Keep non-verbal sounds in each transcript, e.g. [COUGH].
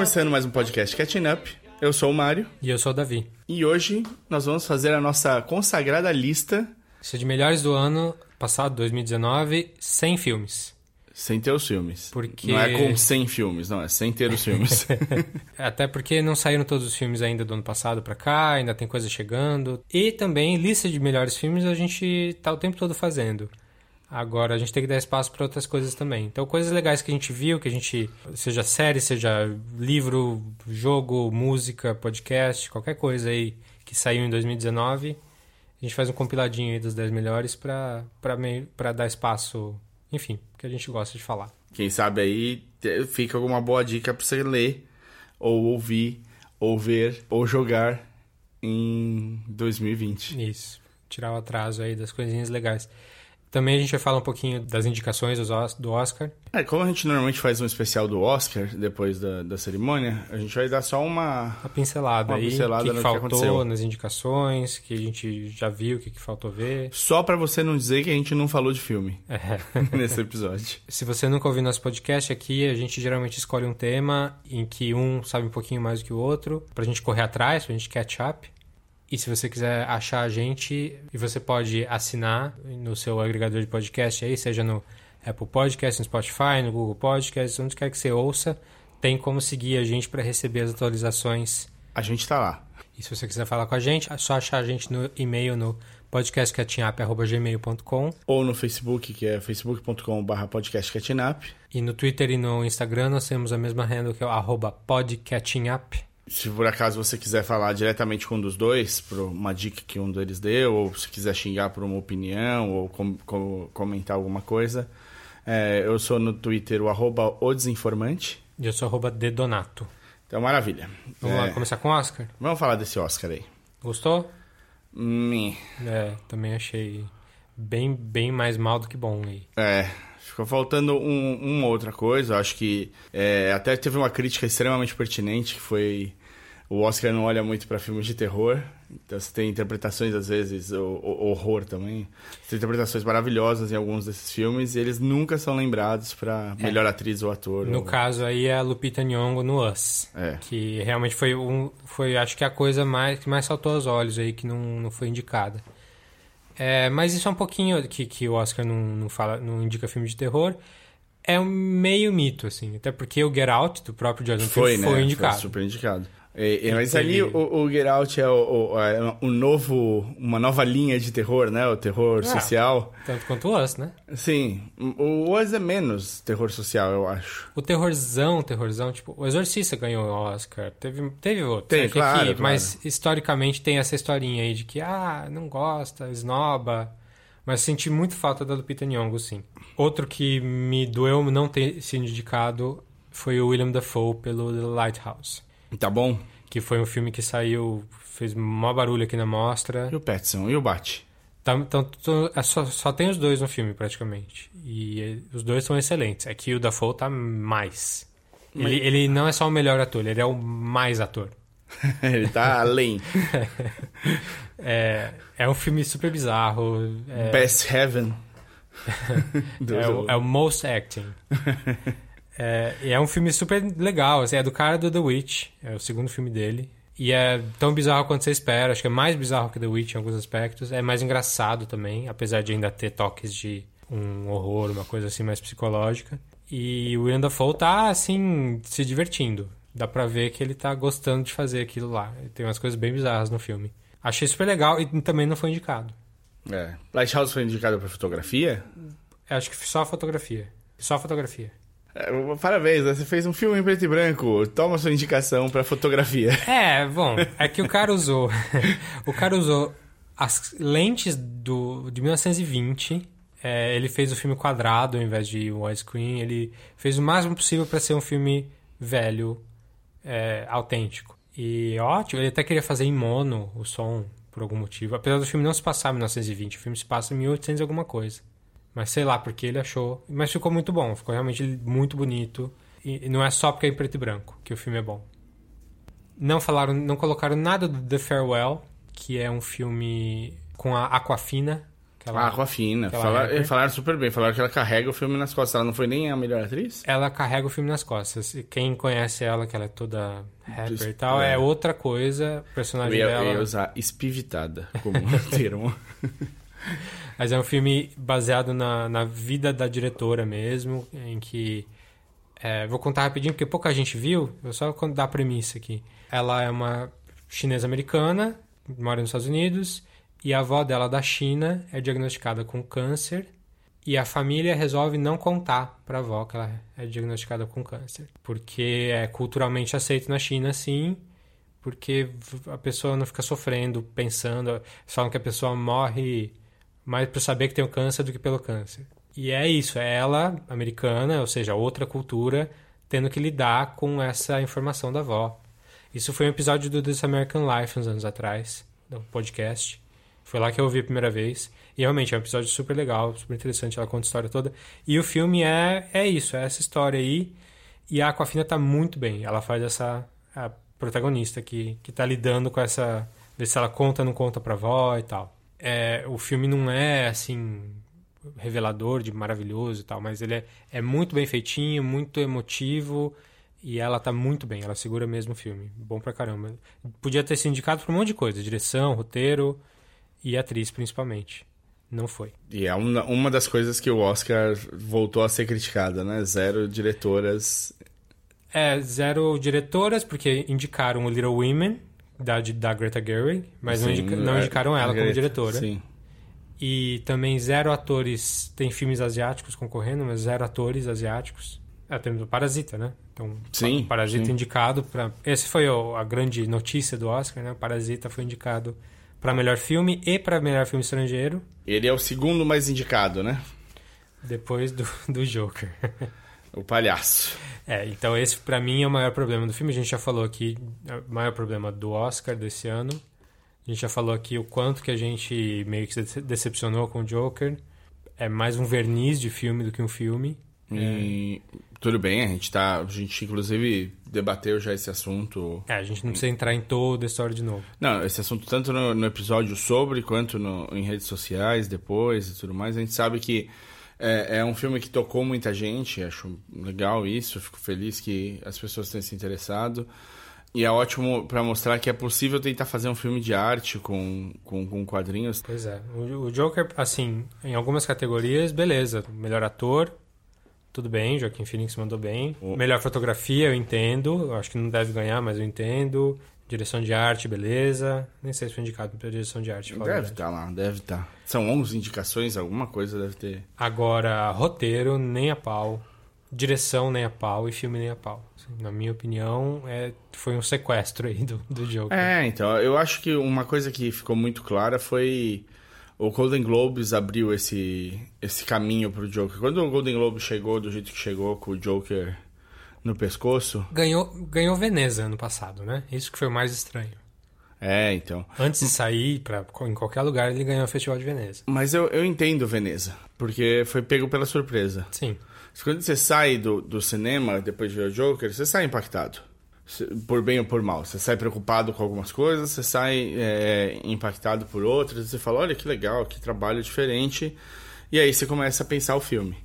começando mais um podcast Catching Up. Eu sou o Mário E eu sou o Davi. e hoje nós vamos fazer a nossa consagrada lista Isso é de melhores do ano passado, 2019, 100 filmes. sem ter os filmes. Porque- Não é com 100 filmes, não, é sem ter os filmes. [LAUGHS] [LAUGHS] Até porque não saíram todos os filmes ainda do ano passado pra cá, ainda tem coisa chegando. E também lista de melhores filmes a gente tá o tempo todo fazendo. Agora a gente tem que dar espaço para outras coisas também. Então, coisas legais que a gente viu, que a gente. Seja série, seja livro, jogo, música, podcast, qualquer coisa aí que saiu em 2019. A gente faz um compiladinho aí dos 10 melhores pra dar espaço, enfim, que a gente gosta de falar. Quem sabe aí fica alguma boa dica pra você ler, ou ouvir, ou ver, ou jogar em 2020. Isso. Tirar o atraso aí das coisinhas legais. Também a gente vai falar um pouquinho das indicações do Oscar. É, como a gente normalmente faz um especial do Oscar depois da, da cerimônia, a gente vai dar só uma. Uma pincelada Uma aí. pincelada que, que que faltou aconteceu. nas indicações, que a gente já viu, o que, que faltou ver. Só pra você não dizer que a gente não falou de filme É. [LAUGHS] nesse episódio. Se você nunca ouviu nosso podcast aqui, a gente geralmente escolhe um tema em que um sabe um pouquinho mais do que o outro, pra gente correr atrás, pra gente catch up. E se você quiser achar a gente, e você pode assinar no seu agregador de podcast aí, seja no Apple Podcast, no Spotify, no Google Podcast, onde quer que você ouça, tem como seguir a gente para receber as atualizações. A gente tá lá. E se você quiser falar com a gente, é só achar a gente no e-mail no podcastcatchingup.gmail.com Ou no Facebook, que é facebook.com.br podcastcatchingup. e no Twitter e no Instagram nós temos a mesma handle que é o arroba podcatchingup. Se por acaso você quiser falar diretamente com um dos dois, por uma dica que um deles deu, ou se quiser xingar por uma opinião, ou com- com- comentar alguma coisa, é, eu sou no Twitter o arroba o desinformante. E eu sou arroba dedonato. Então, maravilha. Vamos É, lá começar com o Oscar? vamos falar desse Oscar aí. Gostou? Hum, É, também achei bem, bem mais mal do que bom aí. É, ficou faltando um, uma outra coisa. Acho que é, até teve uma crítica extremamente pertinente que foi o Oscar não olha muito para filmes de terror. Então você tem interpretações às vezes, o, o- horror também. Você tem interpretações maravilhosas em alguns desses filmes e eles nunca são lembrados para melhor atriz ou ator. No ou- caso aí é a Lupita Nyong'o no Us. É. Que realmente foi, um, foi acho que a coisa mais, que mais saltou aos olhos aí, que não, não foi indicada. É, mas isso é um pouquinho que, que o Oscar não, não, fala, não indica filme de terror. É um meio mito, assim. Até porque o Get Out, do próprio Jordan Foi, Peele, né? foi indicado. Foi super indicado. E- e- mas ali o, o Get Out é o, o- é um novo, uma nova linha de terror, né? O terror Ah. social. Tanto quanto o Us, né? Sim, o Oz é menos terror social, eu acho. O terrorzão, terrorzão, tipo, o Exorcista ganhou o Oscar. Teve, teve outro. Tem, né, claro, aqui, claro. Mas historicamente tem essa historinha aí de que, ah, não gosta, esnoba. Mas senti muito falta da Lupita Nyong'o, sim. Outro que me doeu não ter sido indicado foi o William Dafoe pelo The Lighthouse. Tá bom? Que foi um filme que saiu, fez maior barulho aqui na mostra. E o Petson? E o Bat? Tá- Então, é só, só tem os dois no filme, praticamente. E eh, os dois são excelentes. É que o Dafoe tá mais. Ele, ele não é só o melhor ator, ele é o mais ator. [LAUGHS] Ele tá além. [LAUGHS] É, é um filme super bizarro. É, Best Heaven. [LAUGHS] É o, é o Most Acting. É, e é um filme super legal. assim, é do cara do The Witch. É o segundo filme dele. E é tão bizarro quanto você espera. Acho que é mais bizarro que The Witch em alguns aspectos. É mais engraçado também, apesar de ainda ter toques de um horror, uma coisa assim mais psicológica. E o William Dafoe tá, assim, se divertindo. Dá pra ver que ele tá gostando de fazer aquilo lá. Tem umas coisas bem bizarras no filme. Achei super legal e também não foi indicado. É. Lighthouse foi indicado pra fotografia? Acho que só a fotografia. Só a fotografia. É, parabéns, né? você fez um filme em preto e branco. Toma sua indicação pra fotografia. [LAUGHS] É, bom, é que o cara usou. [LAUGHS] o cara usou as lentes do, de 1920. é, ele fez o filme quadrado ao invés de widescreen. Ele fez o máximo possível para ser um filme velho, é, autêntico. E ótimo, ele até queria fazer em mono o som, por algum motivo. Apesar do filme não se passar em 1920, o filme se passa em 1800 e alguma coisa. Mas sei lá porque ele achou. Mas ficou muito bom, ficou realmente muito bonito. E não é só porque é em preto e branco que o filme é bom. Não falaram, não colocaram nada do The Farewell, que é um filme com a Aquafina Aquela, Ah, a Fina. aquela Fala- falaram super bem. Falaram que ela carrega o filme nas costas. Ela não foi nem a melhor atriz? Ela carrega o filme nas costas. E quem conhece ela, que ela é toda rapper e tal, é. é outra coisa. O Eu personagem ia, dela. eu ia usar espivitada como [LAUGHS] termo. [LAUGHS] [LAUGHS] Mas é um filme baseado na, na vida da diretora mesmo, em que. é, vou contar rapidinho, porque pouca gente viu, vou só dar a premissa aqui. Ela é uma chinesa americana, mora nos Estados Unidos, e a avó dela da China é diagnosticada com câncer, e a família resolve não contar pra avó que ela é diagnosticada com câncer. Porque é culturalmente aceito na China, sim, porque a pessoa não fica sofrendo, pensando. Falam que a pessoa morre mais por saber que tem o câncer do que pelo câncer. E é isso, é ela, americana, ou seja, outra cultura, tendo que lidar com essa informação da avó. Isso foi um episódio do This American Life uns anos atrás, do podcast. Foi lá que eu ouvi a primeira vez. E realmente é um episódio super legal, super interessante, ela conta a história toda. E o filme é, é isso, é essa história aí. E a Aquafina tá muito bem. Ela faz essa a protagonista que, que tá lidando com essa. Ver se ela conta ou não conta pra avó e tal. É, o filme não é assim revelador de maravilhoso e tal, mas ele é, é muito bem feitinho, muito emotivo e ela tá muito bem, ela segura mesmo o filme. Bom pra caramba. Podia ter sido indicado pra um monte de coisa, direção, roteiro e atriz principalmente. Não foi. E é uma, uma das coisas que o Oscar voltou a ser criticada, né? Zero diretoras. É, zero diretoras, porque indicaram o Little Women, da, da Greta Gerwig, mas não, Sim, indica- não é, indicaram ela como Greta, diretora. Sim. E também zero atores. Tem filmes asiáticos concorrendo, mas zero atores asiáticos. É, temos o Parasita, né? Então, Sim, Pa- Parasita sim. indicado para. Esse foi a grande notícia do Oscar, né? O Parasita foi indicado para melhor filme e para melhor filme estrangeiro, Ele é o segundo mais indicado, né? depois do, do Joker. [LAUGHS] O palhaço. É, então esse pra mim é o maior problema do filme. A gente já falou aqui, é o maior problema do Oscar desse ano. A gente já falou aqui o quanto que a gente meio que se dece- decepcionou com o Joker. É mais um verniz de filme do que um filme. E tudo bem, a gente tá. A gente inclusive debateu já esse assunto. É, a gente não precisa entrar em toda a história de novo. Não, esse assunto tanto no, no episódio sobre quanto no- em redes sociais depois e tudo mais. A gente sabe que é, é um filme que tocou muita gente, acho legal isso, fico feliz que as pessoas tenham se interessado. E é ótimo para mostrar que é possível tentar fazer um filme de arte com, com, com quadrinhos. Pois é. O, o Joker, assim, em algumas categorias, beleza. Melhor ator, tudo bem. Joaquim Phoenix mandou bem. O- Melhor fotografia, eu entendo. Eu acho que não deve ganhar, mas eu entendo. Direção de arte, beleza. Nem sei se foi indicado pra direção de arte. Deve estar lá, deve estar. São 11 indicações, alguma coisa deve ter. Agora, roteiro, nem a pau. Direção, nem a pau. E filme, nem a pau. Assim, na minha opinião, é, foi um sequestro aí do, do Joker. É, então, eu acho que uma coisa que ficou muito clara foi o Golden Globes abriu esse, esse caminho pro Joker. Quando o Golden Globe chegou do jeito que chegou, com o Joker no pescoço, Ganhou, ganhou Veneza ano passado, né? Isso que foi o mais estranho. é, então. Antes de sair pra, em qualquer lugar, ele ganhou o Festival de Veneza. Mas eu, eu entendo Veneza, porque foi pego pela surpresa. Sim. Quando você sai do, do cinema, depois de ver o Joker, você sai impactado. Por bem ou por mal. Você sai preocupado com algumas coisas, você sai é, impactado por outras, você fala, olha que legal, que trabalho diferente. E aí você começa a pensar o filme.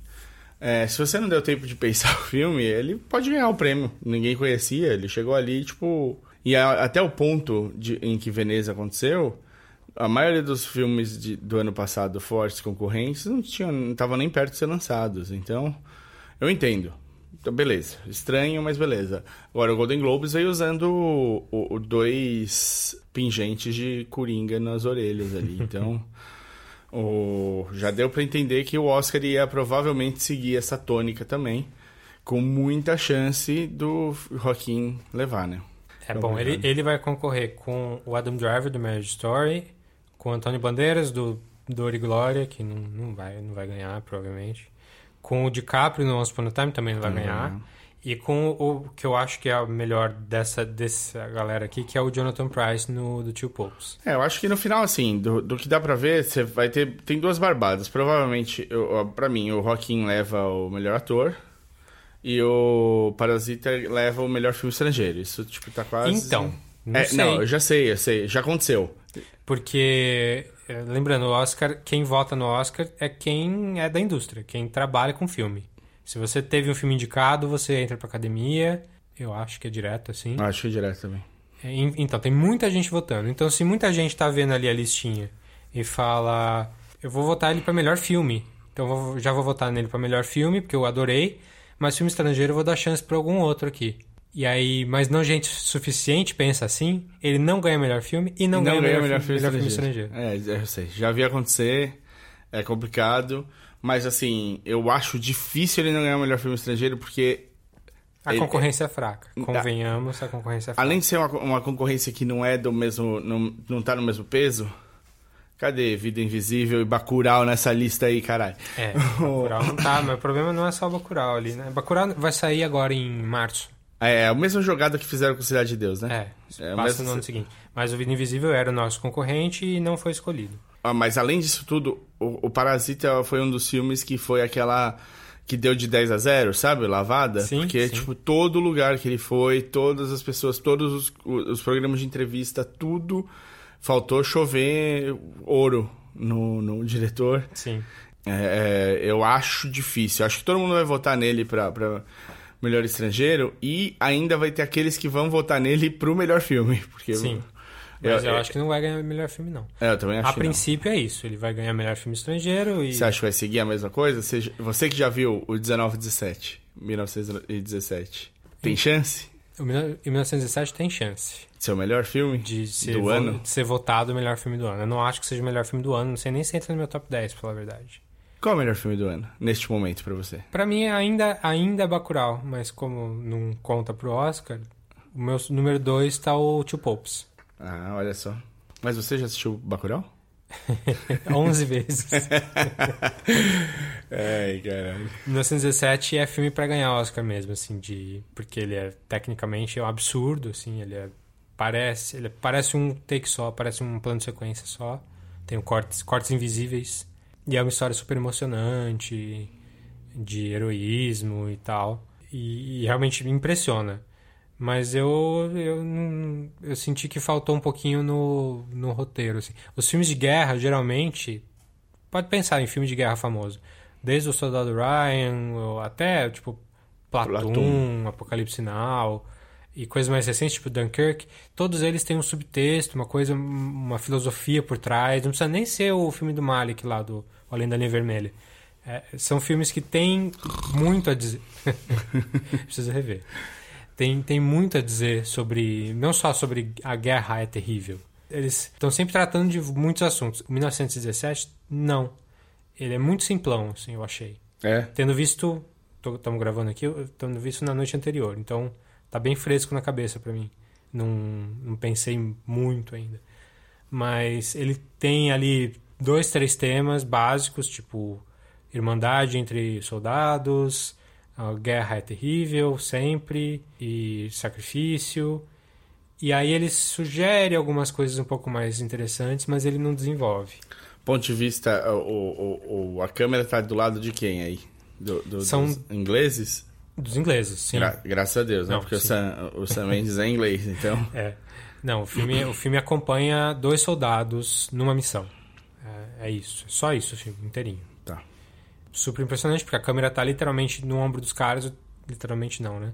É, se você não deu tempo de pensar [LAUGHS] o filme, ele pode ganhar o prêmio. Ninguém conhecia, ele chegou ali, tipo... E a- até o ponto de- em que Veneza aconteceu, a maioria dos filmes de- do ano passado, fortes concorrentes, não tinham, não estavam nem perto de ser lançados. Então, eu entendo. Então, beleza. Estranho, mas beleza. Agora, o Golden Globes veio usando o, o- o dois pingentes de coringa nas orelhas ali. [LAUGHS] Então, o, já deu pra entender que o Oscar ia provavelmente seguir essa tônica também, com muita chance do Joaquim levar, né? É bom, ele, ele vai concorrer com o Adam Driver do Marriage Story, com o Antônio Bandeiras do Dor e Glória, que não, não, vai, não vai ganhar, provavelmente. Com o DiCaprio no Once Upon a Time, também não vai ganhar. E com o que eu acho que é o melhor dessa, dessa galera aqui, que é o Jonathan Price no do Two Popes. É, eu acho que no final, assim, do, do que dá pra ver, você vai ter. Tem duas barbadas. Provavelmente, eu, ó, pra mim, o Joaquim leva o melhor ator. E o Parasita leva o melhor filme estrangeiro. Isso, tipo, tá quase. Então, não É, não, eu já sei, eu sei. Já aconteceu. Porque, eh, lembrando, o Oscar, quem vota no Oscar é quem é da indústria, quem trabalha com filme. Se você teve um filme indicado, você entra pra academia. Eu acho que é direto, assim. Acho que é direto também. É, en- Então, tem muita gente votando. Então, se muita gente tá vendo ali a listinha e fala, eu vou votar ele pra melhor filme. Então, eu vou- já vou votar nele pra melhor filme, porque eu adorei. Mas filme estrangeiro eu vou dar chance pra algum outro aqui. E aí, mas não gente suficiente pensa assim, ele não ganha melhor filme e não, ganha, melhor, filme, melhor filme estrangeiro. É, eu sei. Já vi acontecer, é complicado. Mas assim, eu acho difícil ele não ganhar o melhor filme estrangeiro, porque A Ele- concorrência é fraca. Convenhamos, a concorrência é fraca. além de ser uma, uma concorrência que não é do mesmo. não, não tá no mesmo peso. Cadê Vida Invisível e Bacurau nessa lista aí, caralho? É, [LAUGHS] Bacurau não tá, mas o problema não é só o Bacurau ali, né? Bacurau vai sair agora em março. É, a mesma jogada que fizeram com Cidade de Deus, né? É, É, passa mas- no ano seguinte. Mas o Vida Invisível era o nosso concorrente e não foi escolhido. Ah, Mas além disso tudo, o, o Parasita foi um dos filmes que foi aquela que deu de 10 a 0, sabe? Lavada. Sim, Porque, sim. tipo, todo lugar que ele foi, todas as pessoas, todos os, os programas de entrevista, tudo faltou chover ouro no, no diretor. Sim. É, é, eu acho difícil. Acho que todo mundo vai votar nele pra, pra melhor estrangeiro e ainda vai ter aqueles que vão votar nele pro melhor filme. [LAUGHS] Porque Sim. Eu, Mas eu, eu- acho que não vai ganhar melhor filme, não. é, eu também acho a que não. princípio é isso. Ele vai ganhar melhor filme estrangeiro e. Você acha que vai seguir a mesma coisa? Você, você que já viu o 1917, 1917, tem chance O 1917 tem chance de ser o melhor filme de ser, do ano? de ser votado o melhor filme do ano. Eu não acho que seja o melhor filme do ano. Não sei nem se entra no meu top 10, pra falar a verdade. Qual é o melhor filme do ano, neste momento, pra você? Pra mim, ainda, ainda é Bacurau. Mas como não conta pro Oscar, o meu número 2 tá o Two Popes. Ah, olha só. Mas você já assistiu Bacurau? [LAUGHS] 11 vezes. [LAUGHS] Ai, caralho. 1917 é filme pra ganhar Oscar mesmo, assim, de porque ele é tecnicamente é um absurdo, assim, ele é parece, ele parece um take só, parece um plano de sequência só. Tem um cortes, cortes invisíveis e é uma história super emocionante de heroísmo e tal. E, e realmente me impressiona. Mas eu, eu, eu senti que faltou um pouquinho no, no roteiro. Assim. Os filmes de guerra, geralmente, pode pensar em filme de guerra famoso. Desde o Soldado Ryan, até, tipo, Platoon, Platoon. Apocalipse Now, e coisas mais recentes, tipo Dunkirk. Todos eles têm um subtexto, uma coisa, uma filosofia por trás. Não precisa nem ser o filme do Malik lá, do O Além da Linha Vermelha. É, são filmes que têm muito a dizer. [LAUGHS] Preciso rever. Tem, tem muito a dizer sobre. Não só sobre a guerra é terrível. Eles estão sempre tratando de muitos assuntos. 1917, não. Ele é muito simplão, assim, eu achei. É? Tendo visto. Estamos gravando aqui, eu- tendo visto na noite anterior. Então, tá bem fresco na cabeça pra mim. Não, não pensei muito ainda. Mas ele tem ali dois, três temas básicos, tipo irmandade entre soldados, a guerra é terrível sempre e sacrifício. E aí ele sugere algumas coisas um pouco mais interessantes, mas ele não desenvolve. Ponto de vista, o, o, o- a câmera tá do lado de quem aí? Do, do- São- dos ingleses? Dos ingleses, sim. Gra- graças a Deus, né? Não, Porque o sim. Sam, o Sam Mendes é inglês, [LAUGHS] então... É. Não, o filme, o filme acompanha dois soldados numa missão. É, é isso. É só isso o filme inteirinho. Super impressionante, porque a câmera tá literalmente no ombro dos caras. Literalmente não, né?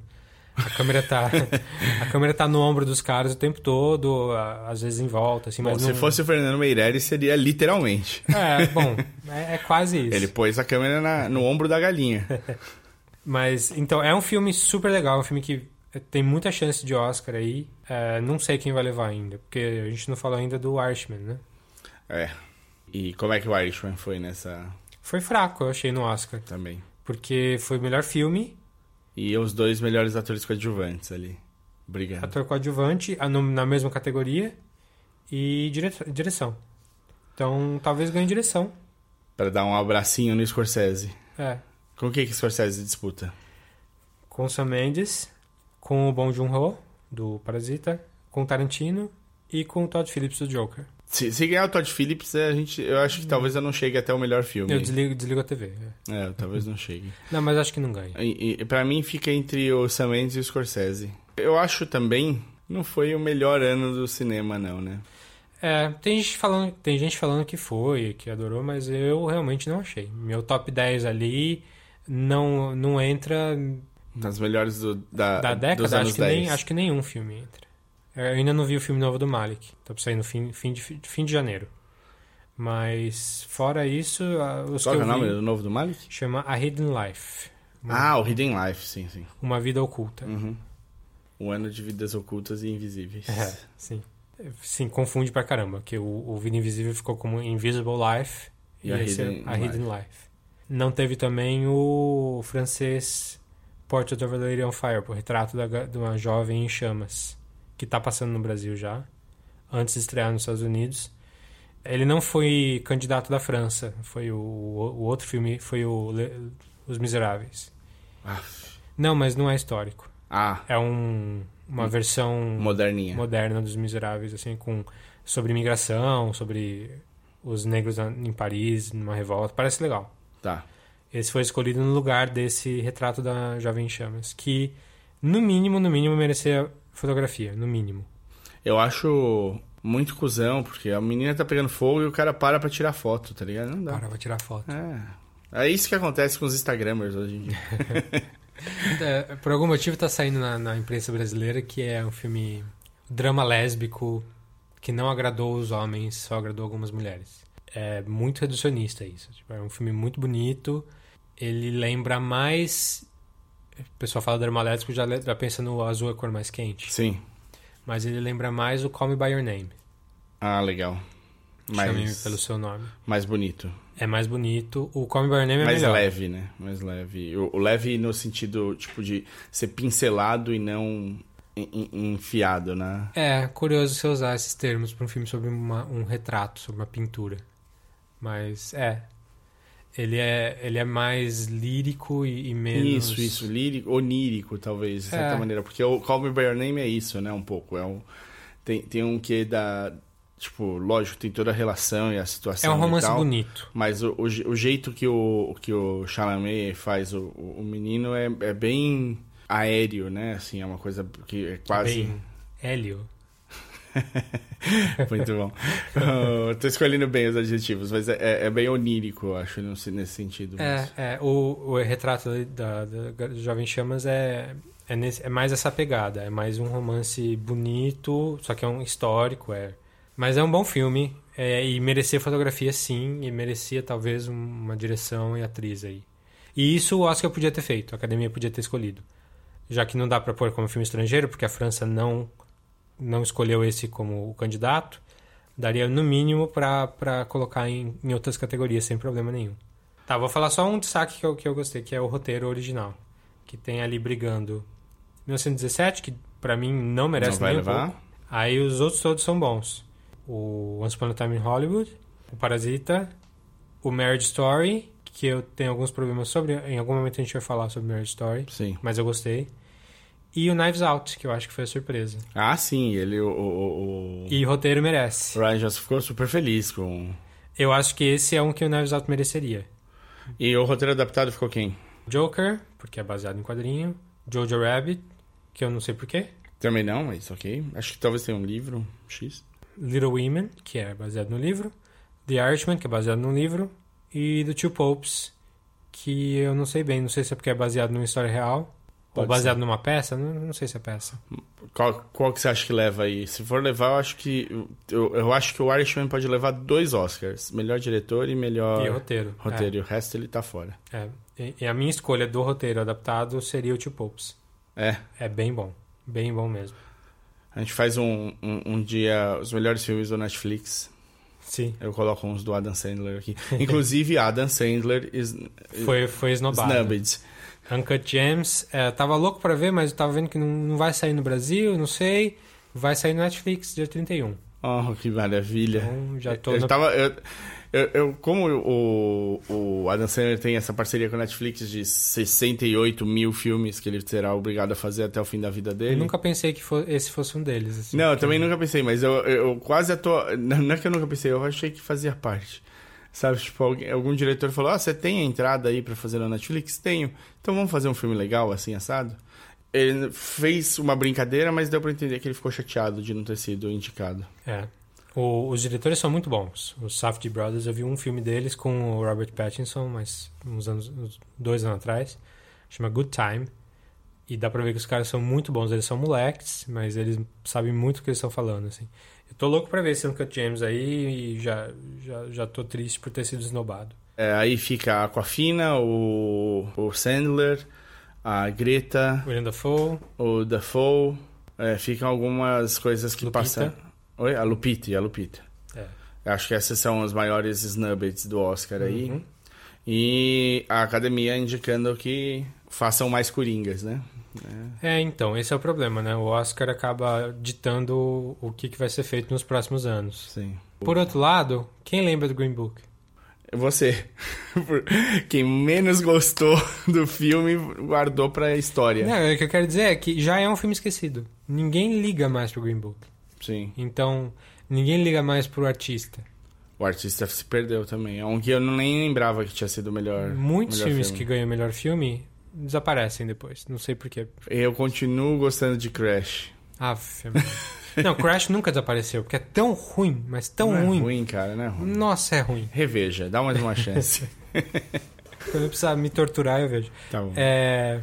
A câmera tá, [LAUGHS] a câmera tá no ombro dos caras o tempo todo, às vezes em volta, assim, Bom, mas se não... fosse o Fernando Meirelles, seria literalmente. É, bom, [LAUGHS] é, é quase isso. Ele pôs a câmera na- no ombro da galinha. [LAUGHS] Mas, então, é um filme super legal, um filme que tem muita chance de Oscar aí. É, não sei quem vai levar ainda, porque a gente não falou ainda do Irishman, né? É. E como é que o Irishman foi nessa Foi fraco, eu achei, no Oscar. também? Porque foi o melhor filme, E os dois melhores atores coadjuvantes ali. Obrigado. ator coadjuvante, na mesma categoria, e dire- direção. Então, talvez ganhe direção. Pra dar um abracinho no Scorsese. É, Com o que que o Scorsese disputa? com o Sam Mendes, com o Bong Joon-ho, do Parasita, com o Tarantino e com o Todd Phillips, do Joker. Se, se ganhar o Todd Phillips, é, a gente, eu acho que talvez eu não chegue até o melhor filme. Eu desligo, desligo a TV. é. É, talvez não chegue. [LAUGHS] Não, mas acho que não ganha. E, e pra mim fica entre o Sam Mendes e o Scorsese. Eu acho também não foi o melhor ano do cinema, não, né? É, tem gente, falando, tem gente falando que foi, que adorou, mas eu realmente não achei. Meu top 10 ali não, não entra. Nas melhores do, da, Da década, acho que, 10. nem, acho que nenhum filme entra. Eu ainda não vi o filme novo do Malik. Tá pra sair no fim, fim, de, fim de janeiro. Mas, fora isso, os Qual que é o nome do novo do Malik? chama A Hidden Life. Uma, Ah, o Hidden Life, sim, sim. uma vida oculta. Uhum. O ano de vidas ocultas e invisíveis. É, sim. Sim, confunde pra caramba, que o, o Vida Invisível ficou como Invisible Life e, E a esse Hidden é a Hidden Life. Não teve também o francês Portrait of a Lady on Fire, o retrato da, de uma jovem em chamas, que tá passando no Brasil já, antes de estrear nos Estados Unidos. Ele não foi candidato da França, foi o, o outro filme, foi o Le- Os Miseráveis. Não, mas não é histórico. Ah, É um, uma versão moderninha. moderna dos Miseráveis, assim, com sobre imigração, sobre os negros em Paris, numa revolta. Parece legal. Tá. Esse foi escolhido no lugar desse retrato da Jovem Chamas, que no mínimo, no mínimo merecia fotografia, no mínimo. Eu acho muito cuzão, porque a menina tá pegando fogo e o cara para pra tirar foto, tá ligado? Não dá. Para, vai tirar foto. É. É isso que acontece com os Instagramers hoje em dia. [LAUGHS] É, por algum motivo tá saindo na, na imprensa brasileira que é um filme drama lésbico que não agradou os homens, só agradou algumas mulheres. É muito reducionista isso. Tipo, é um filme muito bonito. Ele lembra mais. O pessoal fala drama lésbico já, já pensa no azul é a cor mais quente. Sim. Mas ele lembra mais o Call Me By Your Name. Ah, legal. Chame-me Mais, pelo seu nome. mais bonito. É mais bonito. O Call Me By Your Name é mais melhor. leve, né? Mais leve. O, o leve no sentido, tipo, de ser pincelado e não en- en- enfiado, né? É, curioso você usar esses termos para um filme sobre uma- um retrato, sobre uma pintura. Mas é. Ele é, ele é mais lírico e, e menos. Isso, isso. Lírico, onírico, talvez, de certa É. maneira. Porque o Call Me By Your Name é isso, né? Um pouco. É um, tem, tem um que da... Tipo, lógico, tem toda a relação e a É situação um romance tal, bonito. Mas o, o, o jeito que o, que o Chalamet faz o, o o menino é, é bem aéreo, né? Assim, é uma coisa que é quase... Bem Hélio. [LAUGHS] Muito bom. Eu tô escolhendo bem os adjetivos, mas é, é- é bem onírico, eu acho, nesse sentido. É, mesmo. é o, o retrato da, da, da Jovem Chamas é, é, nesse- é mais essa pegada. É mais um romance bonito, só que é um histórico. É. Mas é um bom filme. é, e merecia fotografia, sim. E merecia, talvez, um- uma direção e atriz aí. E isso o Oscar podia ter feito. A Academia podia ter escolhido. Já que não dá pra pôr como filme estrangeiro, porque a França não, não escolheu esse como o candidato, daria no mínimo pra pra colocar em, em outras categorias, sem problema nenhum. Tá, vou falar só um destaque que eu, que eu gostei, que é o roteiro original. Que tem ali brigando 1917, que pra mim não merece Não vai nem um pouco. Aí os outros todos são bons. O Once Upon a Time in Hollywood, o Parasita, o Marriage Story, que eu tenho alguns problemas sobre. Em algum momento a gente vai falar sobre Marriage Story, Sim. mas eu gostei. E o Knives Out, que eu acho que foi a surpresa. Ah, sim, ele, o, o, o- E roteiro merece. o Ryan Johnson ficou super feliz com... Eu acho que esse é um que o Knives Out mereceria. E o roteiro adaptado ficou quem? Joker, porque é baseado em quadrinho. Jojo Rabbit, que eu não sei porquê. Também não, mas ok. Acho que talvez tenha um livro, X. Little Women, que é baseado no livro. The Irishman, que é baseado no livro. E The Two Popes, que eu não sei bem. Não sei se é porque é baseado numa história real. Ou Pode baseado numa peça. Não, não sei se é peça. Qual, qual que você acha que leva aí? Se for levar, eu acho que... Eu, eu acho que o Irishman pode levar dois Oscars. Melhor diretor e melhor E roteiro. roteiro. E o resto ele tá fora. É, é. E- E a minha escolha do roteiro adaptado seria o Two Popes. É. É bem bom. Bem bom mesmo. A gente faz um, um, um dia os melhores filmes do Netflix. Sim. Eu coloco uns do Adam Sandler aqui. Inclusive, Adam Sandler is Foi, foi esnobado. snubbed. Uncut Gems, é, tava louco pra ver, mas eu tava vendo que não, não vai sair no Brasil, não sei. Vai sair no Netflix dia 31. Oh, que maravilha. Então já tô eu no... tava. Eu, eu, eu- como o, o Adam Sandler tem essa parceria com a Netflix de 68 mil filmes que ele será obrigado a fazer até o fim da vida Eu dele. nunca pensei que fo- esse fosse um deles. assim, Não, eu porque- também nunca pensei, mas eu, eu quase atuo. Não é que eu nunca pensei, eu achei que fazia parte. Sabe, tipo, alguém- algum diretor falou: Ah, você tem a entrada aí pra fazer na Netflix? Tenho. Então vamos fazer um filme legal, assim, assado? Ele fez uma brincadeira, mas deu pra entender que ele ficou chateado de não ter sido indicado. É. O- os diretores são muito bons. Os Safdie Brothers, eu vi um filme deles com o Robert Pattinson, mas uns anos, dois anos atrás. Chama Good Time. E dá pra ver que os caras são muito bons. Eles são moleques, mas eles sabem muito o que eles estão falando, assim. Eu tô louco pra ver esse Uncut James aí e já, já, já tô triste por ter sido esnobado. É, aí fica a Aquafina, o, o Sandler, a Greta, William Dafoe, o Dafoe. É, ficam algumas coisas que Lupita. passam. Oi? A Lupita a Lupita. É. Acho que essas são os maiores snubbits do Oscar aí. Uhum. E a academia indicando que façam mais coringas, né? É, então, esse é o problema, né? O Oscar acaba ditando o que, que vai ser feito nos próximos anos. Sim. Por outro lado, quem lembra do Green Book? Você. [LAUGHS] Quem menos gostou do filme guardou pra história. Não, o que eu quero dizer é que já é um filme esquecido. Ninguém liga mais pro Green Book. Sim. Então, ninguém liga mais pro artista. O artista se perdeu também. É um que eu nem lembrava que tinha sido o melhor. Muitos melhor filmes filme. que ganham melhor filme desaparecem depois. Não sei porquê. Eu continuo gostando de Crash. Mano. Não, Crash nunca desapareceu, porque é tão ruim, mas tão não é ruim. ruim, cara, não é ruim. Nossa, é ruim. Reveja, dá mais uma chance. [LAUGHS] Quando eu precisar me torturar, eu vejo. tá bom. É...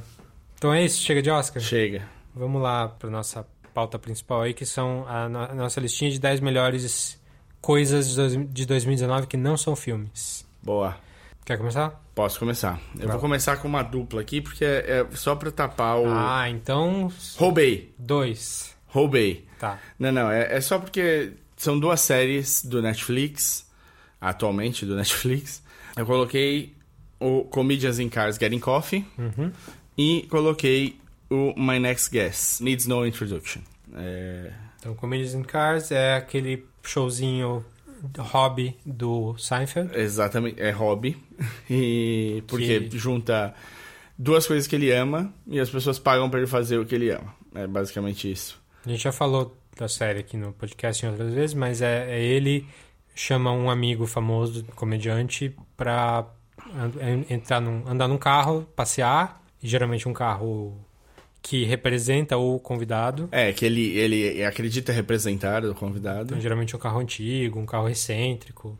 Então é isso, chega de Oscar? Chega. Vamos lá para nossa pauta principal aí, que são a, no- a nossa listinha de 10 melhores coisas de de 2019 que não são filmes. Boa. Quer começar? Posso começar. Eu vou começar com uma dupla aqui, porque é, é só pra tapar o. Ah, então. Roubei. Dois. Roubei. Tá. Não, não, é, é só porque são duas séries do Netflix, atualmente do [LAUGHS] Netflix. Eu coloquei o Comedians in Cars Getting Coffee Uhum. e coloquei o My Next Guest, Needs No Introduction. É, Então, Comedians in Cars é aquele showzinho hobby do Seinfeld. exatamente, é hobby. [LAUGHS] E porque Que- junta duas coisas que ele ama e as pessoas pagam pra ele fazer o que ele ama. É basicamente isso. A gente já falou da série aqui no podcast em outras vezes, mas é, é ele chama um amigo famoso, comediante, pra an- entrar num, andar num carro, passear, e geralmente um carro que representa o convidado. É, que ele, ele acredita representar o convidado. Então, geralmente um carro antigo, um carro excêntrico.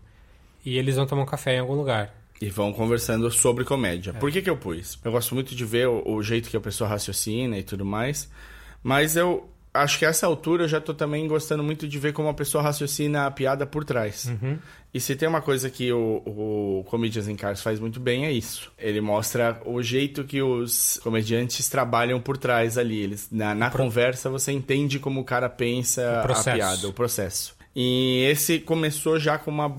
E eles vão tomar um café em algum lugar. E vão conversando sobre comédia. Por que, que eu pus? Eu gosto muito de ver o, o jeito que a pessoa raciocina e tudo mais. Mas eu acho que a essa altura eu já tô também gostando muito de ver como a pessoa raciocina a piada por trás. Uhum. E se tem uma coisa que o, o Comedians in Cars faz muito bem é isso. Ele mostra o jeito que os comediantes trabalham por trás ali. Eles, na na conversa você entende como o cara pensa O a piada, o processo. E esse começou já com uma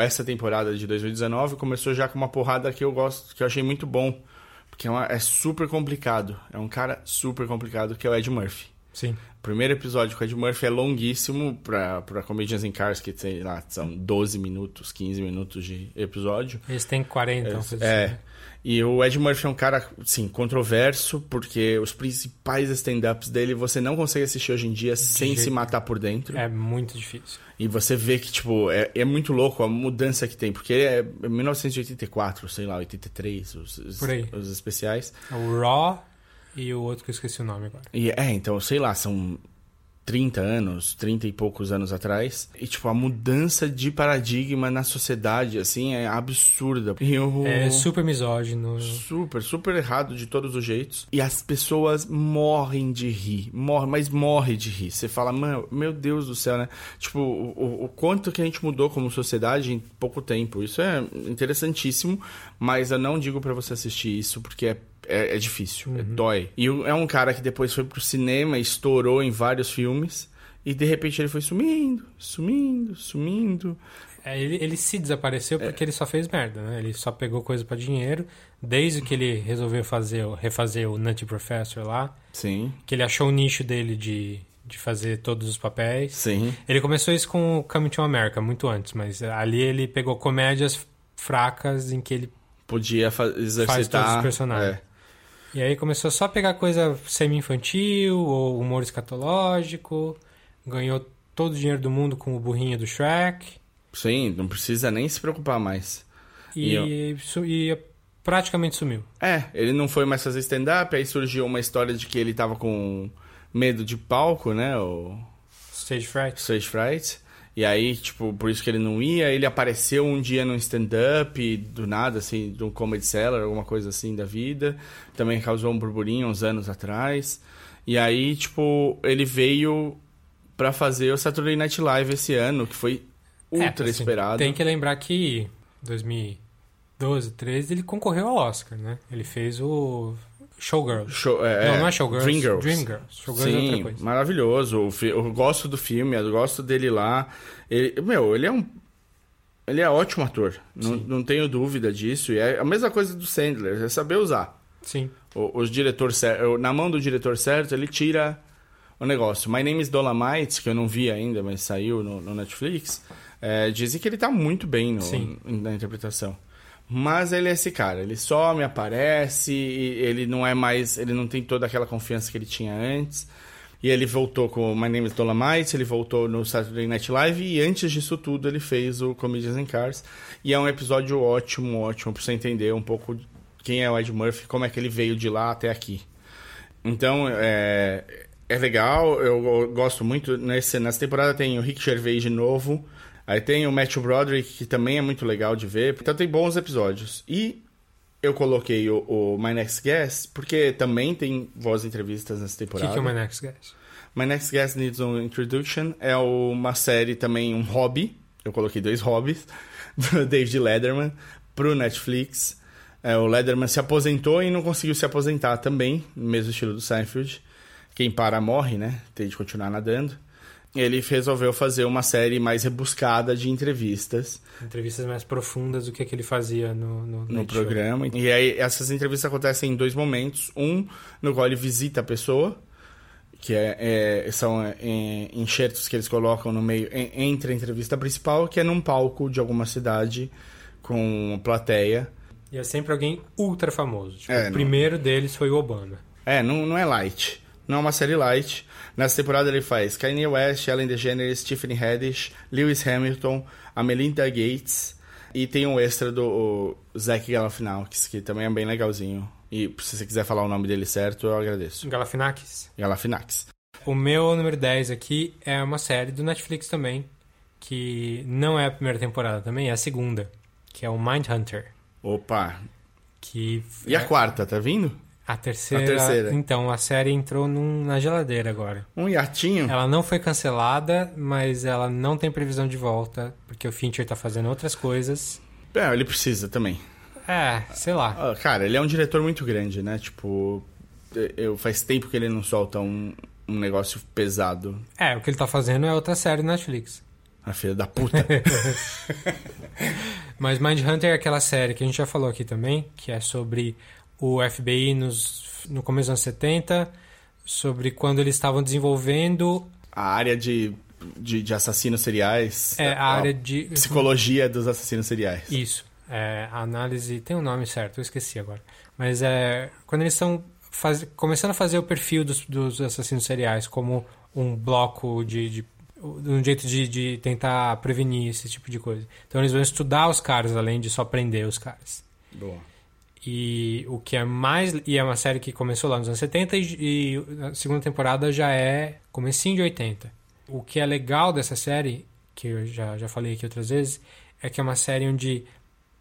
essa temporada de 2019 começou já com uma porrada que eu gosto, que eu achei muito bom, porque é, uma- é super complicado. É um cara super complicado que é o Ed Murphy. Sim. O primeiro episódio com o Ed Murphy é longuíssimo pra, pra Comedians in Cars, que sei lá, são 12 minutos, 15 minutos de episódio. Eles têm 40, uma coisa É. assim, né? E o Ed Murphy é um cara, sim, controverso, porque os principais stand-ups dele você não consegue assistir hoje em dia sem jeito se matar por dentro. É muito difícil. E você vê que, tipo, é, é muito louco a mudança que tem, porque é 1984, sei lá, 83, os, os, Por aí. os especiais. O Raw e o outro que eu esqueci o nome agora. E é, então, sei lá, são 30 anos, 30 e poucos anos atrás. E, tipo, a mudança de paradigma na sociedade, assim, é absurda. E o... É super misógino. Super, super errado de todos os jeitos. E as pessoas morrem de rir. Morrem, mas morrem de rir. Você fala, mano, meu Deus do céu, né? Tipo, o, o- o quanto que a gente mudou como sociedade em pouco tempo. Isso é interessantíssimo, mas eu não digo pra você assistir isso porque é. É, é difícil, é, dói. E é um cara que depois foi pro cinema estourou em vários filmes. E de repente ele foi sumindo, sumindo, sumindo. É, ele, ele se desapareceu porque ele só fez merda, né? Ele só pegou coisa pra dinheiro. Desde que ele resolveu fazer, refazer o Nutty Professor lá, Sim, que ele achou o nicho dele de, de fazer todos os papéis. sim. Ele começou isso com o Coming to America, muito antes, mas ali ele pegou comédias fracas em que ele. Podia exercitar. todos os personagens. é. E aí começou só a pegar coisa semi-infantil ou humor escatológico. Ganhou todo o dinheiro do mundo com o burrinho do Shrek. Sim, não precisa nem se preocupar mais. E E, su- e praticamente sumiu. É, ele não foi mais fazer stand-up, aí surgiu uma história de que ele tava com medo de palco, né? O Stage fright. Stage Fright. E aí, tipo, por isso que ele não ia. Ele apareceu um dia num stand-up, do nada, assim, de um comedy seller, alguma coisa assim da vida. Também causou um burburinho uns anos atrás. E aí, tipo, ele veio para fazer o Saturday Night Live esse ano, que foi ultra É, assim, esperado. Tem que lembrar que 2012, 13, ele concorreu ao Oscar, né? Ele fez o Showgirls. Show, é, não, não é Showgirls. Dreamgirls. Dreamgirls. Showgirls é outra Sim, coisa. maravilhoso. O fi- Eu gosto do filme, eu gosto dele lá. Ele, meu, ele é um. Ele é ótimo ator. Não, não tenho dúvida disso. E é a mesma coisa do Sandler, é saber usar. Sim. O, os diretor na mão do diretor certo, ele tira o negócio. My Name is Dolomite, que eu não vi ainda, mas saiu no, no Netflix. É, dizem que ele tá muito bem no- na interpretação. Mas ele é esse cara, ele some, aparece, e ele não é mais. Ele não tem toda aquela confiança que ele tinha antes. E ele voltou com My Name is Dolomite, ele voltou no Saturday Night Live e antes disso tudo ele fez o Comedians in Cars. E é um episódio ótimo, ótimo, pra você entender um pouco quem é o Ed Murphy, como é que ele veio de lá até aqui. Então, é, é legal, eu, eu gosto muito. Nesse, nessa temporada tem o Rick Gervais de novo, aí tem o Matthew Broderick, que também é muito legal de ver. Então tem bons episódios. E eu coloquei o, o My Next Guest, porque também tem voz entrevistas nessa O que, temporada. que é o My Next Guest? My Next Guest Needs an Introduction é uma série também, um hobby. Eu coloquei dois hobbies [LAUGHS] do David Letterman pro Netflix. É, o Letterman se aposentou e não conseguiu se aposentar também, no mesmo estilo do Seinfeld. Quem para morre, né? Tem de continuar nadando. Ele resolveu fazer uma série mais rebuscada de entrevistas Entrevistas mais profundas do que, que ele fazia no, no, no Night Show. programa. E aí essas entrevistas acontecem em dois momentos. Um no qual ele visita a pessoa, que é, é- são é, enxertos que eles colocam no meio en- entre a entrevista principal, que é num palco de alguma cidade com plateia. E é sempre alguém ultra famoso. Tipo, É, o não- primeiro deles foi o Obama. É, não, não é light. Não é uma série light. Nessa temporada ele faz Kanye West, Ellen DeGeneres, Tiffany Haddish, Lewis Hamilton, a Melinda Gates e tem um extra do o Zach Galifianakis, que também é bem legalzinho. E se você quiser falar o nome dele certo, eu agradeço. Galifianakis. Galifianakis. O meu número 10 aqui é uma série do Netflix também, que não é a primeira temporada também, é a segunda, que é o Mindhunter. Opa. Que E a é quarta, tá vindo? A terceira. A terceira. Então, a série entrou num- na geladeira agora. Um hiatinho? Ela não foi cancelada, mas ela não tem previsão de volta, porque o Fincher tá fazendo outras coisas. É, ele precisa também. É, sei lá. Ah, Cara, ele é um diretor muito grande, né? Tipo, eu, faz tempo que ele não solta um, um negócio pesado. É, o que ele tá fazendo é outra série do Netflix. A filha da puta. [LAUGHS] Mas Mindhunter é aquela série que a gente já falou aqui também, que é sobre o FBI nos, no começo dos anos 70, sobre quando eles estavam desenvolvendo a área de, de, de assassinos seriais. é, a área de... Psicologia dos assassinos seriais. Isso. É, a análise... Tem um nome certo, eu esqueci agora. Mas é... Quando eles estão faz, começando a fazer o perfil dos, dos assassinos seriais como um bloco de... de um jeito de, de tentar prevenir esse tipo de coisa. Então eles vão estudar os caras, além de só prender os caras. Boa. E o que é mais. E é uma série que começou lá nos anos 70 e, e a segunda temporada já é comecinho de 80. O que é legal dessa série, que eu já, já falei aqui outras vezes, é que é uma série onde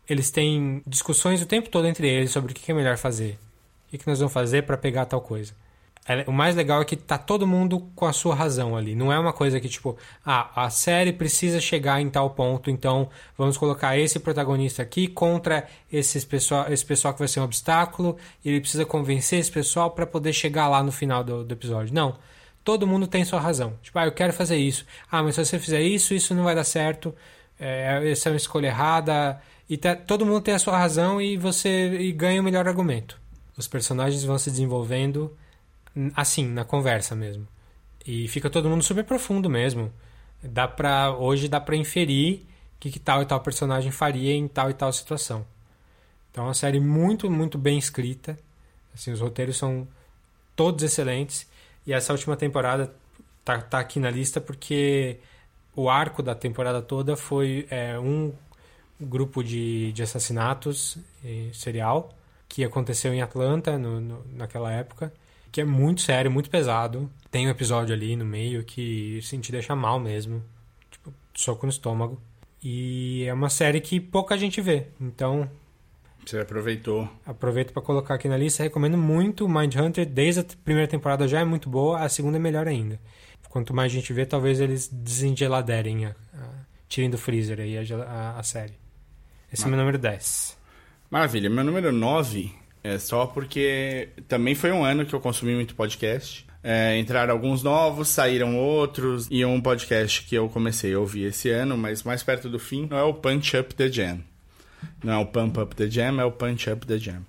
eles têm discussões o tempo todo entre eles sobre o que é melhor fazer. O que nós vamos fazer para pegar tal coisa. É- O mais legal é que tá todo mundo com a sua razão ali. Não é uma coisa que, tipo, ah, a série precisa chegar em tal ponto, então vamos colocar esse protagonista aqui contra esses pessoal, esse pessoal que vai ser um obstáculo, e ele precisa convencer esse pessoal para poder chegar lá no final do, do episódio. Não. Todo mundo tem sua razão. Tipo, ah, eu quero fazer isso. Ah, mas se você fizer isso, isso não vai dar certo. É, essa é uma escolha errada. E tá- todo mundo tem a sua razão e você e ganha o melhor argumento. Os personagens vão se desenvolvendo assim, na conversa mesmo. E fica todo mundo super profundo mesmo. Dá pra, hoje dá pra inferir o que, que tal e tal personagem faria em tal e tal situação. Então é uma série muito, muito bem escrita. Assim, os roteiros são todos excelentes. E essa última temporada tá, tá aqui na lista porque o arco da temporada toda foi é, um grupo de, de assassinatos serial que aconteceu em Atlanta no, no- naquela época, que é muito sério, muito pesado. Tem um episódio ali no meio que assim, te deixa mal mesmo. tipo, soco no estômago. E é uma série que pouca gente vê. Então, Você aproveitou. aproveito para colocar aqui na lista. Recomendo muito Mindhunter. Desde a primeira temporada já é muito boa, a segunda é melhor ainda. Quanto mais gente vê, talvez eles desengeladerem, a, a, tirem do freezer aí a, a- a série. Esse é o meu número 10. Maravilha. Meu número 9 é só porque também foi um ano que eu consumi muito podcast. É, entraram alguns novos, saíram outros. E um podcast que eu comecei a ouvir esse ano, mas mais perto do fim, não é o Punch Up the Jam. Não é o Pump Up the Jam, é o Punch Up the Jam.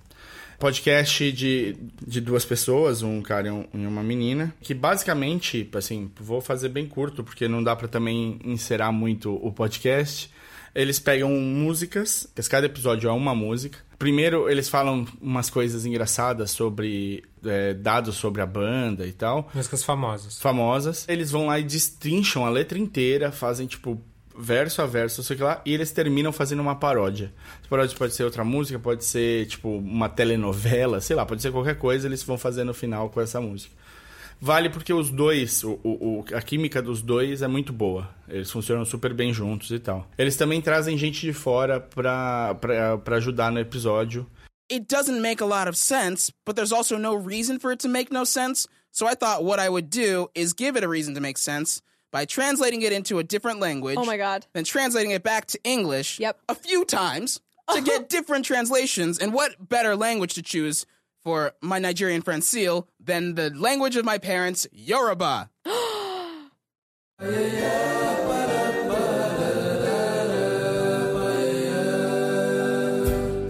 Podcast de, de duas pessoas, um cara e, um- e uma menina, que basicamente, assim, vou fazer bem curto, porque não dá pra também encerar muito o podcast. Eles pegam músicas, cada episódio é uma música. Primeiro, eles falam umas coisas engraçadas sobre é, dados sobre a banda e tal Músicas famosas. famosas. Eles vão lá e destrincham a letra inteira, fazem tipo verso a verso, sei lá, e eles terminam fazendo uma paródia. Essa paródia pode ser outra música, pode ser tipo uma telenovela, sei lá, pode ser qualquer coisa, eles vão fazer no final com essa música. Vale porque os dois, o, o- o- a química dos dois é muito boa. Eles funcionam super bem juntos e tal. Eles também trazem gente de fora pra, pra, pra ajudar no episódio. it doesn't make a lot of sense, but there's also no reason for it to make no sense. So I thought what I would do is give it a reason to make sense by translating it into a different language. Oh my God. Then translating it back to English Yep. a few times to get [LAUGHS] different translations. And what better language to choose for my Nigerian friend Seal than the language of my parents, Yoruba? [GASPS]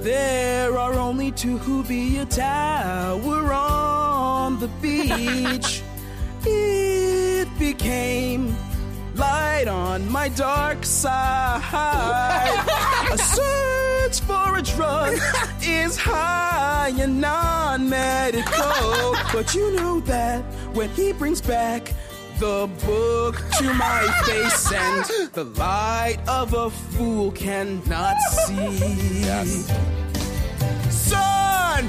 There are only two who be a tower on the [LAUGHS] beach. it became light on my dark side. [LAUGHS] search for a drug [LAUGHS] is high and non-medical. But you know that when he brings back the book to my face and the light of a fool cannot see. Son,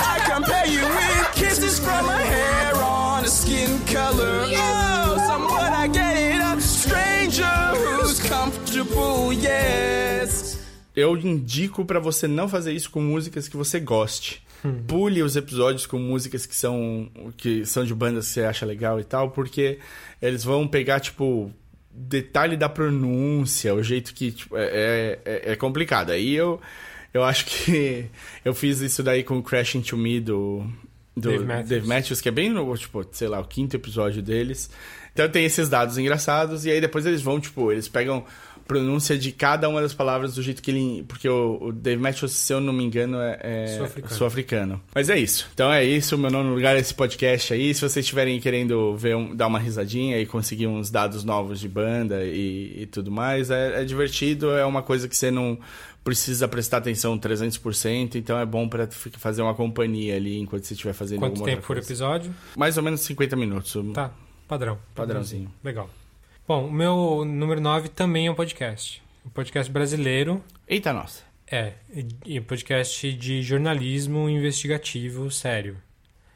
I compare you with kisses from a hair on a skin color. Oh, somewhat I get it. A stranger who's comfortable, yes. Eu indico pra você não fazer isso com músicas que você goste. Pule os episódios com músicas que são que são de bandas que você acha legal e tal, porque eles vão pegar tipo detalhe da pronúncia, o jeito que tipo, é, é, é complicado. Aí eu eu acho que [LAUGHS] eu fiz isso daí com o Crash Into Me do do Dave Matthews. Dave Matthews, que é bem no, tipo, sei lá, o quinto episódio deles. Então tem esses dados engraçados e aí depois eles vão, tipo, eles pegam pronúncia de cada uma das palavras do jeito que ele. Porque o, o Dave Matthews, se eu não me engano, é, é Sul-africano. sul-africano. Mas é isso. Então é isso. Meu nono lugar é esse podcast aí. Se vocês estiverem querendo ver um- dar uma risadinha e conseguir uns dados novos de banda e, e tudo mais, é, é divertido. É uma coisa que você não precisa prestar atenção 300%. Então é bom pra fi- fazer uma companhia ali enquanto você estiver fazendo Quanto tempo por episódio? Mais ou menos 50 minutos. Tá, padrão. Padrãozinho. Legal. Bom, o meu número 9 também é um podcast. Um podcast brasileiro. Eita, nossa. É, e podcast de jornalismo investigativo sério.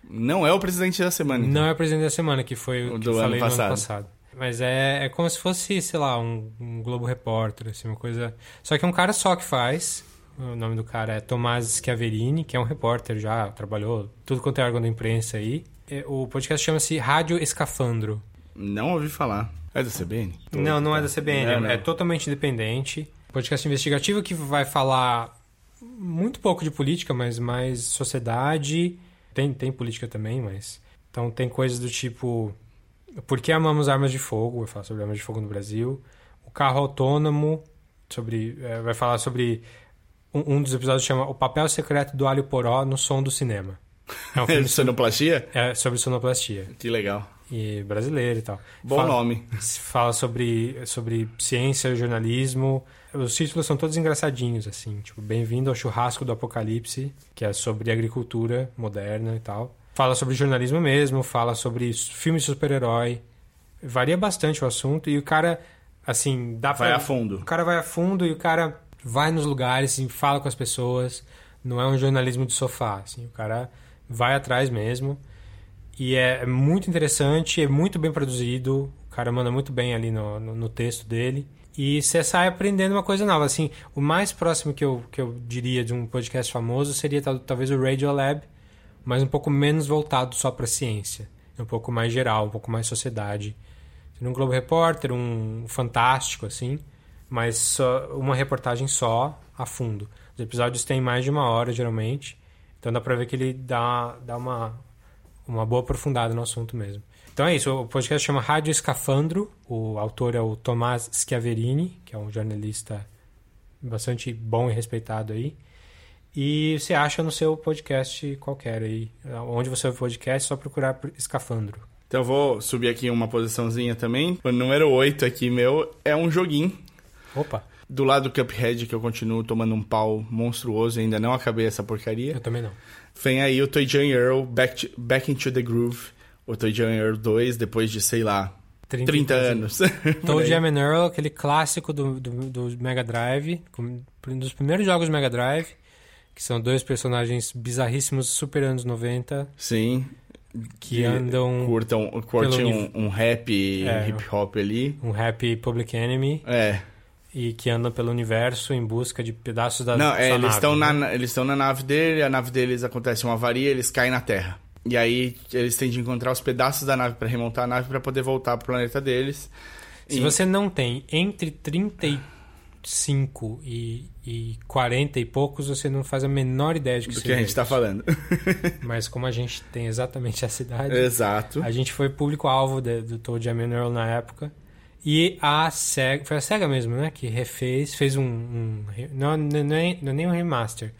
Não é o presidente da semana. então. Não é o presidente da semana, que foi O que do eu ano falei no ano passado. passado. Mas é, é como se fosse, sei lá, um, um Globo Repórter, assim, uma coisa. Só que é um cara só que faz. O nome do cara é Tomás Schiaverini, que é um repórter já, trabalhou tudo quanto é órgão da imprensa aí. É, O podcast chama-se Rádio Escafandro. Não ouvi falar. É da CBN? Não, não é da CBN, Não, não. é totalmente independente. Podcast investigativo que vai falar muito pouco de política, mas mais sociedade. Tem, tem política também, mas. Então tem coisas do tipo. Por que amamos armas de fogo? Vai falar sobre armas de fogo no Brasil. O carro autônomo. Sobre, é, vai falar sobre. Um, um dos episódios chama O Papel Secreto do Alho Poró no Som do Cinema. É um [LAUGHS] filme Sonoplastia? é, sobre sonoplastia. Que legal. E brasileiro e tal. Bom Fala- nome. fala sobre, sobre ciência, jornalismo. Os títulos são todos engraçadinhos, assim. Tipo, Bem-vindo ao Churrasco do Apocalipse, que é sobre agricultura moderna e tal. Fala sobre jornalismo mesmo, fala sobre filme de super-herói. Varia bastante o assunto e o cara, assim, dá pra... Vai a fundo. O cara vai a fundo e o cara vai nos lugares e fala com as pessoas. Não é um jornalismo de sofá, assim. O cara vai atrás mesmo. E é muito interessante, é muito bem produzido. O cara manda muito bem ali no, no, no texto dele. E você sai aprendendo uma coisa nova. Assim, o mais próximo que eu, que eu diria de um podcast famoso seria tal- talvez o Radiolab, mas um pouco menos voltado só para ciência. Um pouco mais geral, um pouco mais sociedade. Seria um Globo Repórter, um Fantástico, assim, mas só uma reportagem só, a fundo. Os episódios têm mais de uma hora, geralmente, então dá pra ver que ele dá, dá uma, uma boa aprofundada no assunto mesmo. Então é isso, o podcast chama Rádio Escafandro, o autor é o Tomás Schiaverini, que é um jornalista bastante bom e respeitado aí. E você acha no seu podcast qualquer aí. Onde você ouve podcast, é só procurar por Escafandro. Então eu vou subir aqui uma posiçãozinha também. O número 8 aqui meu é um joguinho. Opa, Do lado do Cuphead, que eu continuo tomando um pau monstruoso e ainda não acabei essa porcaria. eu também não. Vem aí o Toy Jam Earl Back, to- Back into the Groove. O Toy Jam Earl 2, depois de, sei lá, 30, anos. [LAUGHS] Por Toad aí. Jam and Earl, aquele clássico do, do, do Mega Drive, um dos primeiros jogos do Mega Drive, que são dois personagens bizarríssimos, super anos 90, Sim. que De- andam Curtam, curtem pelo um, um rap, É. hip hop ali. um rap Public Enemy É. e que andam pelo universo em busca de pedaços da Não, é, eles nave, estão né? na, eles estão na nave dele, a nave deles acontece uma avaria, eles caem na Terra. E aí eles têm de encontrar os pedaços da nave pra remontar a nave pra poder voltar pro planeta deles. Se E- você não tem entre 35 e, e 40 e poucos, você não faz a menor ideia de que do que a gente tá isso. falando. [LAUGHS] Mas como a gente tem exatamente essa idade, Exato. A gente foi público-alvo do Toad Earl na época. E a SEGA, foi a SEGA mesmo, né? Que refez, fez um. um não, não, não é, não é nem um remaster,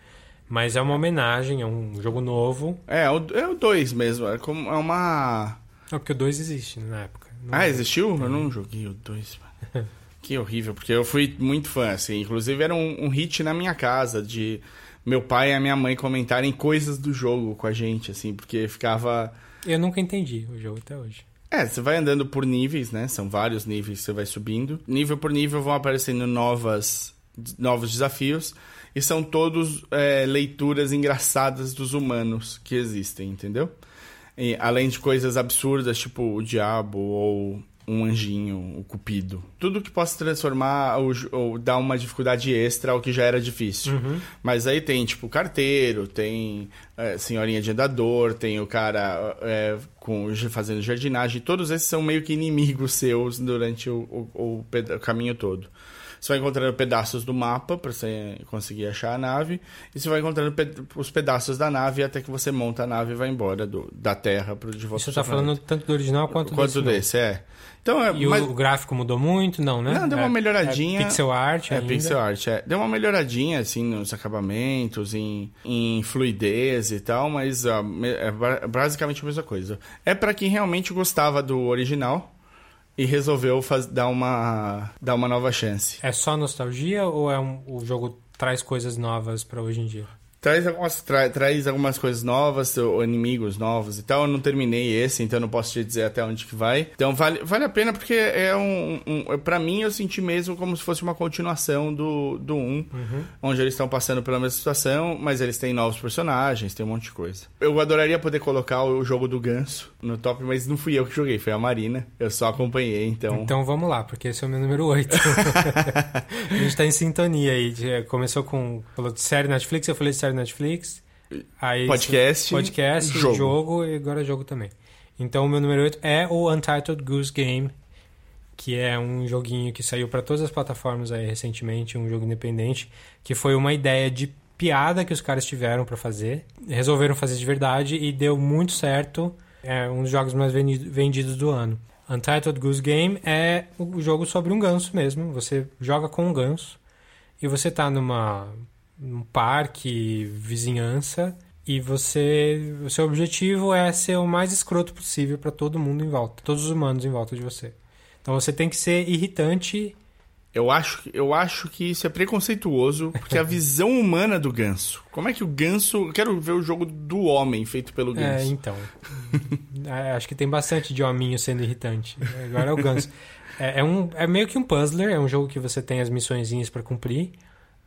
mas é uma homenagem, é um jogo novo. É, o- é o 2 mesmo. É, como, é uma. Não, porque o 2 existe na época. Não- Ah, existiu? Eu não joguei o 2. [LAUGHS] Que horrível, porque eu fui muito fã, assim. Inclusive era um, um hit na minha casa de meu pai e a minha mãe comentarem coisas do jogo com a gente, assim, porque ficava. Eu nunca entendi o jogo até hoje. É, você vai andando por níveis, né? São vários níveis que você vai subindo. Nível por nível vão aparecendo novas, novos desafios. E são todos é, leituras engraçadas dos humanos que existem, entendeu? E, além de coisas absurdas, tipo o diabo ou um anjinho, o cupido. Tudo que possa transformar ou, ou dar uma dificuldade extra ao que já era difícil. Mas aí tem, tipo, carteiro, tem é, senhorinha de andador, tem o cara é, com, fazendo jardinagem. Todos esses são meio que inimigos seus durante o, o, o caminho todo. Você vai encontrando pedaços do mapa para você conseguir achar a nave. E você vai encontrando pe- os pedaços da nave até que você monta a nave e vai embora do- da Terra pro, de volta Você tá seu falando tanto do original quanto. Quanto desse. desse, é. Então, é, E o- mas- o, gráfico mudou muito? Não, né? Não, deu uma É- melhoradinha. É pixel art É, ainda. pixel art, é. Deu uma melhoradinha, assim, nos acabamentos, em, em fluidez e tal, mas ó, é ba- basicamente a mesma coisa. É pra quem realmente gostava do original e resolveu faz- dar, uma, dar uma nova chance. É só nostalgia ou é um, o jogo traz coisas novas pra hoje em dia? Traz algumas, tra- traz algumas coisas novas, ou inimigos novos e tal. Eu não terminei esse, então não posso te dizer até onde que vai. Então vale, vale a pena porque é um, um. Pra mim, eu senti mesmo como se fosse uma continuação do, do 1, onde eles estão passando pela mesma situação, mas eles têm novos personagens, tem um monte de coisa. Eu adoraria poder colocar o jogo do Ganso no top, mas não fui eu que joguei, foi a Marina. Eu só acompanhei, então. Então vamos lá, porque esse é o meu número 8. [LAUGHS] a gente tá em sintonia aí. Começou com. Falou de série Netflix, eu falei de série Netflix. Aí, Podcast, Podcast, jogo. jogo. e agora jogo também. Então o meu número 8 é o Untitled Goose Game, que é um joguinho que saiu para todas as plataformas aí recentemente, um jogo independente, que foi uma ideia de piada que os caras tiveram para fazer. Resolveram fazer de verdade e deu muito certo. É um dos jogos mais vendidos do ano. Untitled Goose Game é o jogo sobre um ganso mesmo. Você joga com um ganso e você tá numa num parque, vizinhança, e você, o seu objetivo é ser o mais escroto possível para todo mundo em volta, todos os humanos em volta de você. Então você tem que ser irritante. Eu acho, eu acho que isso é preconceituoso, porque a [LAUGHS] visão humana do ganso. Como é que o ganso. Eu quero ver o jogo do homem feito pelo É, ganso. então. [LAUGHS] É, acho que tem bastante de hominho sendo irritante. Agora é o ganso. [LAUGHS] É, é um, é meio que um puzzler, é um jogo que você tem as missõezinhas para cumprir.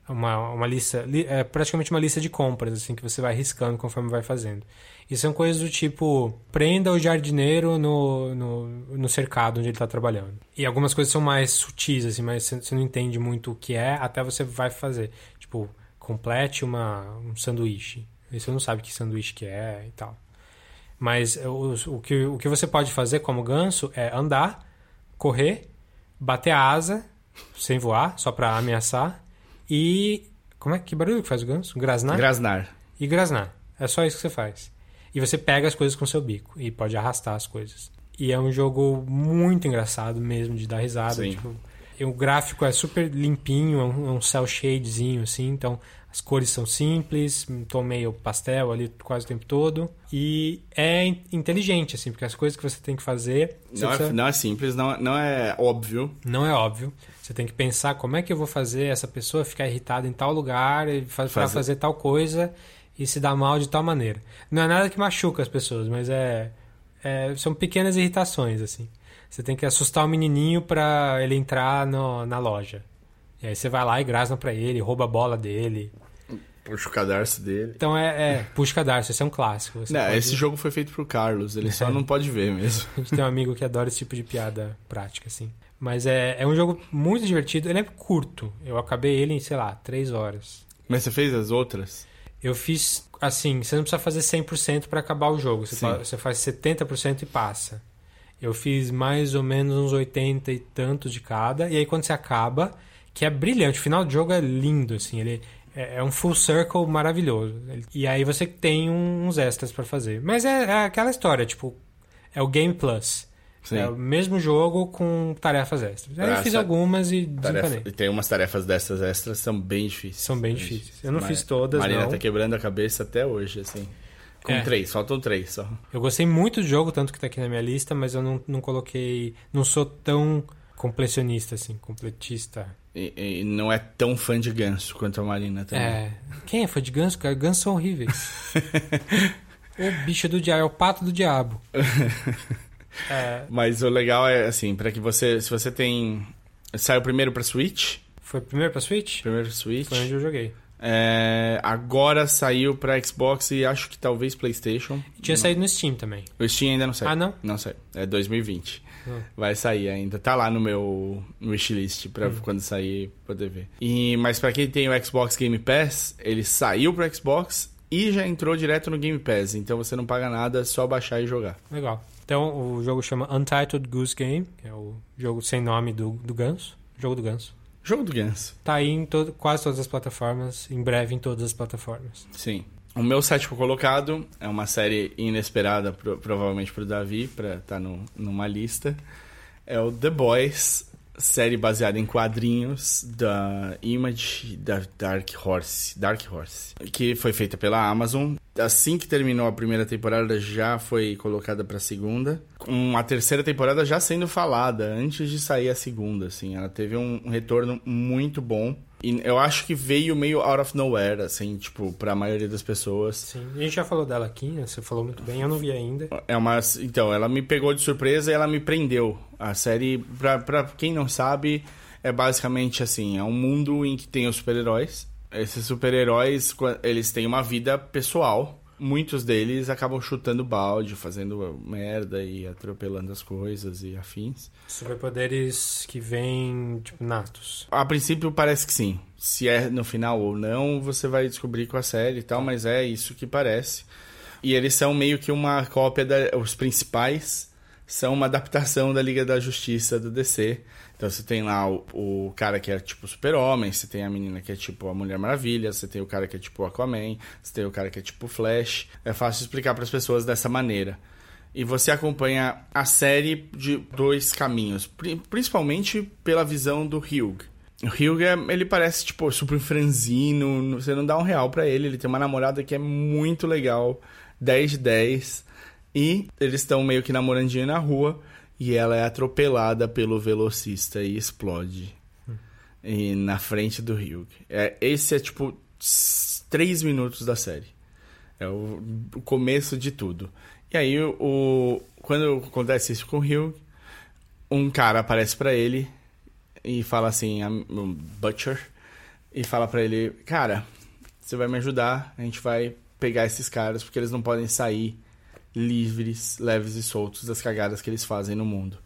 Uma, uma lista, li- é praticamente uma lista de compras, assim, que você vai riscando conforme vai fazendo. E são coisas do tipo, prenda o jardineiro no, no, no cercado onde ele está trabalhando. E algumas coisas são mais sutis, assim, mas você não entende muito o que é, até você vai fazer. Tipo, complete uma, um sanduíche. E você não sabe que sanduíche que é e tal. Mas o, o, que, o que você pode fazer como ganso é andar, correr, bater a asa, sem voar, só pra ameaçar, e. Como é que barulho que faz o ganso? Grasnar? Grasnar. e grasnar. É só isso que você faz. E você pega as coisas com seu bico e pode arrastar as coisas. E é um jogo muito engraçado mesmo de dar risada. Sim. Tipo, e o gráfico é super limpinho, é um, é um cel shadezinho assim, então as cores são simples, um tom meio pastel ali quase o tempo todo. E é in- inteligente, assim, porque as coisas que você tem que fazer. Não é, precisa- não é simples, não, não é óbvio. não é óbvio. Você tem que pensar como é que eu vou fazer essa pessoa ficar irritada em tal lugar e Fazer- fazer tal coisa e se dar mal de tal maneira. Não é nada que machuca as pessoas, mas é, é- são pequenas irritações assim. Você tem que assustar o menininho pra ele entrar no- na loja. E aí você vai lá e grasna pra ele, rouba a bola dele. Puxa o cadarço dele. Então é, é puxa cadarço, esse é um clássico. Não, pode- esse jogo foi feito pro Carlos, ele só É. não pode ver mesmo. A gente tem um amigo que adora esse tipo de piada prática, assim. Mas é, é um jogo muito divertido. Ele é curto. Eu acabei ele em, sei lá, três horas. Mas você fez as outras? Eu fiz, assim, você não precisa fazer 100% para acabar o jogo. Você, Sim. fa- você faz 70% e passa. Eu fiz mais ou menos uns 80 e tantos de cada. E aí quando você acaba, que é brilhante. O final do jogo é lindo, assim. Ele é, é um full circle maravilhoso. E aí você tem uns extras para fazer. Mas é, é aquela história, tipo... É o Game Plus. Sim. É o mesmo jogo com tarefas extras. Aí eu fiz algumas e desencanei. E tem umas tarefas dessas extras são bem difíceis. São bem Bem difíceis. Eu não fiz todas, Marina não. tá quebrando a cabeça até hoje, assim. Com É. três, faltam três só. Eu gostei muito do jogo, tanto que tá aqui na minha lista, mas eu não, não coloquei. Não sou tão completionista, assim, completista. E, e não é tão fã de ganso quanto a Marina também. É. Quem é fã de ganso, cara? Gansos são horríveis. [LAUGHS] o bicho do diabo, é o pato do diabo. [LAUGHS] É, Mas o legal é, assim, pra que você... Se você tem... Saiu primeiro pra Switch. foi primeiro pra Switch? Primeiro Switch. Foi onde eu joguei. É, agora saiu pra Xbox e acho que talvez Playstation. Tinha saído no Steam também. O Steam ainda não saiu. Ah, não? Não saiu. É 2020. Ah. Vai sair ainda. Tá lá no meu wishlist pra Hum. quando sair poder ver. E, mas pra quem tem o Xbox Game Pass, ele saiu pro Xbox e já entrou direto no Game Pass. Então você não paga nada, é só baixar e jogar. Legal. Então o jogo chama Untitled Goose Game, que é o jogo sem nome do, do ganso. Jogo do ganso. Jogo do Ganso. Tá aí em todo, quase todas as plataformas, em breve em todas as plataformas. Sim. O meu sétimo colocado é uma série inesperada, pro- provavelmente pro Davi, pra estar no, numa lista. É o The Boys, série baseada em quadrinhos da Image da Dark Horse, Dark Horse, que foi feita pela Amazon. Assim que terminou a primeira temporada, já foi colocada pra segunda. Com a terceira temporada já sendo falada antes de sair a segunda, assim. Ela teve um retorno muito bom. E eu acho que veio meio out of nowhere, assim, tipo, pra maioria das pessoas. Sim, a gente já falou dela aqui, né? Você falou muito bem, eu não vi ainda. É uma. Então, ela me pegou de surpresa e ela me prendeu. A série, pra, pra quem não sabe, é basicamente assim: é um mundo em que tem os super-heróis. Esses super-heróis, eles têm uma vida pessoal. Muitos deles acabam chutando balde, fazendo merda e atropelando as coisas e afins. Superpoderes que vêm, tipo, natos. A princípio parece que sim. Se é no final ou não, você vai descobrir com a série e tal, mas é isso que parece. E eles são meio que uma cópia da. Os principais são uma adaptação da Liga da Justiça do DC. Então você tem lá o, o cara que é tipo Super-Homem, você tem a menina que é tipo a Mulher Maravilha, você tem o cara que é tipo Aquaman, você tem o cara que é tipo Flash. É fácil explicar para as pessoas dessa maneira. E você acompanha a série de dois caminhos, pri- principalmente pela visão do Hugh. O Hugh, é- ele parece, tipo, super franzino, você não dá um real pra ele, ele tem uma namorada que é muito legal, 10 de 10, e eles estão meio que namorandinho na rua, e ela é atropelada pelo velocista e explode. E na frente do Hugh. É, esse é, tipo, 3 minutos da série. É o, o começo de tudo. E aí, o, quando acontece isso com o Hugh, um cara aparece pra ele e fala assim, "I'm- um Butcher, e fala pra ele, cara, você vai me ajudar, a gente vai pegar esses caras porque eles não podem sair livres, leves e soltos das cagadas que eles fazem no mundo.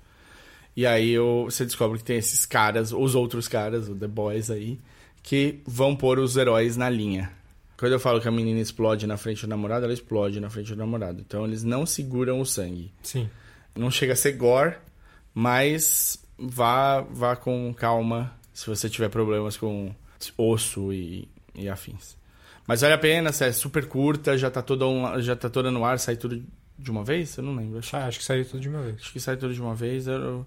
E aí eu, você descobre que tem esses caras, os outros caras, o The Boys aí, que vão pôr os heróis na linha. Quando eu falo que a menina explode na frente do namorado, ela explode na frente do namorado. Então eles não seguram o sangue. Sim. Não chega a ser gore, mas vá, vá com calma se você tiver problemas com osso e, e afins. Mas vale a pena, é super curta, já tá, toda já tá toda no ar, sai tudo de uma vez? Eu não lembro. Acho, Ah, acho que saiu tudo de uma vez. acho que sai tudo de uma vez. eu-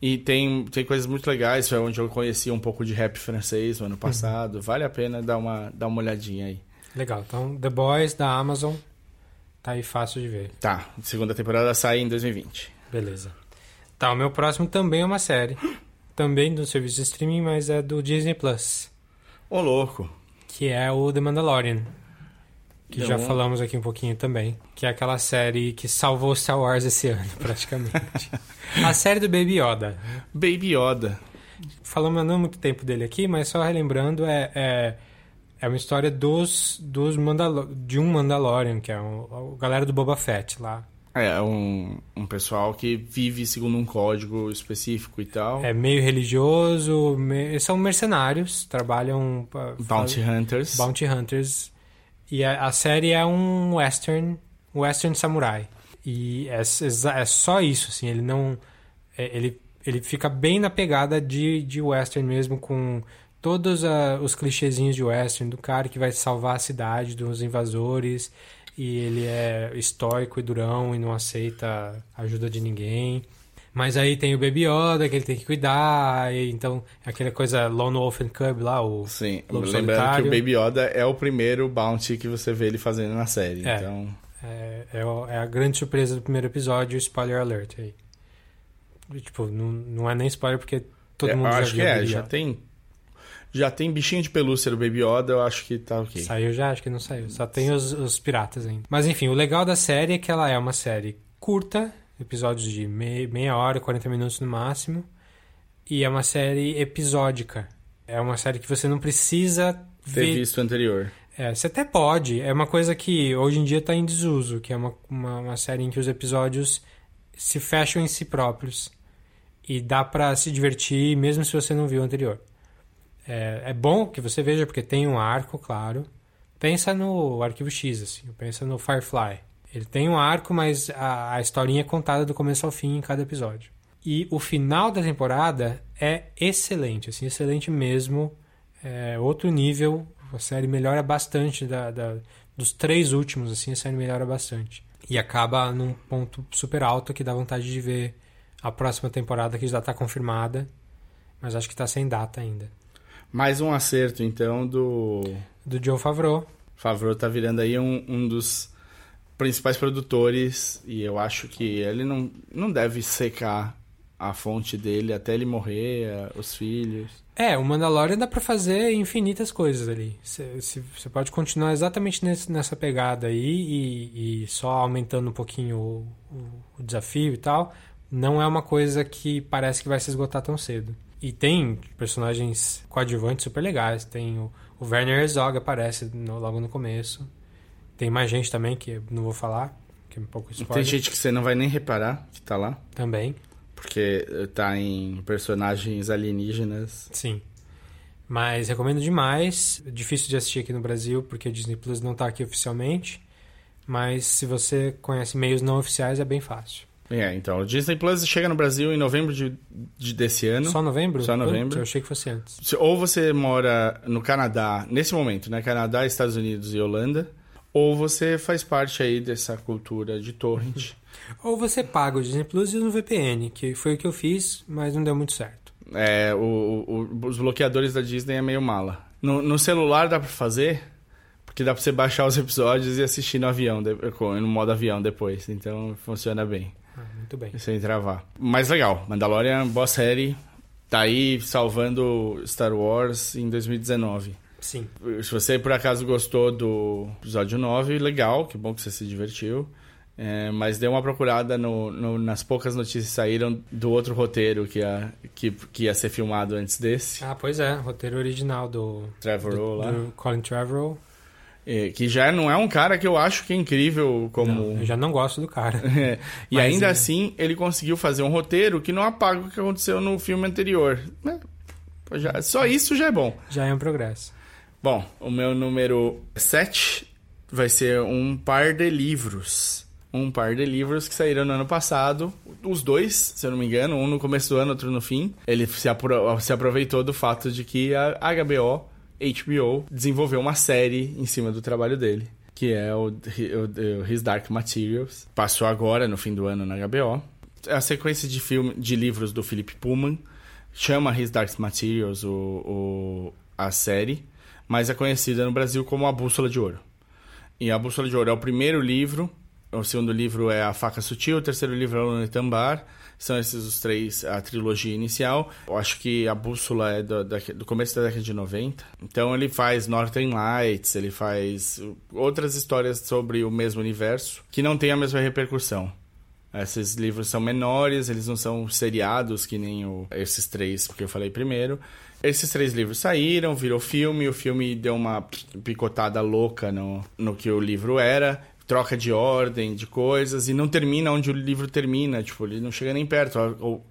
E tem, tem coisas muito legais, foi onde eu conheci um pouco de rap francês no ano passado. Vale a pena dar uma, dar uma olhadinha aí. Legal. Então, The Boys da Amazon. Tá aí fácil de ver. Tá, segunda temporada sai em 2020. Beleza. Tá, o meu próximo também é uma série. [GASPS] Também do serviço de streaming, mas é do Disney Plus. Ô, louco. Que é o The Mandalorian. Que já Então- falamos aqui um pouquinho também. Que é aquela série que salvou Star Wars esse ano, [LAUGHS] praticamente. A série do Baby Yoda. Baby Yoda. Falamos não há muito tempo dele aqui, mas só relembrando, é, é, é uma história dos, dos Mandalo de um Mandalorian, que é o, a galera do Boba Fett lá. É, um, um pessoal que vive segundo um código específico e tal. É meio religioso, me- são mercenários, trabalham... pa- Bounty faz- Hunters. Bounty Hunters. E a, a série é um western, western samurai. E é, exa- é só isso, assim, ele não... é- ele, ele fica bem na pegada de, de western mesmo, com todos ah, os clichêzinhos de western, do cara que vai salvar a cidade dos invasores, e ele é estoico e durão e não aceita ajuda de ninguém. Mas aí tem o Baby Yoda, que ele tem que cuidar, e então aquela coisa Lone Wolf and Cub lá, o Sim, Lobo lembrando Solitário. que o Baby Yoda é o primeiro Bounty que você vê ele fazendo na série. É. Então, É, é, é a grande surpresa do primeiro episódio, spoiler alert aí. E, Tipo, não, não é nem spoiler porque todo é, mundo já acho que é, já tem já tem bichinho de pelúcia do Baby Yoda, eu acho que tá ok. Saiu já? Acho que não saiu. Só tem os, os piratas ainda. Mas enfim, o legal da série é que ela é uma série curta, episódios de mei- meia hora, 40 minutos no máximo. E é uma série episódica. É uma série que você não precisa Ter ver visto o anterior. É, você até pode. É uma coisa que hoje em dia está em desuso, que é uma, uma, uma série em que os episódios se fecham em si próprios. E dá pra se divertir mesmo se você não viu o anterior. É, é bom que você veja, porque tem um arco, claro. Pensa no Arquivo X, assim. Pensa no Firefly. Ele tem um arco, mas a, a historinha é contada do começo ao fim em cada episódio. E o final da temporada é excelente, assim, excelente mesmo. É outro nível. A série melhora bastante da, da- dos três últimos, assim, a série melhora bastante. E acaba num ponto super alto que dá vontade de ver a próxima temporada que já está confirmada, mas acho que está sem data ainda. Mais um acerto, então, do Do Joe Favreau. Favreau tá virando aí um, um dos principais produtores e eu acho que ele não, não deve secar a fonte dele até ele morrer, os filhos. É, o Mandalorian dá pra fazer infinitas coisas ali. Você pode continuar exatamente nesse- nessa pegada aí e, e só aumentando um pouquinho o, o- o desafio e tal. Não é uma coisa que parece que vai se esgotar tão cedo. E tem personagens coadjuvantes super legais. Tem o, o Werner Herzog aparece no- logo no começo. Tem mais gente também que não vou falar, que é um pouco spoiler. Tem gente que você não vai nem reparar que tá lá, Também. porque eh, tá em personagens alienígenas. Sim. Mas recomendo demais. Difícil de assistir aqui no Brasil, porque a Disney Plus não tá aqui oficialmente. Mas se você conhece meios não oficiais, é bem fácil. É, então, o Disney Plus chega no Brasil em novembro de, de- desse ano. Só novembro? Só novembro. Eu achei que fosse antes. Ou você mora no Canadá, nesse momento, né? Canadá, Estados Unidos e Holanda. Ou você faz parte aí dessa cultura de torrent. [LAUGHS] Ou você paga o Disney Plus e usa um VPN, que foi o que eu fiz, mas não deu muito certo. É, o- o- os bloqueadores da Disney é meio mala. No, no celular dá pra fazer, porque dá pra você baixar os episódios e assistir no avião, no modo avião depois. Então funciona bem, Ah, muito bem. sem travar. Mas legal, Mandalorian, boa série. Tá aí salvando Star Wars em 2019. Sim. Se você por acaso gostou do episódio 9, legal, que bom que você se divertiu. É, mas dei uma procurada no, no- nas poucas notícias que saíram do outro roteiro que ia, que, que ia ser filmado antes desse, Ah, pois é, roteiro original do, Trevor do, lá. do Colin Trevorrow. É, que já não é um cara que eu acho que é incrível como. Não, eu já não gosto do cara. [LAUGHS] É, e Mas, ainda é. assim, ele conseguiu fazer um roteiro que não apaga o que aconteceu no filme anterior. Né? Já- só isso já é bom. já é um progresso. Bom, o meu número 7 vai ser um par de livros. Um par de livros que saíram no ano passado. Os dois, se eu não me engano, um no começo do ano, outro no fim. Ele se, apro- se aproveitou do fato de que a HBO, HBO, desenvolveu uma série em cima do trabalho dele. Que é o, o- o His Dark Materials. Passou agora, no fim do ano, na HBO. A sequência de, filme, de livros do Philip Pullman chama His Dark Materials o, o- a série, mas é conhecida no Brasil como A Bússola de Ouro. E A Bússola de Ouro é o primeiro livro, o segundo livro é A Faca Sutil, o terceiro livro é o Lunetambar. São esses os três, a trilogia inicial. Eu acho que A Bússola é do, do começo da década de 90. Então ele faz Northern Lights, ele faz outras histórias sobre o mesmo universo, que não tem a mesma repercussão. Esses livros são menores, eles não são seriados que nem o- esses três que eu falei primeiro. Esses três livros saíram, virou filme, o filme deu uma picotada louca no, no que o livro era, troca de ordem, de coisas, e não termina onde o livro termina, tipo, ele não chega nem perto. O,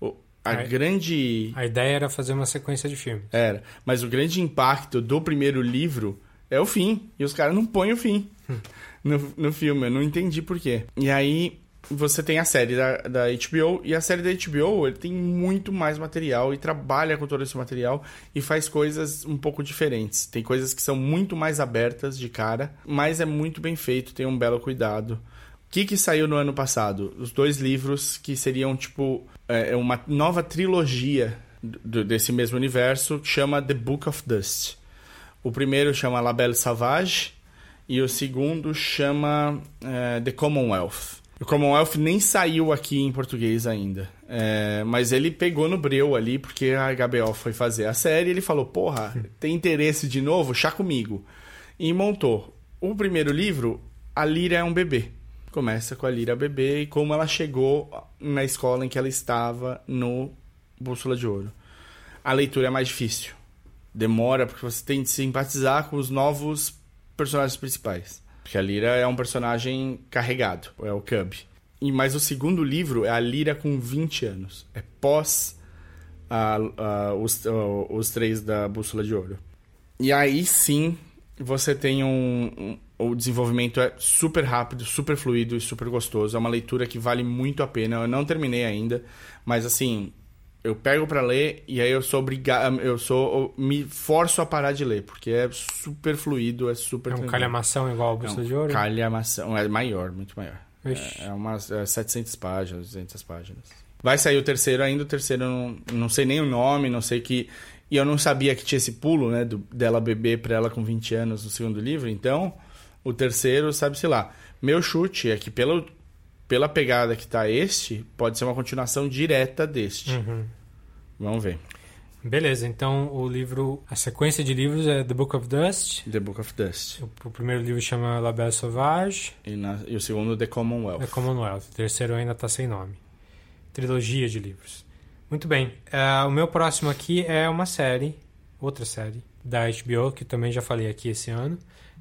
o- a Aí- grande. A ideia era fazer uma sequência de filmes. Era. Mas o grande impacto do primeiro livro é o fim. E os caras não põem o fim [LAUGHS] no, no filme. Eu não entendi por quê. E aí você tem a série da, da HBO. E a série da HBO ele tem muito mais material e trabalha com todo esse material e faz coisas um pouco diferentes. Tem coisas que são muito mais abertas de cara, mas é muito bem feito, tem um belo cuidado. O que, que saiu no ano passado? Os dois livros que seriam, tipo, é, uma nova trilogia do- desse mesmo universo, que chama The Book of Dust. O primeiro chama La Belle Sauvage e o segundo chama é, The Commonwealth. O Commonwealth nem saiu aqui em português ainda. É, mas ele pegou no breu ali, porque a HBO foi fazer a série e ele falou: Porra, [LAUGHS] tem interesse de novo? Chá comigo. E montou. O primeiro livro, a Lira é um bebê. Começa com a Lira bebê e como ela chegou na escola em que ela estava no Bússola de Ouro. A leitura é mais difícil. Demora porque você tem de simpatizar com os novos personagens principais. Porque a Lyra é um personagem carregado, é o Cub. E, mas o segundo livro é a Lyra com 20 anos. É pós os, os três da Bússola de Ouro. E aí sim você tem um, um- O desenvolvimento é super rápido, super fluido e super gostoso. É uma leitura que vale muito a pena. Eu não terminei ainda, mas assim. Eu pego pra ler e aí eu sou obrigado. Eu sou. eu me forço a parar de ler, porque é super fluido, é super. É um tranquilo. calhamação igual ao Bússola É um de Ouro? Calhamação. É maior, muito maior. Ixi. É, é umas é 700 páginas, 200 páginas. Vai sair o terceiro ainda, o terceiro eu não, não sei nem o nome, não sei que... E eu não sabia que tinha esse pulo, né, do, dela beber pra ela com 20 anos no segundo livro, então o terceiro, sabe-se lá. Meu chute é que pelo, pela pegada que tá este, pode ser uma continuação direta deste. Uhum. Vamos ver. Beleza, então o livro, a sequência de livros é The Book of Dust. The Book of Dust. O, o primeiro livro chama La Belle Sauvage, E, na- e o segundo, The Commonwealth. The Commonwealth. O terceiro ainda está sem nome. Trilogia de livros. Muito bem. eh, o meu próximo aqui é uma série, outra série, da HBO, que também já falei aqui esse ano.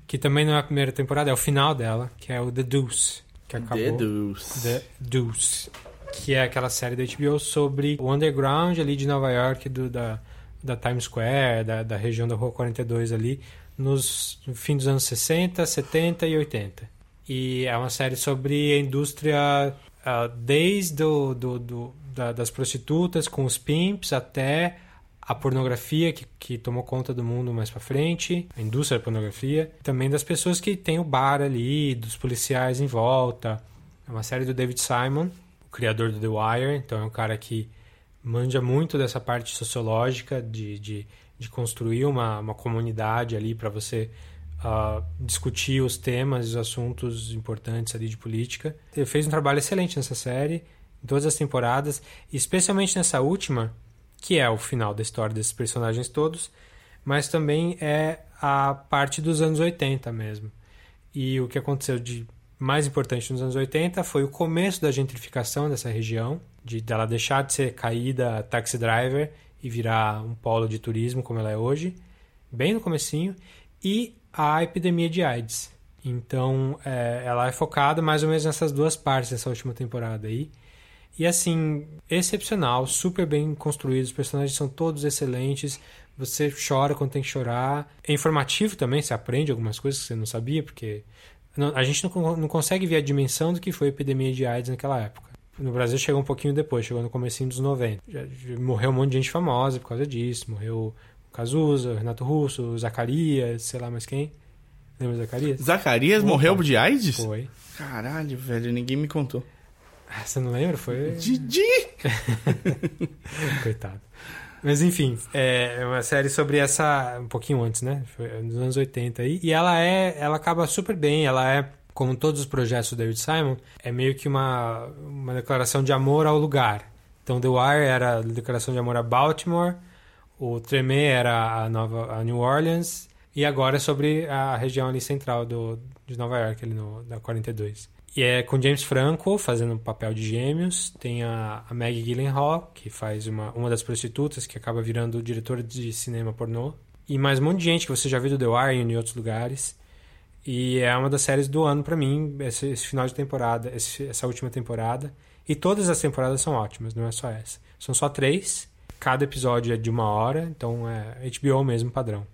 Que também não é a primeira temporada, é o final dela, que é o The Deuce. Que acabou. The Deuce. The Deuce, que é aquela série da HBO sobre o underground ali de Nova York, do, da, da Times Square, da, da região da Rua 42 ali, nos, no fim dos anos 60, 70 e 80. E é uma série sobre a indústria ah, desde do, do, do- da- das prostitutas com os pimps até a pornografia que, que tomou conta do mundo mais pra frente, a indústria da pornografia, também das pessoas que tem o bar ali, dos policiais em volta. É uma série do David Simon, o criador do The Wire, então é um cara que manja muito dessa parte sociológica de, de, de construir uma, uma comunidade ali para você ah, discutir os temas os assuntos importantes ali de política. Ele fez um trabalho excelente nessa série, em todas as temporadas, especialmente nessa última, que é o final da história desses personagens todos, mas também é a parte dos anos 80 mesmo. E o que aconteceu de mais importante nos anos 80 foi o começo da gentrificação dessa região, de dela deixar de ser caída taxi driver e virar um polo de turismo como ela é hoje, bem no comecinho, e a epidemia de AIDS. Então, é, ela é focada mais ou menos nessas duas partes dessa última temporada aí. E assim, excepcional, super bem construídos, os personagens são todos excelentes. Você chora quando tem que chorar. É informativo também, você aprende algumas coisas que você não sabia, porque a gente não, não consegue ver a dimensão do que foi a epidemia de AIDS naquela época. No Brasil chegou um pouquinho depois, chegou no começo dos 90. Já, já morreu um monte de gente famosa por causa disso. Morreu o Cazuza, o Renato Russo, o Zacarias, sei lá mais quem. Lembra Zacarias? Zacarias Opa. morreu de AIDS? Foi. Caralho, velho, ninguém me contou. Ah, Você não lembra? Foi. Didi! [LAUGHS] Coitado. Mas enfim, é uma série sobre essa. um pouquinho antes, né? Foi nos anos 80 aí. E ela é. Ela acaba super bem, ela é. Como todos os projetos do David Simon, é meio que uma, uma declaração de amor ao lugar. Então, The Wire era a declaração de amor a Baltimore, o Tremé era a, nova, a New Orleans, e agora é sobre a região ali central do, de Nova York, ali no, da 42. E é com James Franco fazendo o papel de gêmeos. Tem a, a Maggie Gyllenhaal, que faz uma, uma das prostitutas, que acaba virando diretora de cinema pornô. E mais um monte de gente que você já viu do The Wire e em outros lugares. E é uma das séries do ano pra mim, esse, esse final de temporada, esse- essa última temporada. E todas as temporadas são ótimas, não é só essa. São só três, cada episódio é de uma hora, então é HBO mesmo padrão.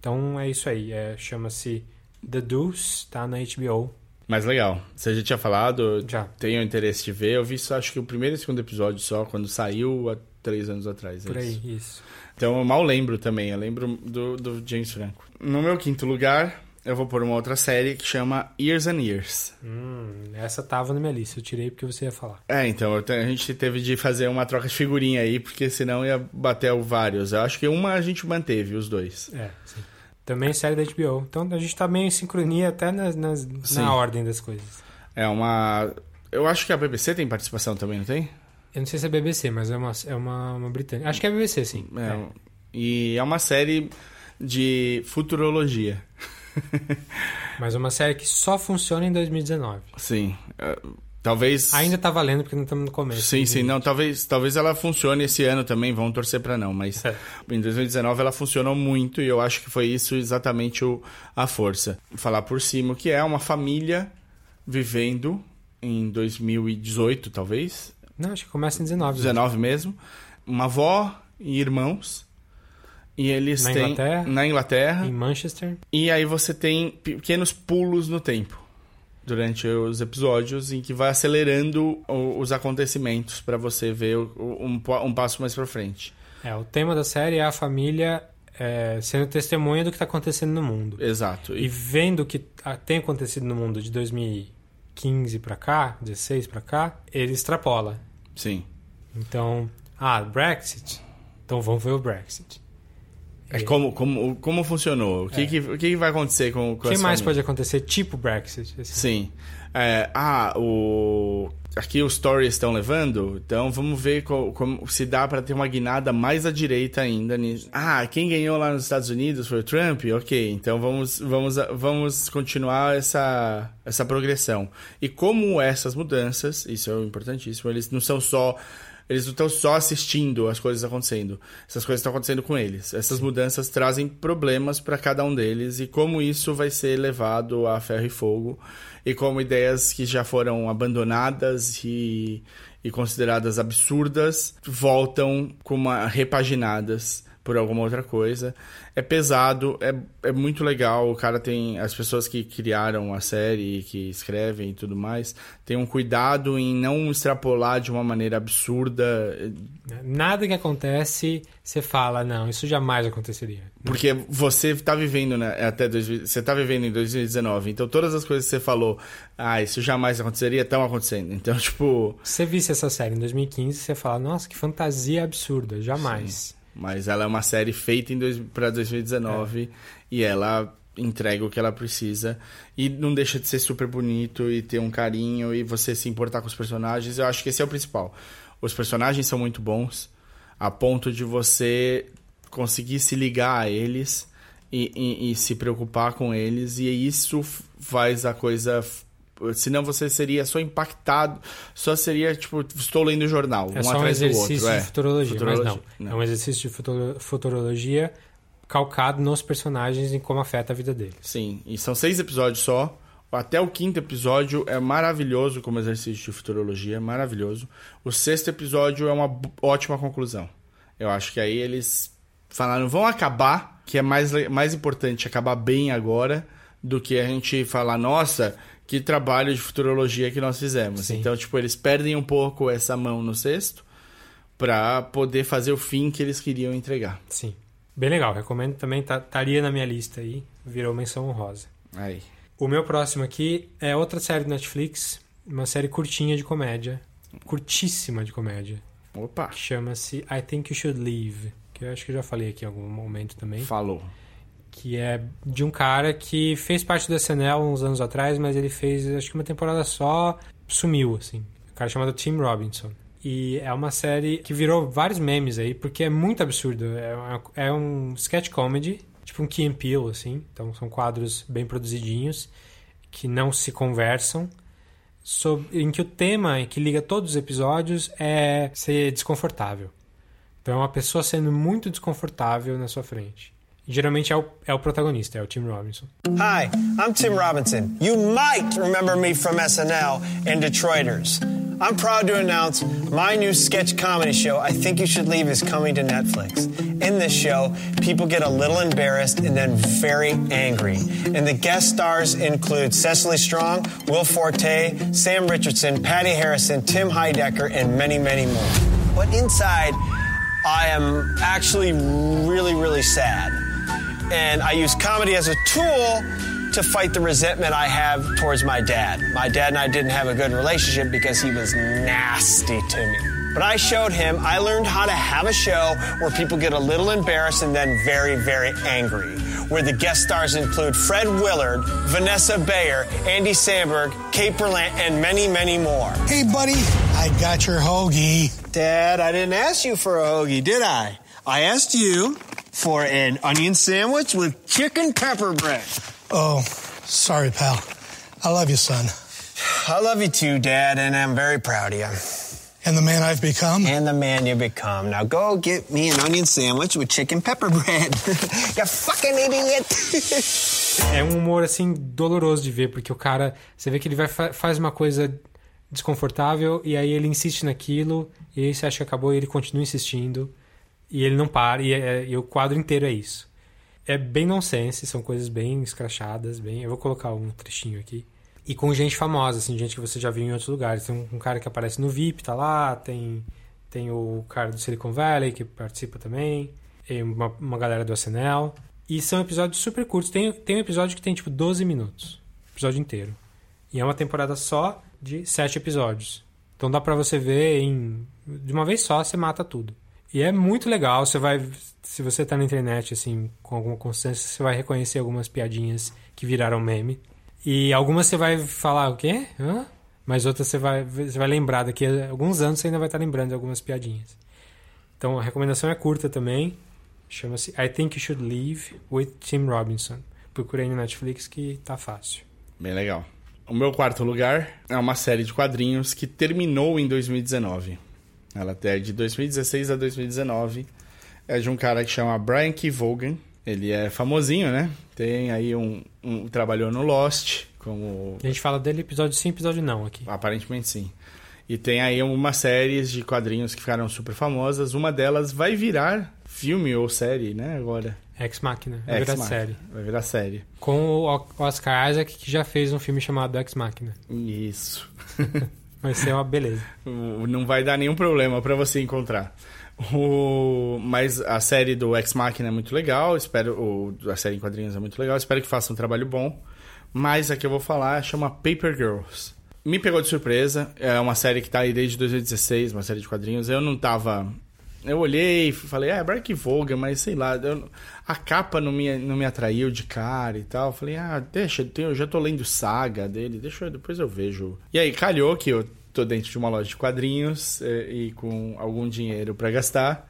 Então é isso aí, é, chama-se The Deuce, tá na HBO. Mas legal, você já tinha falado, Já. tenho interesse de ver. Eu vi só, acho que o primeiro e o segundo episódio só, quando saiu há três anos atrás. é Por isso. aí, isso. Então eu mal lembro também, eu lembro do, do James Franco. No meu quinto lugar, eu vou pôr uma outra série que chama Years and Years. Hum, essa tava na minha lista, eu tirei porque você ia falar. É, então, eu te- a gente teve de fazer uma troca de figurinha aí, porque senão ia bater o vários. Eu acho que uma a gente manteve, os dois. É, sim. Também é série da HBO. Então a gente tá meio em sincronia até nas, nas- na ordem das coisas. É uma... Eu acho que a BBC tem participação também, não tem? Eu não sei se é BBC, mas é uma, é uma, uma britânica. Acho que é BBC, sim. É, E é uma série de futurologia. Mas é uma série que só funciona em 2019. Sim. Talvez... Ainda tá valendo porque não estamos no começo. Sim, sim, não, talvez, talvez ela funcione esse ano também, vamos torcer pra não, mas É. em 2019 ela funcionou muito e eu acho que foi isso exatamente o, a força. Falar por cima, que é uma família vivendo em 2018, talvez, Não, acho que começa em 19. 19 mesmo, uma avó e irmãos, e eles Na têm Inglaterra? na Inglaterra, Em Manchester. e aí você tem pequenos pulos no tempo durante os episódios em que vai acelerando os acontecimentos pra você ver um, um passo mais pra frente. É, o tema da série é a família é, sendo testemunha do que está acontecendo no mundo. Exato. E E, vendo o que ah, tem acontecido no mundo de 2015 pra cá, 16 pra cá, ele extrapola. sim. Então, ah, Brexit. Então vamos ver o Brexit. É como, como, como funcionou? O que, que, o que que vai acontecer com, O com que mais família? pode acontecer? Tipo Brexit. assim. Sim. É, ah, o... Aqui os stories estão levando, então vamos ver co- como, se dá pra ter uma guinada mais à direita ainda nisso. Ah, quem ganhou lá nos Estados Unidos foi o Trump? Ok, então vamos, vamos, vamos continuar essa, essa progressão. E como essas mudanças, isso é importantíssimo, eles não são só eles não estão só assistindo as coisas acontecendo. Essas coisas estão acontecendo com eles. Essas mudanças trazem problemas para cada um deles e como isso vai ser levado a ferro e fogo e como ideias que já foram abandonadas e, e consideradas absurdas voltam com uma repaginadas por alguma outra coisa. É pesado, é, é muito legal. O cara tem. As pessoas que criaram a série, que escrevem e tudo mais, tem um cuidado em não extrapolar de uma maneira absurda. Nada que acontece, você fala, não, isso jamais aconteceria. Porque você tá vivendo né, até 2000, você tá vivendo em 2019, então todas as coisas que você falou, ah, isso jamais aconteceria, estão acontecendo. [LAUGHS] Então, tipo, Se você visse essa série em 2015, você fala, nossa, que fantasia absurda, jamais. Mas ela é uma série feita em dois, pra 2019 e ela entrega o que ela precisa e não deixa de ser super bonito e ter um carinho e você se importar com os personagens. Eu acho que esse é o principal. Os personagens são muito bons a ponto de você conseguir se ligar a eles e, e- e se preocupar com eles e isso faz a coisa Senão você seria só impactado, só seria tipo, estou lendo o jornal, É um só um atrás do exercício outro. de é. futurologia, Futurologia, mas não. É um exercício de futuro- futurologia calcado nos personagens e como afeta a vida deles. Sim, e são seis episódios só. Até o quinto episódio é maravilhoso como exercício de futurologia, maravilhoso. O sexto episódio é uma ótima conclusão. Eu acho que aí eles falaram, vão acabar, que é mais, mais importante acabar bem agora do que a gente falar, nossa, que trabalho de futurologia que nós fizemos. Sim. Então, tipo, eles perdem um pouco essa mão no sexto pra poder fazer o fim que eles queriam entregar. Sim. Bem legal, recomendo também, tá- estaria na minha lista aí, virou menção honrosa. Aí. O meu próximo aqui é outra série do Netflix, uma série curtinha de comédia, curtíssima de comédia, Opa, que chama-se I Think You Should Leave, que eu acho que eu já falei aqui em algum momento também, falou. Que é de um cara que fez parte do SNL uns anos atrás, mas ele fez acho que uma temporada só, sumiu assim. Um cara chamado Tim Robinson. E é uma série que virou vários memes aí, porque é muito absurdo. É, uma- é um sketch comedy, tipo um Key and Peele, assim. Então são quadros bem produzidinhos, que não se conversam, sob- em que o tema que liga todos os episódios é ser desconfortável. Então é uma pessoa sendo muito desconfortável na sua frente. Geralmente é o, é o protagonista, é o Tim Robinson. Hi, I'm Tim Robinson. You might remember me from SNL and Detroiters. I'm proud to announce my new sketch comedy show, I Think You Should Leave, is coming to Netflix. In this show, people get a little embarrassed and then very angry. And the guest stars include Cecily Strong, Will Forte, Sam Richardson, Patty Harrison, Tim Heidecker, and many, many more. But inside, I am actually really, really sad and I use comedy as a tool to fight the resentment I have towards my dad. My dad and I didn't have a good relationship because he was nasty to me. But I showed him I learned how to have a show where people get a little embarrassed and then very, very angry. Where the guest stars include Fred Willard, Vanessa Bayer, Andy Samberg, Kate Berlant, and many, many more. Hey, buddy, I got your hoagie. Dad, I didn't ask you for a hoagie, did I? I asked you for an onion sandwich with chicken pepper bread. Oh, sorry, pal. I love you, son. I love you too, Dad, and I'm very proud of you. And the man I've become. And the man you become. Now go get me an onion sandwich with chicken pepper bread. [LAUGHS] you fucking idiot. [LAUGHS] É um humor, assim, doloroso de ver, porque o cara, você vê que ele vai faz uma coisa desconfortável e aí ele insiste naquilo, e aí você acha que acabou e ele continua insistindo, e ele não para, e, é- e o quadro inteiro é isso. É bem nonsense, são coisas bem escrachadas, bem... Eu vou colocar um trechinho aqui. E com gente famosa, assim, gente que você já viu em outros lugares. Tem um, um cara que aparece no VIP, tá lá, tem, tem o cara do Silicon Valley que participa também, uma, uma galera do SNL. E são episódios super curtos. Tem, tem um episódio que tem tipo 12 minutos. Episódio inteiro. E é uma temporada só de 7 episódios. Então dá pra você ver em. De uma vez só, você mata tudo. E é muito legal. Você vai. Se você tá na internet, assim, com alguma constância, você vai reconhecer algumas piadinhas que viraram meme. E algumas você vai falar o quê? Hã? Mas outras você vai, você vai lembrar daqui a alguns anos você ainda vai estar lembrando de algumas piadinhas. Então a recomendação é curta também. Chama-se I Think You Should Leave with Tim Robinson. Procurei no Netflix que tá fácil. Bem legal. O meu quarto lugar é uma série de quadrinhos que terminou em 2019. Ela é de 2016 a 2019. É de um cara que chama Brian K. Vaughan. Ele é famosinho, né? Tem aí um, um trabalhou no Lost como A gente fala dele episódio sim, episódio não aqui. Aparentemente sim. E tem aí algumas séries de quadrinhos que ficaram super famosas. Uma delas vai virar filme ou série, né? Agora. Ex Machina. Vai virar Ex Machina. série. Vai virar série. Com o O- Oscar Isaac, que já fez um filme chamado Ex Machina. Isso. [LAUGHS] Vai ser uma beleza. Não vai dar nenhum problema pra você encontrar. O... Mas a série do Ex Machina é muito legal. Espero. O... A série em quadrinhos é muito legal. Espero que faça um trabalho bom. Mas a que eu vou falar chama Paper Girls. Me pegou de surpresa. É uma série que tá aí desde 2016, uma série de quadrinhos. Eu não tava. Eu olhei e falei, ah, é Brian Voga, mas sei lá, eu- a capa não me, não me atraiu de cara e tal. Falei, ah, deixa, eu já tô lendo saga dele, deixa eu, depois eu vejo. E aí, calhou que eu tô dentro de uma loja de quadrinhos eh, e com algum dinheiro pra gastar.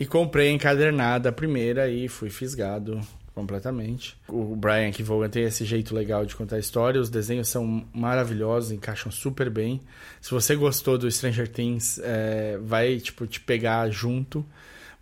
E comprei encadernada a primeira e fui fisgado completamente. O Brian Kevogan tem esse jeito legal de contar a história, os desenhos são maravilhosos, encaixam super bem. Se você gostou do Stranger Things, é, vai tipo te pegar junto,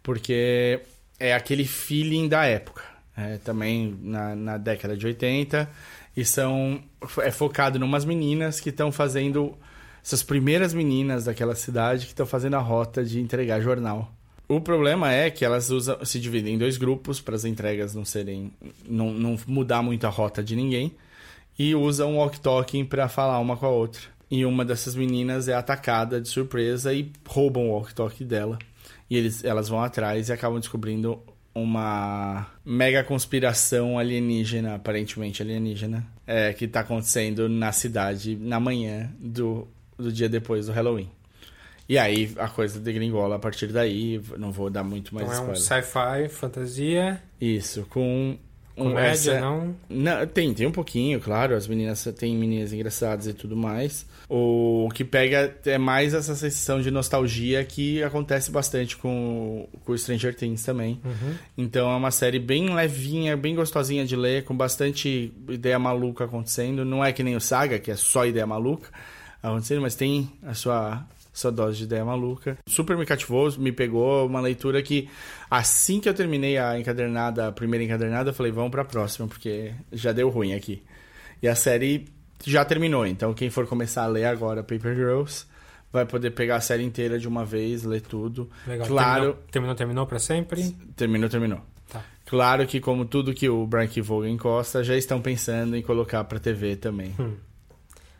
porque é aquele feeling da época. É, também na, na década de 80 e são é focado em umas meninas que estão fazendo essas primeiras meninas daquela cidade que estão fazendo a rota de entregar jornal. O problema é que elas usam, se dividem em dois grupos para as entregas não serem. Não, não mudar muito a rota de ninguém. E usam o walk-talking para falar uma com a outra. E uma dessas meninas é atacada de surpresa e roubam o walk-talkie dela. E eles, elas vão atrás e acabam descobrindo uma mega conspiração alienígena, aparentemente alienígena, é, que está acontecendo na cidade na manhã do, do dia depois do Halloween. E aí a coisa degringola a partir daí, não vou dar muito mais Então é um spoiler. sci-fi, fantasia, Isso, com um comédia, essa- não? Não, tem, tem um pouquinho, claro. As meninas tem meninas engraçadas e tudo mais. O que pega é mais essa sensação de nostalgia que acontece bastante com, com o Stranger Things também. Então é uma série bem levinha, bem gostosinha de ler, com bastante ideia maluca acontecendo. Não é que nem o Saga, que é só ideia maluca acontecendo, mas tem a sua, sua dose de ideia maluca. Super me cativou, me pegou uma leitura que assim que eu terminei a encadernada, a primeira encadernada, eu falei, vamos pra próxima, porque já deu ruim aqui. E a série já terminou, então quem for começar a ler agora Paper Girls vai poder pegar a série inteira de uma vez, ler tudo. Legal. Claro, Terminou, terminou, terminou pra sempre? terminou, terminou. Tá. Claro que como tudo que o Brian Kevogan encosta, já estão pensando em colocar pra TV também.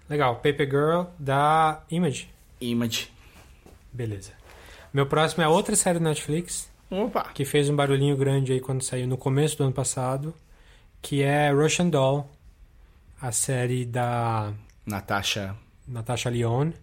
Legal. Paper Girl da Image. Image. Beleza. Meu próximo é outra série do Netflix, Opa! que fez um barulhinho grande aí quando saiu no começo do ano passado, que é Russian Doll, a série da Natasha Natasha Lyonne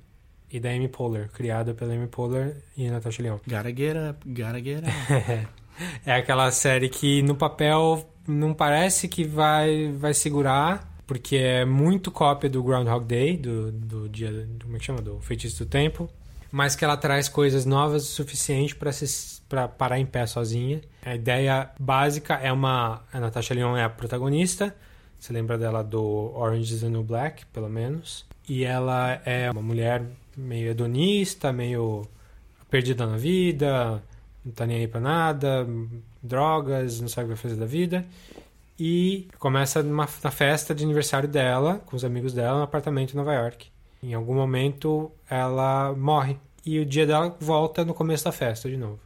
e da Amy Poehler, criada pela Amy Poehler e Natasha Lyonne. Gotta get up, gotta get up. [LAUGHS] É aquela série que no papel não parece que vai, vai segurar, porque é muito cópia do Groundhog Day, do, do dia. Do, como é que chama? Do Feitiço do Tempo. Mas que ela traz coisas novas o suficiente para se para parar em pé sozinha. A ideia básica é uma. A Natasha Lyonne é a protagonista. Você lembra dela do Orange is the New Black, pelo menos. E ela é uma mulher meio hedonista, meio perdida na vida, não tá nem aí pra nada, drogas, não sabe o que vai fazer da vida. E começa numa, na festa de aniversário dela, com os amigos dela, no apartamento em Nova York. Em algum momento ela morre. E o dia dela volta no começo da festa de novo.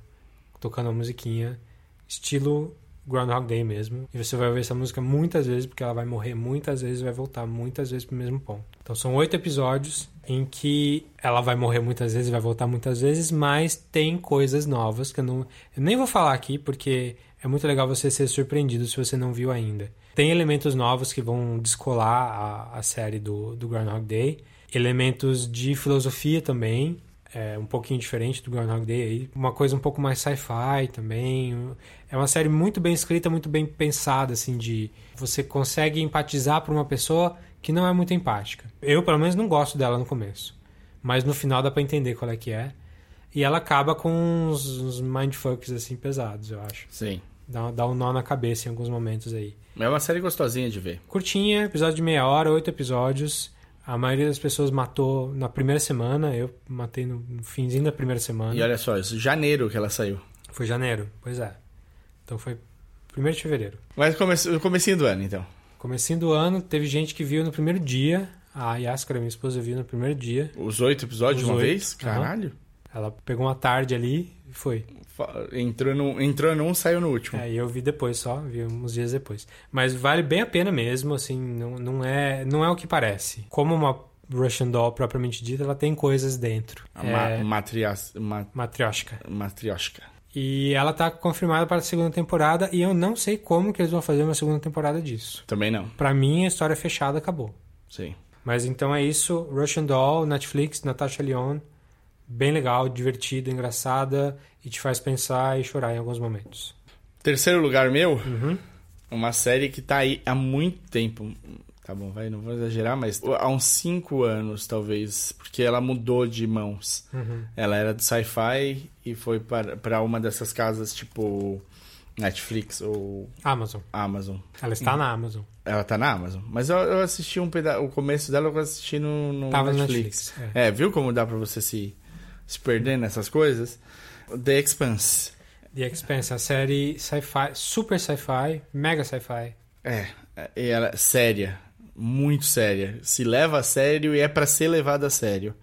Tocando uma musiquinha, estilo Groundhog Day mesmo. E você vai ouvir essa música muitas vezes, porque ela vai morrer muitas vezes vai voltar muitas vezes pro mesmo ponto. Então são oito episódios em que ela vai morrer muitas vezes vai voltar muitas vezes, mas tem coisas novas que eu não. Eu nem vou falar aqui, porque é muito legal você ser surpreendido se você não viu ainda. Tem elementos novos que vão descolar a, a série do, do Groundhog Day. Elementos de filosofia também, é um pouquinho diferente do Groundhog Day aí. Uma coisa um pouco mais sci-fi também. É uma série muito bem escrita, muito bem pensada, assim, de... Você consegue empatizar por uma pessoa que não é muito empática. Eu, pelo menos, não gosto dela no começo. Mas no final dá pra entender qual é que é. E ela acaba com uns, uns mindfucks, assim, pesados, eu acho. Sim. Dá, dá um nó na cabeça em alguns momentos aí. É uma série gostosinha de ver. Curtinha, episódio de meia hora, oito episódios. A maioria das pessoas matou na primeira semana. Eu matei no finzinho da primeira semana. E olha só, isso janeiro que ela saiu. Foi janeiro, pois é. Então foi primeiro de fevereiro. Mas come... o comecinho do ano, então. Comecinho do ano, teve gente que viu no primeiro dia. A Yaskara, minha esposa, viu no primeiro dia. Os oito episódios Os de uma vez? Caralho. Ela pegou uma tarde ali e foi. Entrou, no... Entrou num, saiu no último. É, eu vi depois só, vi uns dias depois. Mas vale bem a pena mesmo, assim, não, não, é, não é o que parece. Como uma Russian Doll propriamente dita, ela tem coisas dentro. A ma... É, matrias... ma... matrioshka. Matrioshka. E ela tá confirmada para a segunda temporada e eu não sei como que eles vão fazer uma segunda temporada disso. Também não. Pra mim, a história fechada acabou. Sim. Mas então é isso, Russian Doll, Netflix, Natasha Lyonne. Bem legal, divertida, engraçada e te faz pensar e chorar em alguns momentos. Terceiro lugar meu, Uhum. uma série que tá aí há muito tempo. Tá bom, vai, não vou exagerar, mas há uns cinco anos, talvez, porque ela mudou de mãos. Uhum. Ela era do sci-fi e foi para uma dessas casas, tipo Netflix ou Amazon. Amazon. Ela está na Amazon. Ela tá na Amazon. Mas eu, eu assisti um pedaço. O começo dela eu assisti no, no Tava Netflix. Netflix, é. viu como dá pra você se, se perder nessas coisas? The Expanse. The Expanse, a série sci-fi, super sci-fi, mega sci-fi. É, ela é séria. Muito séria. Se leva a sério e é pra ser levada a sério.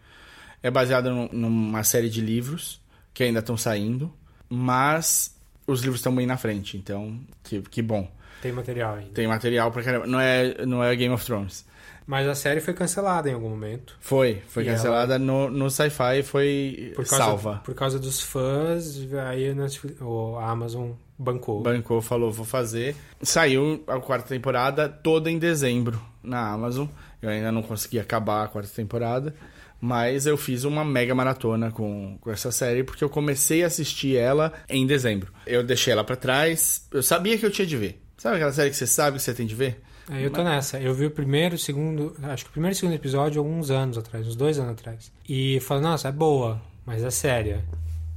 É baseada num- numa série de livros que ainda estão saindo, mas os livros estão bem na frente, então que, que bom. Tem material ainda. Tem material pra caramba. Não é, não é Game of Thrones. Mas a série foi cancelada em algum momento. Foi, foi E cancelada no, no sci-fi e foi Por causa, salva. Por causa dos fãs, aí a o Amazon bancou. Bancou, falou, vou fazer. Saiu a quarta temporada toda em dezembro na Amazon. Eu ainda não consegui acabar a quarta temporada. Mas eu fiz uma mega maratona com, com essa série, porque eu comecei a assistir ela em dezembro. Eu deixei ela pra trás, eu sabia que eu tinha de ver. Sabe aquela série que você sabe que você tem de ver? Aí eu tô nessa. Eu vi o primeiro, segundo, acho que o primeiro e o segundo episódio alguns anos atrás, uns dois anos atrás. E falei, nossa, é boa, mas é séria.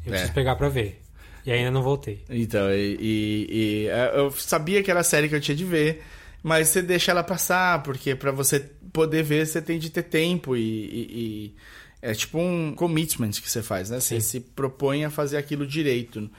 Eu É. preciso pegar pra ver. E ainda não voltei. Então, e, e- e, é, eu sabia que era a série que eu tinha de ver, mas você deixa ela passar, porque pra você poder ver, você tem de ter tempo e, e- é tipo um commitment que você faz, né? Você Sim. se propõe a fazer aquilo direito.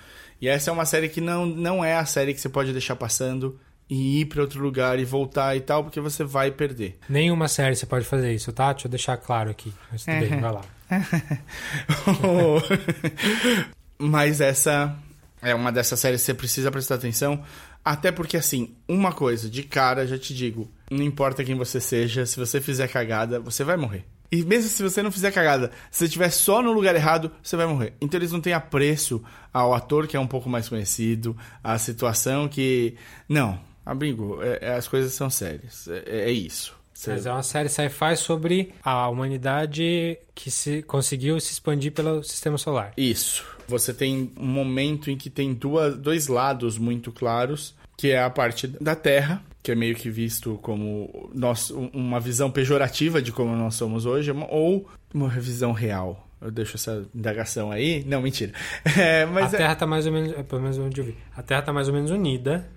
E essa é uma série que não, não é a série que você pode deixar passando e ir pra outro lugar e voltar e tal, porque você vai perder. Nenhuma série você pode fazer isso, tá? Deixa eu deixar claro aqui. Mas tudo bem, vai lá. [LAUGHS] Mas essa é uma dessas séries que você precisa prestar atenção. Até porque, assim, uma coisa, de cara, já te digo: não importa quem você seja, se você fizer cagada, você vai morrer. E mesmo se você não fizer cagada, se você estiver só no lugar errado, você vai morrer. Então eles não têm apreço ao ator que é um pouco mais conhecido, à situação que. Não, amigo, é- é- as coisas são sérias. É, é isso. Você- Mas é uma série sci-fi sobre a humanidade que se conseguiu se expandir pelo sistema solar. Isso. Você tem um momento em que tem duas, dois lados muito claros, que é a parte da Terra, que é meio que visto como nós, uma visão pejorativa de como nós somos hoje, ou uma visão real. Eu deixo essa indagação aí. Não, mentira. [LAUGHS] É, a é Terra tá mais ou menos, é, pelo menos onde eu vi. A Terra tá mais ou menos unida,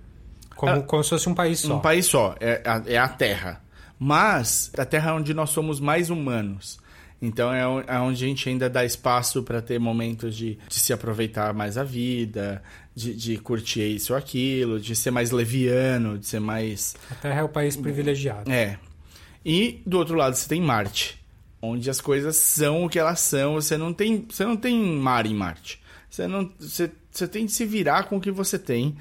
como, Ah, como se fosse um país só. um país só. É a, é a Terra. Mas a Terra é onde nós somos mais humanos. Então é é onde a gente ainda dá espaço para ter momentos de, de se aproveitar mais a vida, de, de curtir isso ou aquilo, de ser mais leviano, de ser mais. A Terra é o país privilegiado. É. E do outro lado você tem Marte, onde as coisas são o que elas são. Você não tem, você não tem mar em Marte. Você não, você, você tem de se virar com o que você tem.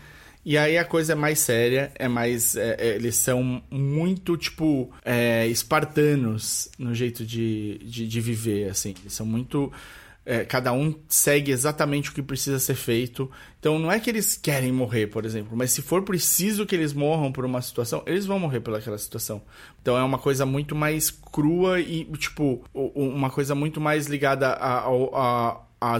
E aí a coisa é mais séria, é mais, é, é, eles são muito tipo é, espartanos no jeito de, de, de viver, assim. Eles são muito é, cada um segue exatamente o que precisa ser feito. Então não é que eles querem morrer, por exemplo, mas se for preciso que eles morram por uma situação, eles vão morrer pelaquela situação. Então é uma coisa muito mais crua e, tipo, uma coisa muito mais ligada a, a, a,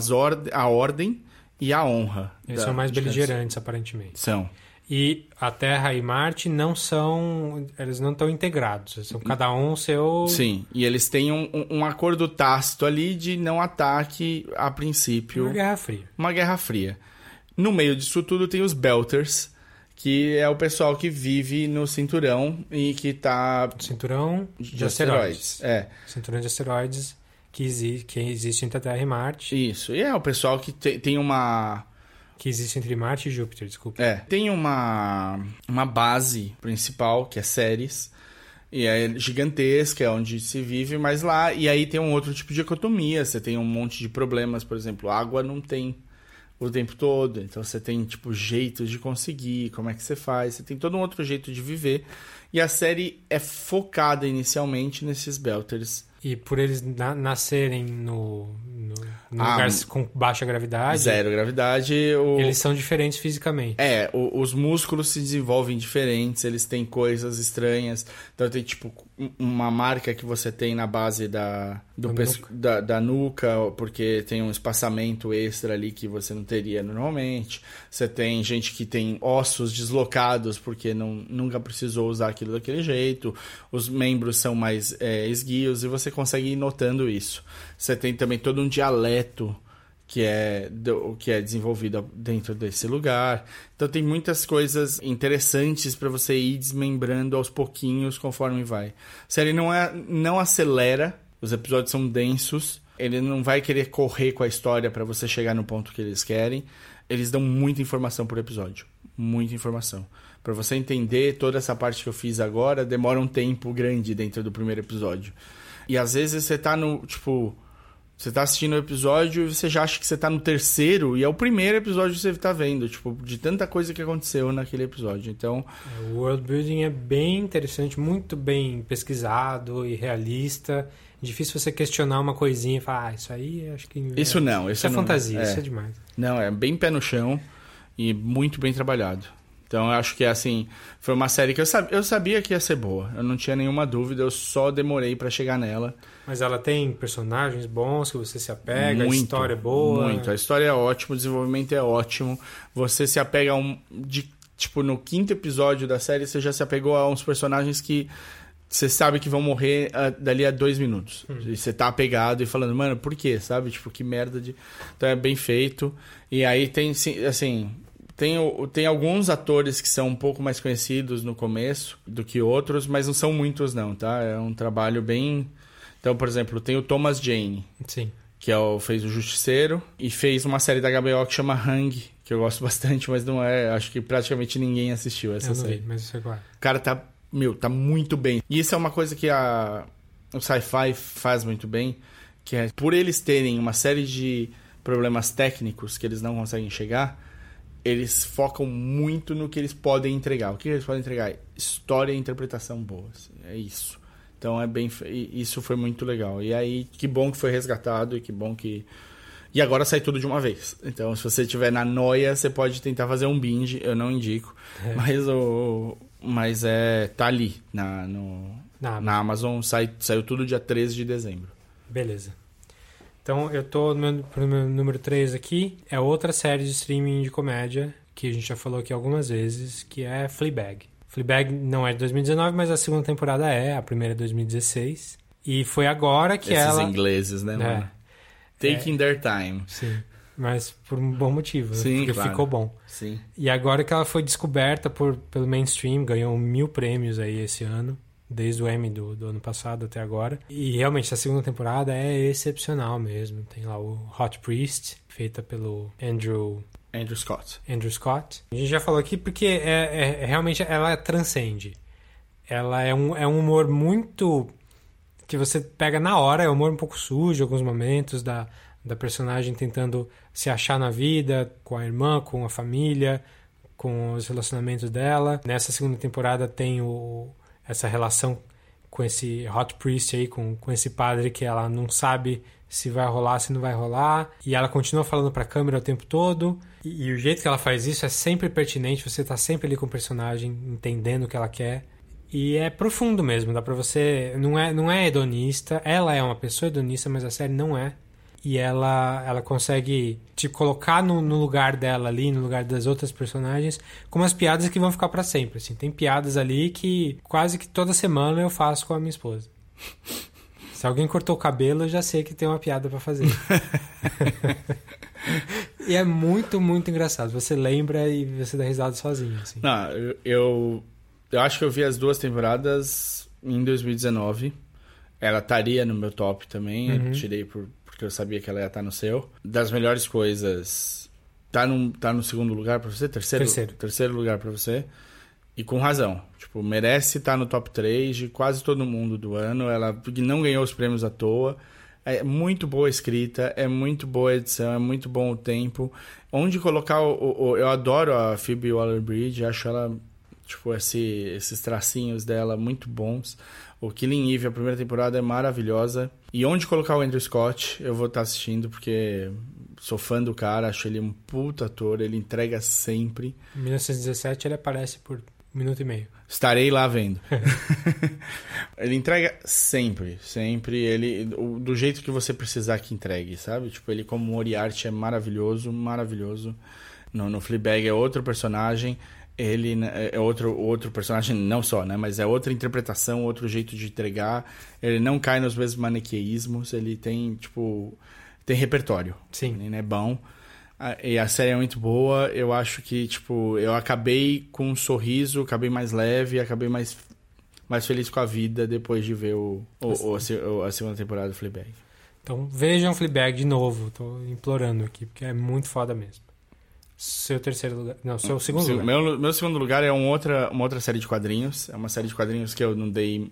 à ordem e à honra. Eles da- são mais beligerantes, aparentemente. São. E a Terra e Marte não são. Eles não estão integrados. São cada um seu. Sim, e eles têm um, um- um acordo tácito ali de não ataque a princípio. Uma Guerra Fria. uma guerra fria. No meio disso tudo tem os Belters, que é o pessoal que vive no cinturão e que tá Cinturão de, de asteroides. asteroides. É, Cinturão de asteroides que, exi que existe entre a Terra e Marte. isso. E é o pessoal que te- tem uma Que existe entre Marte e Júpiter, desculpa. é, tem uma uma base principal que é Ceres. E é gigantesca, é onde se vive, mas lá. E aí tem um outro tipo de economia. Você tem um monte de problemas, por exemplo, água não tem o tempo todo. Então você tem, tipo, jeitos de conseguir, como é que você faz. Você tem todo um outro jeito de viver. E a série é focada inicialmente nesses Belters. E por eles na- nascerem no, no, no Ah, lugar com baixa gravidade, Zero gravidade. O... eles são diferentes fisicamente. É, o- os músculos se desenvolvem diferentes, eles têm coisas estranhas. Então tem tipo uma marca que você tem na base da, do pes- nuca. da, da nuca, porque tem um espaçamento extra ali que você não teria normalmente. Você tem gente que tem ossos deslocados porque não, nunca precisou usar aquilo daquele jeito. Os membros são mais é, esguios e você consegue ir notando isso. Você tem também todo um dialeto que é, do, que é desenvolvida dentro desse lugar. Então tem muitas coisas interessantes para você ir desmembrando aos pouquinhos conforme vai. A série não, é, não acelera, os episódios são densos, ele não vai querer correr com a história para você chegar no ponto que eles querem. Eles dão muita informação por episódio, muita informação. Para você entender toda essa parte que eu fiz agora, demora um tempo grande dentro do primeiro episódio. E às vezes você tá no, tipo, você tá assistindo o episódio e você já acha que você tá no terceiro e é o primeiro episódio que você tá vendo, tipo, de tanta coisa que aconteceu naquele episódio. Então. É, o world building é bem interessante, muito bem pesquisado e realista. Difícil você questionar uma coisinha e falar, ah, isso aí acho que. Isso não, isso, isso é não, fantasia, é. isso é demais. Não, é bem pé no chão e muito bem trabalhado. Então eu acho que assim, foi uma série que eu sabia, eu sabia que ia ser boa. Eu não tinha nenhuma dúvida, eu só demorei para chegar nela. Mas ela tem personagens bons que você se apega, muito, a história é boa. Muito, a história é ótima, o desenvolvimento é ótimo. Você se apega a um de tipo no quinto episódio da série, você já se apegou a uns personagens que você sabe que vão morrer uh, dali a dois minutos. Hum. E você tá apegado e falando, mano, por quê? Sabe? Tipo, que merda de. Então é bem feito. E aí tem, assim, tem, tem alguns atores que são um pouco mais conhecidos no começo do que outros, mas não são muitos, não, tá? É um trabalho bem. Então, por exemplo, tem o Thomas Jane. Sim. Que é o, fez o Justiceiro e fez uma série da HBO que chama Hang, que eu gosto [LAUGHS] bastante, mas não é. Acho que praticamente ninguém assistiu essa eu série. Vi, mas isso é claro. O cara tá. Meu, tá muito bem. E isso é uma coisa que a, o sci-fi faz muito bem, que é por eles terem uma série de problemas técnicos que eles não conseguem chegar eles focam muito no que eles podem entregar. O que eles podem entregar? História e interpretação boas. É isso. Então é bem. Isso foi muito legal. E aí, que bom que foi resgatado e que bom que. E agora sai tudo de uma vez. Então, se você tiver na noia, você pode tentar fazer um binge. Eu não indico. É. Mas o. Mas é. Tá ali na, no, na Amazon. Na Amazon sai, saiu tudo dia 13 de dezembro. Beleza. Então eu tô no meu, no meu número 3 aqui. É outra série de streaming de comédia que a gente já falou aqui algumas vezes, que é Fleabag. Fleabag não é de 2019, mas a segunda temporada é, a primeira é 2016. E foi agora que Esses ela... Esses ingleses, né, mano? É, Taking é, their time. Sim, mas por um bom motivo, sim, porque claro. ficou bom. Sim. E agora que ela foi descoberta por, pelo mainstream, ganhou mil prêmios aí esse ano desde o M do, do ano passado até agora. E realmente a segunda temporada é excepcional mesmo. Tem lá o Hot Priest, feita pelo Andrew Andrew Scott. Andrew Scott. A gente já falou aqui porque é, é, é realmente ela transcende. Ela é um, é um humor muito que você pega na hora, é um humor um pouco sujo em alguns momentos da, da personagem tentando se achar na vida, com a irmã, com a família, com os relacionamentos dela. Nessa segunda temporada tem o essa relação com esse hot priest aí, com, com esse padre que ela não sabe se vai rolar, se não vai rolar. E ela continua falando pra câmera o tempo todo. E, e o jeito que ela faz isso é sempre pertinente, você tá sempre ali com o personagem, entendendo o que ela quer. E é profundo mesmo, dá pra você. Não é, não é hedonista, ela é uma pessoa hedonista, mas a série não é e ela, ela consegue te colocar no, no, lugar dela ali, no lugar das outras personagens, com umas piadas que vão ficar para sempre. Assim. Tem piadas ali que quase que toda semana eu faço com a minha esposa. Se alguém cortou o cabelo, eu já sei que tem uma piada para fazer. [LAUGHS] e é muito, muito engraçado. Você lembra e você dá risada sozinho. Assim. Não, eu, eu acho que eu vi as duas temporadas em 2019. Ela estaria no meu top também. Uhum. Eu tirei por porque eu sabia que ela ia estar no seu. Das melhores coisas, tá, num, tá no segundo lugar para você? Terceiro, terceiro. terceiro lugar para você. E com razão. Tipo, merece estar no top 3 de quase todo mundo do ano. Ela não ganhou os prêmios à toa. É muito boa a escrita, é muito boa a edição, é muito bom o tempo. Onde colocar o. o, o eu adoro a Phoebe Waller-Bridge, acho ela, tipo, esse, esses tracinhos dela muito bons. O Killing Eve, a primeira temporada, é maravilhosa. E onde colocar o Andrew Scott, eu vou estar assistindo, porque sou fã do cara, acho ele um puta ator, ele entrega sempre. Em 1917 ele aparece por um minuto e meio. Estarei lá vendo. [LAUGHS] ele entrega sempre, sempre. Ele do jeito que você precisar que entregue, sabe? Tipo, ele como Moriarty é maravilhoso, maravilhoso. No, no Fleabag é outro personagem ele né, é outro, outro personagem, não só, né? Mas é outra interpretação, outro jeito de entregar. Ele não cai nos mesmos maniqueísmos. Ele tem, tipo... tem repertório. Sim. Menino é bom. Ah, E a série é muito boa. Eu acho que, tipo, eu acabei com um sorriso, acabei mais leve, acabei mais, mais feliz com a vida depois de ver o, o- o- a a segunda temporada do Fleabag. Então vejam Fleabag de novo. Tô implorando aqui, porque é muito foda mesmo. Seu terceiro lugar. Não, seu segundo Se- lugar. Meu, meu segundo lugar é um outra, uma outra série de quadrinhos. É uma série de quadrinhos que eu não dei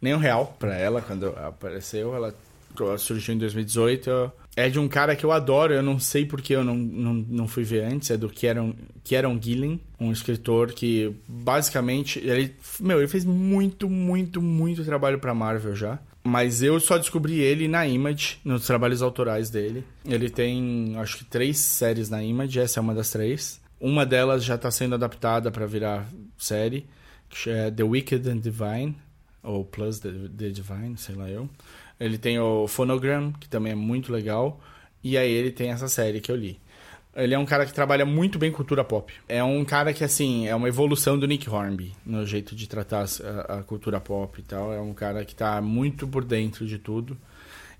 nem um real pra ela quando apareceu. Ela surgiu em 2018. Eu- É de um cara que eu adoro. Eu não sei porque eu não, não, não fui ver antes. É do Kieron, Kieron Gillen, um escritor que basicamente... Ele, meu, ele fez muito, muito, muito trabalho pra Marvel já. Mas eu só descobri ele na Image, nos trabalhos autorais dele. Ele tem, acho que, três séries na Image. Essa é uma das três. Uma delas já está sendo adaptada para virar série, que é The Wicked and Divine, ou Plus the, the Divine, sei lá eu. Ele tem o Phonogram, que também é muito legal, e aí ele tem essa série que eu li. Ele é um cara que trabalha muito bem cultura pop. É um cara que, assim, é uma evolução do Nick Hornby no jeito de tratar a, a cultura pop e tal. É um cara que tá muito por dentro de tudo.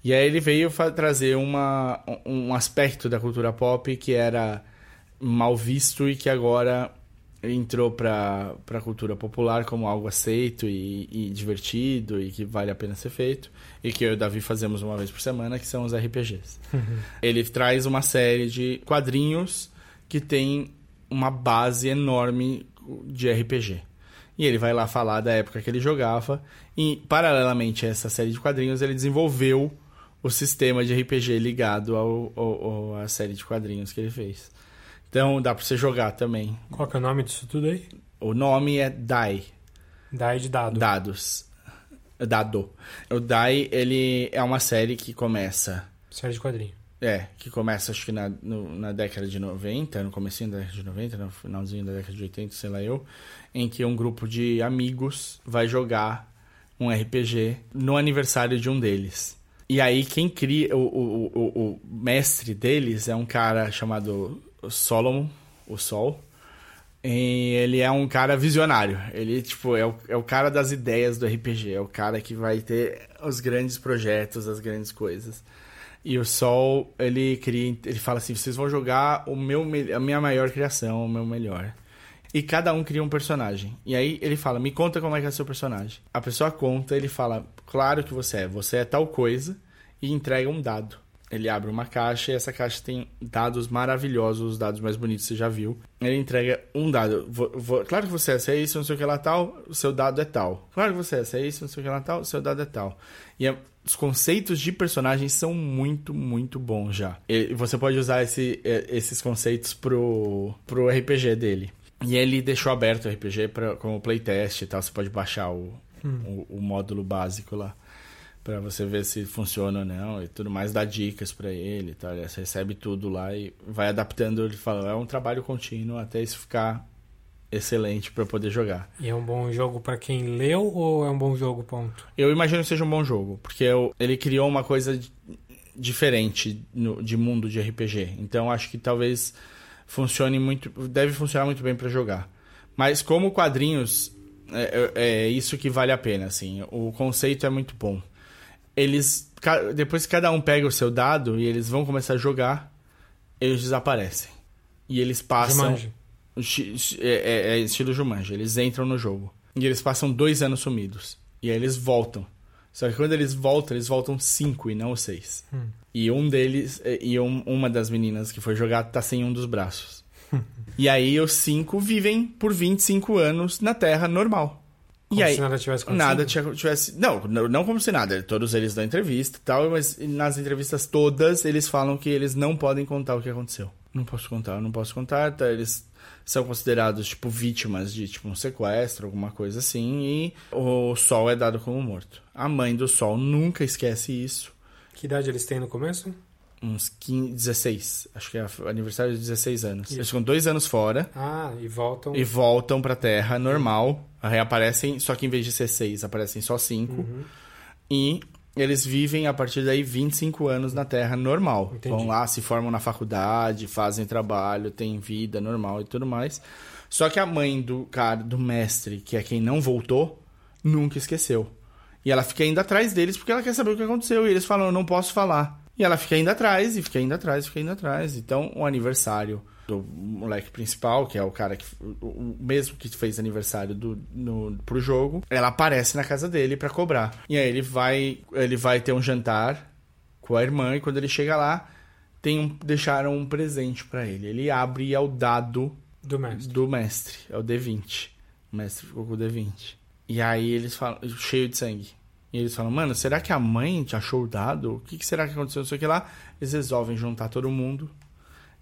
E aí ele veio trazer uma, um aspecto da cultura pop que era mal visto e que agora entrou para a cultura popular como algo aceito e, e divertido e que vale a pena ser feito e que eu e o Davi fazemos uma vez por semana que são os RPGs. Ele traz uma série de quadrinhos que tem uma base enorme de RPG. E ele vai lá falar da época que ele jogava e paralelamente a essa série de quadrinhos ele desenvolveu o sistema de RPG ligado ao, ao- ao- à série de quadrinhos que ele fez. Então dá pra você jogar também. Qual que é o nome disso tudo aí? O nome é DAI, Dai de dado. Dados. Dado. O DAI, ele é uma série que começa... Série de quadrinho. É, que começa acho que na, no- na década de 90, no comecinho da década de 90, no finalzinho da década de 80, sei lá eu, em que um grupo de amigos vai jogar um RPG no aniversário de um deles. E aí quem cria, o, o, o, o mestre deles é um cara chamado Solomon, o Sol, e ele é um cara visionário. Ele, tipo, é o, é o cara das ideias do RPG. É o cara que vai ter os grandes projetos, as grandes coisas. E o Sol, ele cria, ele fala assim: vocês vão jogar o meu, me- a minha maior criação, o meu melhor. E cada um cria um personagem. E aí ele fala: me conta como é que é seu personagem. A pessoa conta, ele fala: claro que você é, você é tal coisa, e entrega um dado. Ele abre uma caixa e essa caixa tem dados maravilhosos, os dados mais bonitos que você já viu. Ele entrega um dado. Vo- vo- claro que você é, é isso, não sei o que lá tal, o seu dado é tal. Claro que você é, é isso, não sei o que lá tal, o seu dado é tal. E é- os conceitos de personagens são muito, muito bons já. E você pode usar esse- eh, esses conceitos pro, pro RPG dele. E ele deixou aberto o RPG pra, como playtest e tal. Você pode baixar o, o, o módulo básico lá. Pra você ver se funciona ou não e tudo mais, dá dicas pra ele e tal. Você recebe tudo lá e vai adaptando. Ele fala, é um trabalho contínuo até isso ficar excelente pra poder jogar. E é um bom jogo pra quem leu ou é um bom jogo, ponto? Eu imagino que seja um bom jogo, porque eu- ele criou uma coisa di- diferente no- de mundo de RPG. Então acho que talvez funcione muito, deve funcionar muito bem pra jogar. Mas como quadrinhos, é, é- é isso que vale a pena, assim. O conceito é muito bom. Eles, depois que cada um pega o seu dado e eles vão começar a jogar, eles desaparecem. E eles passam. Jumanji. É, é- é estilo Jumanji. Eles entram no jogo. E eles passam dois anos sumidos. E aí eles voltam. Só que quando eles voltam, eles voltam cinco e não seis. E um deles, e um- uma das meninas que foi jogar tá sem um dos braços. [LAUGHS] e aí os cinco vivem por 25 anos na Terra normal. Como e aí, se nada tivesse acontecido? Nada tinha- tivesse. Não, não, não como se nada. Todos eles dão entrevista e tal, mas nas entrevistas todas eles falam que eles não podem contar o que aconteceu. Não posso contar, não posso contar. Tá? Eles são considerados, tipo, vítimas de tipo, um sequestro, alguma coisa assim, e o Sol é dado como morto. A mãe do Sol nunca esquece isso. Que idade eles têm no começo? Uns 15, 16. Acho que é aniversário de 16 anos. Eles ficam dois anos fora Ah, e voltam. e voltam pra Terra normal. Reaparecem, só que em vez de ser seis, aparecem só cinco. E eles vivem a partir daí 25 anos na Terra normal. Entendi. Vão lá, se formam na faculdade, fazem trabalho, têm vida normal e tudo mais. Só que a mãe do cara, do mestre, que é quem não voltou, nunca esqueceu. E ela fica indo atrás deles porque ela quer saber o que aconteceu. E eles falam, eu não posso falar. E ela fica indo atrás, e fica indo atrás, fica indo atrás. Então, o aniversário do moleque principal, que é o cara que o mesmo que fez aniversário do no, pro jogo, ela aparece na casa dele para cobrar. E aí ele vai, ele vai ter um jantar com a irmã e quando ele chega lá, tem um, deixaram um presente para ele. Ele abre e é o dado do mestre. Do mestre, é o D20. O mestre ficou com o D20. E aí eles falam, cheio de sangue. E eles falam, mano, será que a mãe te achou o dado? O que, que será que aconteceu? Não sei o que lá. Eles resolvem juntar todo mundo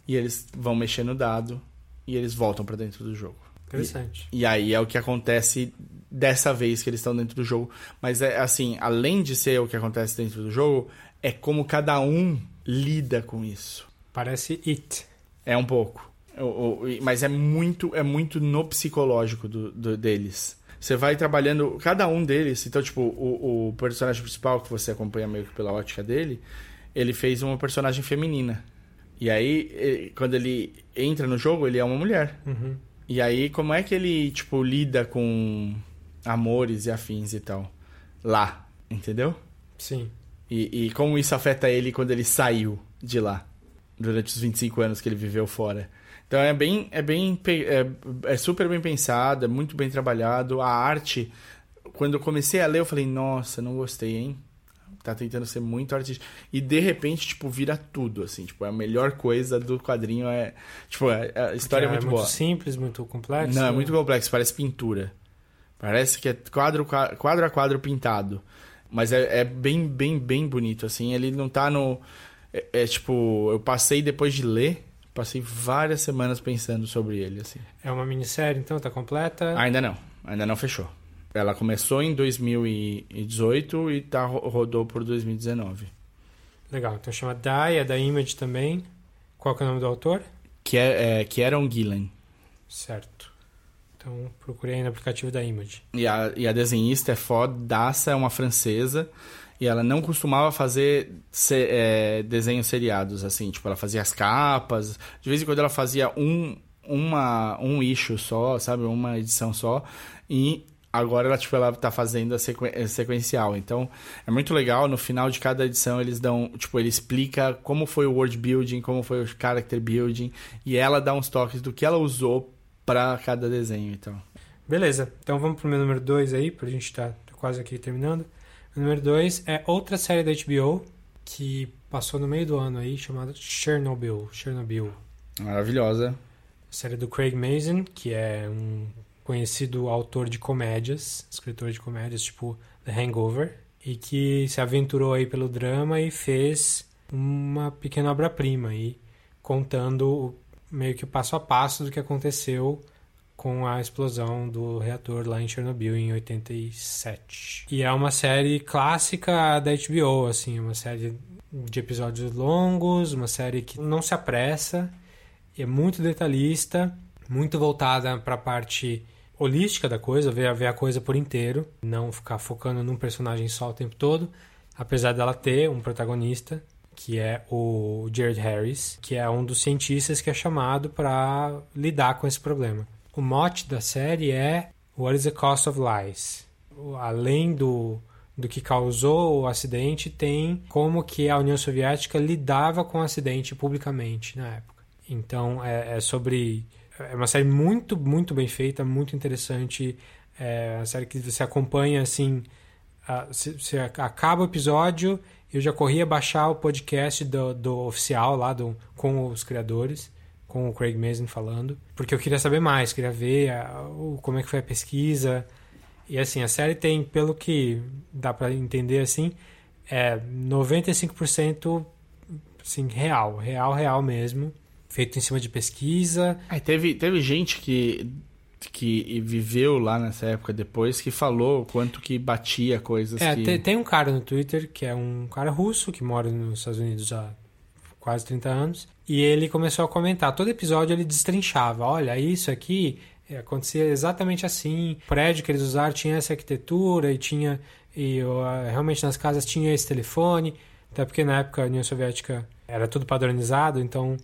e eles vão mexer no dado e eles voltam para dentro do jogo. Interessante. E, e, aí é o que acontece dessa vez que eles estão dentro do jogo. Mas é assim, além de ser o que acontece dentro do jogo, é como cada um lida com isso. Parece It. É um pouco. Mas é muito, é muito no psicológico do, do deles. Você vai trabalhando cada um deles. Então, tipo, o, o personagem principal que você acompanha meio que pela ótica dele, ele fez uma personagem feminina. E aí, quando ele entra no jogo, ele é uma mulher. Uhum. E aí, como é que ele, tipo, lida com amores e afins e tal? Lá, entendeu? Sim. E, e como isso afeta ele quando ele saiu de lá, durante os 25 anos que ele viveu fora. Então é bem, é bem, é, é super bem pensado, é muito bem trabalhado. A arte, quando eu comecei a ler, eu falei, nossa, não gostei, hein? tá tentando ser muito artista. E de repente, tipo, vira tudo, assim. Tipo, a melhor coisa do quadrinho é. Tipo, é, a história é muito, é muito boa. simples, muito complexo. Não, é muito complexo, parece pintura. Parece que é quadro, quadro a quadro pintado. Mas é, é bem, bem, bem bonito, assim. Ele não tá no. É, é, tipo, eu passei depois de ler. Passei várias semanas pensando sobre ele, assim. É uma minissérie, então? Tá completa? Ainda não. Ainda não fechou. Ela começou em 2018 e tá, rodou por 2019. Legal, então chama Die, é da Image também. Qual é o nome do autor? Que é, é Kieron Gillen. Certo. Então procurei aí no aplicativo da Image. E a, e a desenhista é fodaça, é uma francesa. E ela não costumava fazer se, é, desenhos seriados, assim. Tipo, ela fazia as capas. De vez em quando ela fazia um, uma, um issue só, sabe? Uma edição só. E agora ela, tipo, ela tá fazendo a sequ... sequencial. Então, é muito legal. No final de cada edição, eles dão, tipo, ele explica como foi o world building, como foi o character building, e ela dá uns toques do que ela usou para cada desenho, então. Beleza. Então vamos pro meu número 2 aí, pra gente tá quase aqui terminando. Número 2 é outra série da HBO que passou no meio do ano aí, chamada Chernobyl. Chernobyl. Maravilhosa. série do Craig Mazin, que é um conhecido autor de comédias, escritor de comédias tipo The Hangover, e que se aventurou aí pelo drama e fez uma pequena obra-prima aí, contando meio que o passo a passo do que aconteceu com a explosão do reator lá em Chernobyl em 87. E é uma série clássica da HBO, assim, uma série de episódios longos, uma série que não se apressa, é muito detalhista, muito voltada para a parte holística da coisa, ver, ver a coisa por inteiro, não ficar focando num personagem só o tempo todo, apesar dela ter um protagonista que é o Jared Harris, que é um dos cientistas que é chamado para lidar com esse problema. O mote da série é What is the Cost of Lies? Além do, do que causou o acidente, tem como que a União Soviética lidava com o acidente publicamente na época. Então é, é sobre é uma série muito, muito bem feita, muito interessante. É uma série que você acompanha assim. Você acaba o episódio, eu já corria baixar o podcast do, do oficial lá do, com os criadores, com o Craig Mazin falando, porque eu queria saber mais, queria ver a, o, como é que foi a pesquisa. E assim, a série tem, pelo que dá para entender assim, é 95% assim, real, real, real mesmo feito em cima de pesquisa. É, teve, teve gente que, que viveu lá nessa época depois que falou quanto que batia coisas. É, que... tem, tem um cara no Twitter que é um cara russo que mora nos Estados Unidos há quase 30 anos. E ele começou a comentar. Todo episódio ele destrinchava: olha, isso aqui é, acontecia exatamente assim. O prédio que eles usaram tinha essa arquitetura e tinha. E realmente nas casas tinha esse telefone. Até porque na época a União Soviética era tudo padronizado, então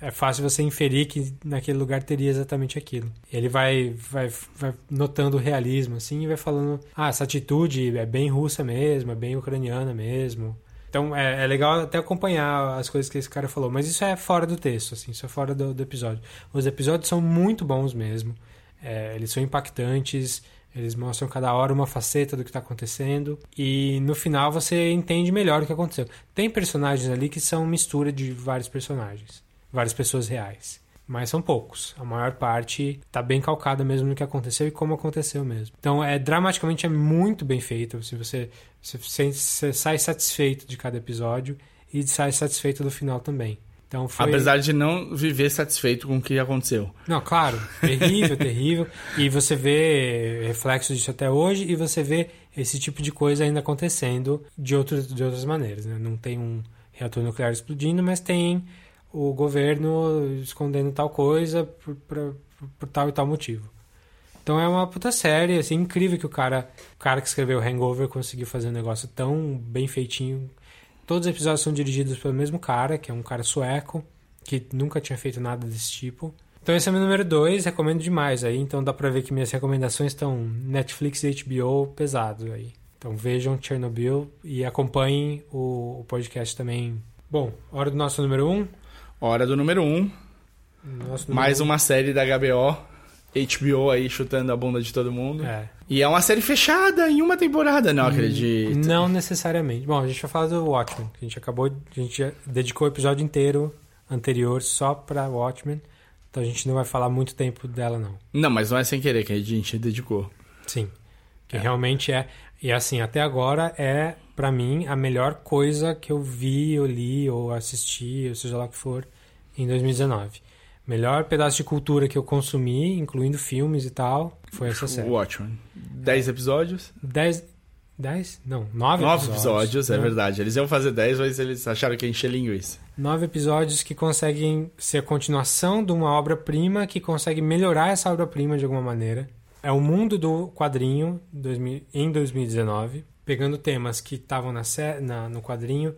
é fácil você inferir que naquele lugar teria exatamente aquilo. Ele vai, vai, vai notando o realismo, assim, e vai falando, ah, essa atitude é bem russa mesmo, é bem ucraniana mesmo. Então é, é, legal até acompanhar as coisas que esse cara falou, mas isso é fora do texto, assim, isso é fora do, do episódio. Os episódios são muito bons mesmo, é, eles são impactantes, eles mostram cada hora uma faceta do que está acontecendo e no final você entende melhor o que aconteceu. Tem personagens ali que são mistura de vários personagens, várias pessoas reais mas são poucos. A maior parte está bem calcada mesmo no que aconteceu e como aconteceu mesmo. Então, é dramaticamente é muito bem feito. Se você, você, você sai satisfeito de cada episódio e sai satisfeito do final também. Então foi... Apesar de não viver satisfeito com o que aconteceu. Não, claro. Terrível, [LAUGHS] terrível. E você vê reflexos disso até hoje e você vê esse tipo de coisa ainda acontecendo de, outros, de outras maneiras. Né? Não tem um reator nuclear explodindo, mas tem o governo escondendo tal coisa por, por, por, tal e tal motivo. Então é uma puta série, assim, incrível que o cara, o cara que escreveu Hangover conseguiu fazer um negócio tão bem feitinho. Todos os episódios são dirigidos pelo mesmo cara, que é um cara sueco, que nunca tinha feito nada desse tipo. Então esse é o meu número 2, recomendo demais aí. Então dá pra ver que minhas recomendações estão Netflix e HBO pesados aí. Então vejam Chernobyl e acompanhem o, o podcast também. Bom, hora do nosso número 1. Um. Hora do número 1. Um. Mais uma série da HBO. HBO aí chutando a bunda de todo mundo. É. E é uma série fechada em uma temporada, não hum, acredito. Não necessariamente. Bom, a gente vai falar do Watchmen. A gente acabou, a gente dedicou o episódio inteiro anterior só pra Watchmen. Então a gente não vai falar muito tempo dela, não. Não, mas não é sem querer que a gente dedicou. Sim. Que é. realmente é. E assim, até agora é para mim, a melhor coisa que eu vi, ou li, ou assisti, ou seja lá o que for, em 2019. Melhor pedaço de cultura que eu consumi, incluindo filmes e tal, foi essa série. Watchmen. Dez episódios? Dez... Dez? Não, nove, nove episódios. episódios, é né? verdade. Eles iam fazer dez, mas eles acharam que ia encher linguiça. Nove episódios que conseguem ser a continuação de uma obra-prima, que consegue melhorar essa obra-prima de alguma maneira. É o mundo do quadrinho em 2019 pegando temas que estavam na, na, no quadrinho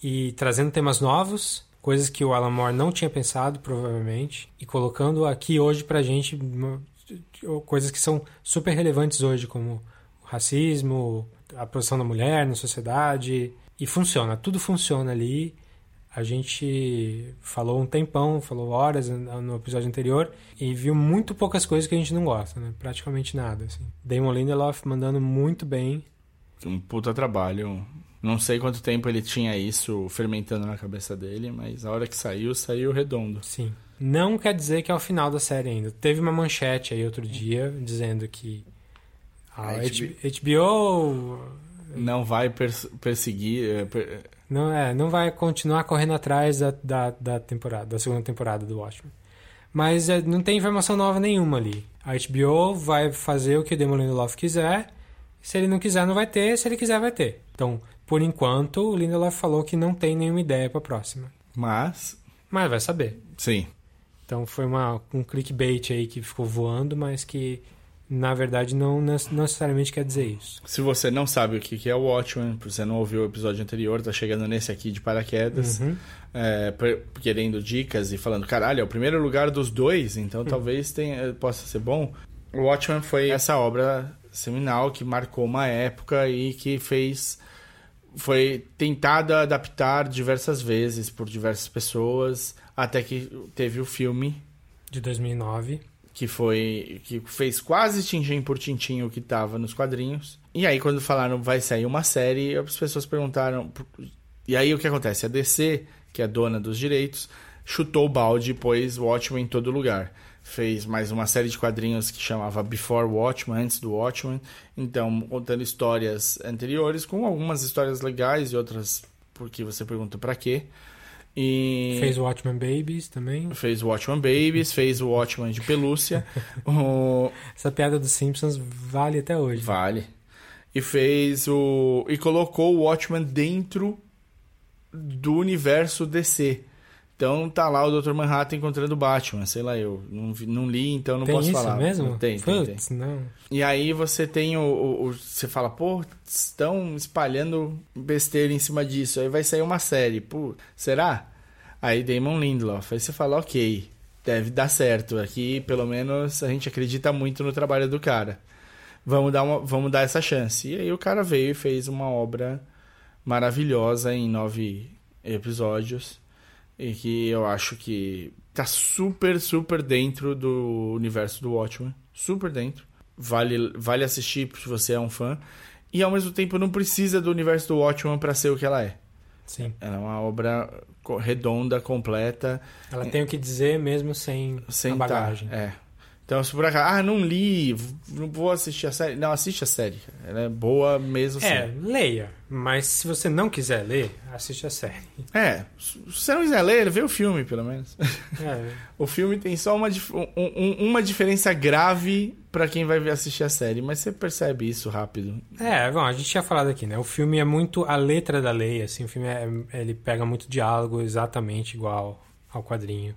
e trazendo temas novos, coisas que o Alan Moore não tinha pensado, provavelmente, e colocando aqui hoje pra gente coisas que são super relevantes hoje, como racismo, a posição da mulher na sociedade. E funciona, tudo funciona ali. A gente falou um tempão, falou horas no episódio anterior e viu muito poucas coisas que a gente não gosta, né? Praticamente nada, assim. Damon Lindelof mandando muito bem um puta trabalho. Não sei quanto tempo ele tinha isso fermentando na cabeça dele, mas a hora que saiu, saiu redondo. Sim. Não quer dizer que é o final da série ainda. Teve uma manchete aí outro dia dizendo que a HBO não vai pers perseguir. É, per... Não, é, não vai continuar correndo atrás da, da, da, temporada, da segunda temporada do Watchmen. Mas é, não tem informação nova nenhuma ali. A HBO vai fazer o que o Demon Lindelof quiser se ele não quiser, não vai ter. Se ele quiser, vai ter. Então, por enquanto, o Lindelof falou que não tem nenhuma ideia para a próxima. Mas. Mas vai saber. Sim. Então foi uma, um clickbait aí que ficou voando, mas que na verdade não necessariamente quer dizer isso. Se você não sabe o que é o Watchmen, você não ouviu o episódio anterior, tá chegando nesse aqui de paraquedas, uhum. é, querendo dicas e falando, caralho, é o primeiro lugar dos dois, então uhum. talvez tenha, possa ser bom. O Watchmen foi essa obra seminal que marcou uma época e que fez foi tentado adaptar diversas vezes por diversas pessoas até que teve o filme. De 2009 que foi que fez quase tintim por tintim o que estava nos quadrinhos. E aí quando falaram vai sair uma série as pessoas perguntaram e aí o que acontece? A DC que é dona dos direitos chutou o balde e pôs Watchmen em todo lugar fez mais uma série de quadrinhos que chamava Before Watchmen, antes do Watchmen, então contando histórias anteriores com algumas histórias legais e outras porque você pergunta para quê. E fez o Watchmen Babies também. Fez o Watchmen Babies, [LAUGHS] fez o Watchmen de pelúcia. [LAUGHS] o... Essa piada dos Simpsons vale até hoje. Vale. E fez o e colocou o Watchmen dentro do universo DC. Então tá lá o Dr. Manhattan encontrando o Batman, sei lá, eu não, não li, então não tem posso isso falar. mesmo? Tem, tem, Puts, tem. Não. E aí você tem o, o, o, Você fala, pô, estão espalhando besteira em cima disso. Aí vai sair uma série. Pô, será? Aí Damon Lindelof. Aí você fala, ok, deve dar certo. Aqui, pelo menos, a gente acredita muito no trabalho do cara. Vamos dar, uma, vamos dar essa chance. E aí o cara veio e fez uma obra maravilhosa em nove episódios e que eu acho que tá super, super dentro do universo do Watchmen. Super dentro. Vale, vale assistir se você é um fã. E ao mesmo tempo não precisa do universo do Watchmen para ser o que ela é. Sim. Ela é uma obra redonda, completa. Ela tem o que dizer mesmo sem, sem a tá- bagagem. É. Então, se por acaso, ah, não li, não vou assistir a série. Não, assiste a série. Ela é boa mesmo É, assim. leia. Mas se você não quiser ler, assiste a série. É, se você não quiser ler, vê o filme, pelo menos. É, [LAUGHS] o filme tem só uma, um- um- uma diferença grave pra quem vai assistir a série, mas você percebe isso rápido. É, bom, a gente tinha falado aqui, né? O filme é muito a letra da lei, assim, o filme é, ele pega muito diálogo exatamente igual ao quadrinho,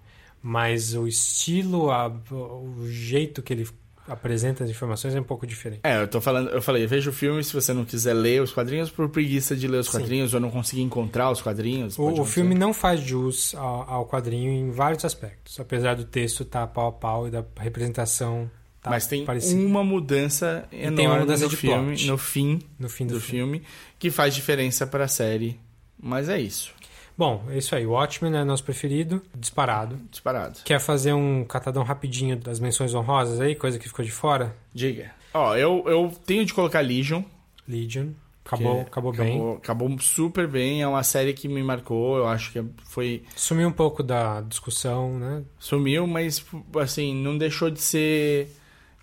mas o estilo, a- o jeito que ele apresenta as informações é um pouco diferente. É, eu tô falando, eu falei, veja o filme se você não quiser ler os quadrinhos por preguiça de ler os Sim. quadrinhos ou não conseguir encontrar os quadrinhos. O, o filme não faz jus ao, ao quadrinho em vários aspectos, apesar do texto estar pau a pau e da representação tá Mas tem parecida uma mudança enorme tem uma mudança no de filme, plot. no fim no fim do, do filme. filme, que faz diferença pra série. Mas é isso, Bom, é isso aí. O Watchmen é nosso preferido, disparado. disparado. Quer fazer um catadão rapidinho das menções honrosas aí, coisa que ficou de fora? Diga. Ó, eu, eu tenho de colocar Legion. Legion. Acabou, que acabou bem. Acabou, acabou super bem. É uma série que me marcou. Eu acho que foi. Sumiu um pouco da discussão, né? Sumiu, mas assim, não deixou de ser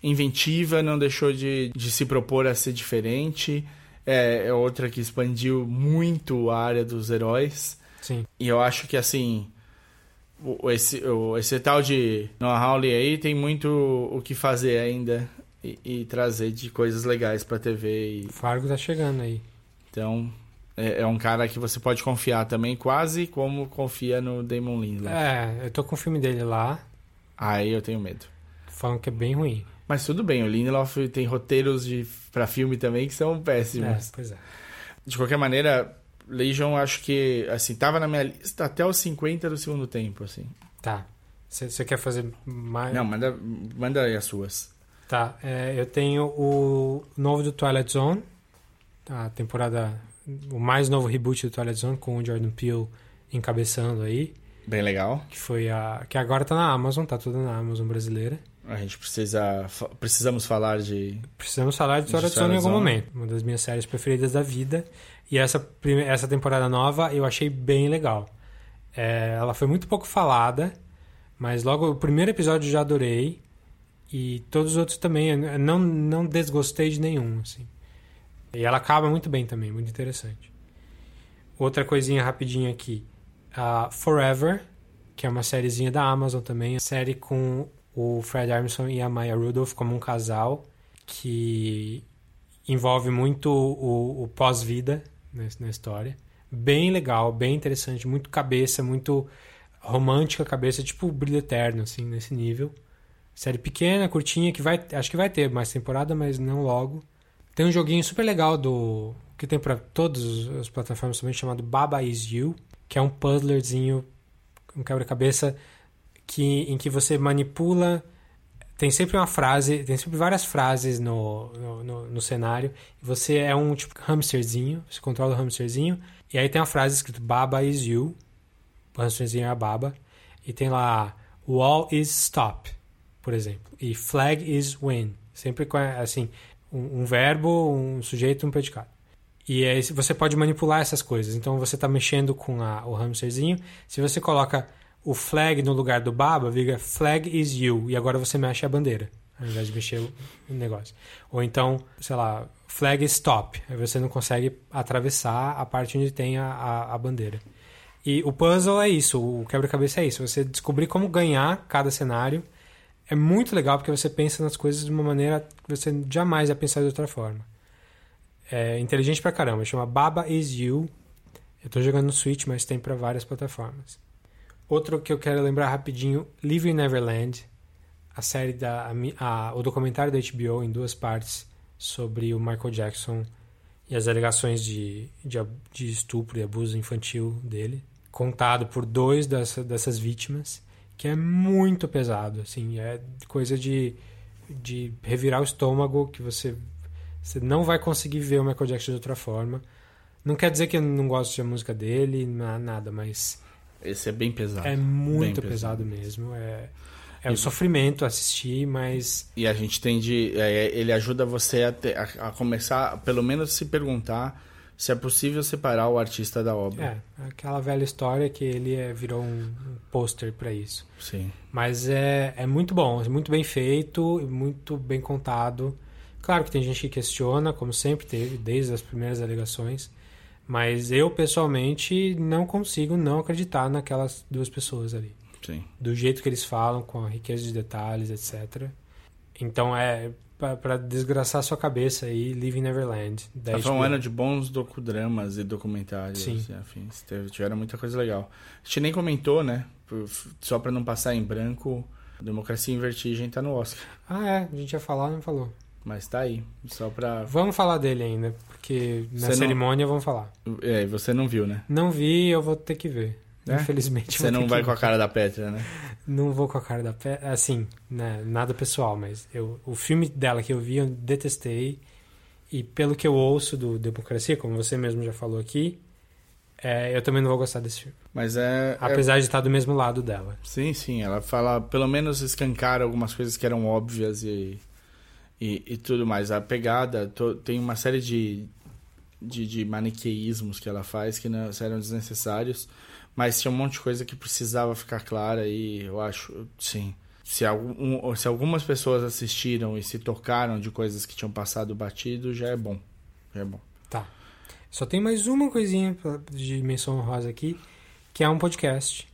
inventiva, não deixou de, de se propor a ser diferente. É, é outra que expandiu muito a área dos heróis. Sim. E eu acho que assim. Esse, esse tal de Noah Hawley aí tem muito o que fazer ainda e, e trazer de coisas legais pra TV. E, Fargo tá chegando aí. então, é, é um cara que você pode confiar também, quase como confia no Damon Lindelof. É, eu tô com o filme dele lá, Aí eu tenho medo. falando que é bem ruim. Mas tudo bem, o Lindelof tem roteiros de, pra filme também que são É, péssimos. pois é. De qualquer maneira, Legion acho que, assim, tava na minha lista até os 50 do segundo tempo, assim. Tá. Você quer fazer mais? Não, manda, manda aí as suas. Tá, é, eu tenho o novo do Twilight Zone, a temporada, o mais novo reboot do Twilight Zone, com o Jordan Peele encabeçando aí, Bem legal. que foi a... que agora tá na Amazon, tá tudo na Amazon brasileira. A gente precisa. Precisamos falar de. Precisamos falar de De Twilight Zone em algum momento. Uma das minhas séries preferidas da vida. E essa, essa temporada nova eu achei bem legal. É, ela foi muito pouco falada, mas logo o primeiro episódio eu já adorei. E todos os outros também. Eu não, não desgostei de nenhum. Assim. E ela acaba muito bem também, muito interessante. Outra coisinha rapidinha aqui. A Forever, que é uma sériezinha da Amazon também. Série com o Fred Armisen e a Maya Rudolph como um casal que envolve muito o, o pós-vida na, na história. Bem legal, bem interessante, muito cabeça, muito romântica cabeça, tipo Brilho Eterno, assim, nesse nível. Série pequena, curtinha, que vai, acho que vai ter mais temporada, mas não logo. Tem um joguinho super legal do que tem para todas as plataformas também chamado Baba Is You, que é um puzzlerzinho, um quebra-cabeça que em que você manipula tem sempre uma frase, tem sempre várias frases no, no, no, no cenário. Você é um tipo hamsterzinho, você controla o hamsterzinho. E aí tem uma frase escrito Baba is you. O hamsterzinho é a baba. E tem lá Wall is stop, por exemplo. E flag is win. Sempre com, assim, um, um verbo, um sujeito um predicado. E aí você pode manipular essas coisas. Então você está mexendo com a, o hamsterzinho. Se você coloca o flag no lugar do baba, vira flag is you. E agora você mexe a bandeira, ao invés de mexer o negócio. Ou então, sei lá, flag stop. Aí você não consegue atravessar a parte onde tem a, a, a bandeira. E o puzzle é isso, o quebra-cabeça é isso. Você descobrir como ganhar cada cenário é muito legal porque você pensa nas coisas de uma maneira que você jamais ia pensar de outra forma. É inteligente pra caramba, chama Baba Is You. Eu tô jogando no Switch, mas tem para várias plataformas. Outro que eu quero lembrar rapidinho, Living Neverland, a série da a, a, o documentário da HBO em duas partes sobre o Michael Jackson e as alegações de, de, de estupro e abuso infantil dele, contado por dois dessa, dessas vítimas, que é muito pesado, assim, é coisa de, de revirar o estômago que você você não vai conseguir ver o Michael Jackson de outra forma. Não quer dizer que eu não gosto da música dele, na- nada, mas Esse é bem pesado. é muito Bem pesado mesmo. É, é um sofrimento assistir, mas E a gente tende. é, ele ajuda você a, ter- a- a começar, pelo menos se perguntar se é possível separar o artista da obra. é aquela velha história que ele é- virou um, pôster pra isso. Sim. Mas é, é muito bom, é muito bem feito, e muito bem contado. Claro que tem gente que questiona, como sempre teve, desde as primeiras alegações. Mas eu, pessoalmente, não consigo não acreditar naquelas duas pessoas ali. Sim. Do jeito que eles falam, com a riqueza de detalhes, etc. Então é pra- pra desgraçar sua cabeça aí, Living Neverland. Tá foi um ano de bons docudramas e documentários Sim. e afins. Teve, tiveram muita coisa legal. A gente nem comentou, né? Só pra não passar em branco, Democracia em Vertigem tá no Oscar. Ah, é, a gente ia falar, não falou. Mas tá aí. Só pra. Vamos falar dele ainda, porque na Você não- cerimônia vamos falar. É, você não viu, né? Não vi, eu vou ter que ver. É? Infelizmente. Você não vai que com a cara da Petra, né? Não vou com a cara da pé. Assim, né, nada pessoal, mas eu, o filme dela que eu vi, eu detestei. E pelo que eu ouço do Democracia, como você mesmo já falou aqui, é, eu também não vou gostar desse filme. Mas é. é- Apesar de estar do mesmo lado dela. Sim, sim. Ela fala, pelo menos escancara algumas coisas que eram óbvias e, e, e tudo mais. A pegada to- tem uma série de, de, de maniqueísmos que ela faz que não eram desnecessários, mas tinha um monte de coisa que precisava ficar clara e eu acho, sim. Se, algum, se algumas pessoas assistiram e se tocaram de coisas que tinham passado batido, já é bom. Já é bom. Tá. Só tem mais uma coisinha de menção honrosa aqui, que é um podcast.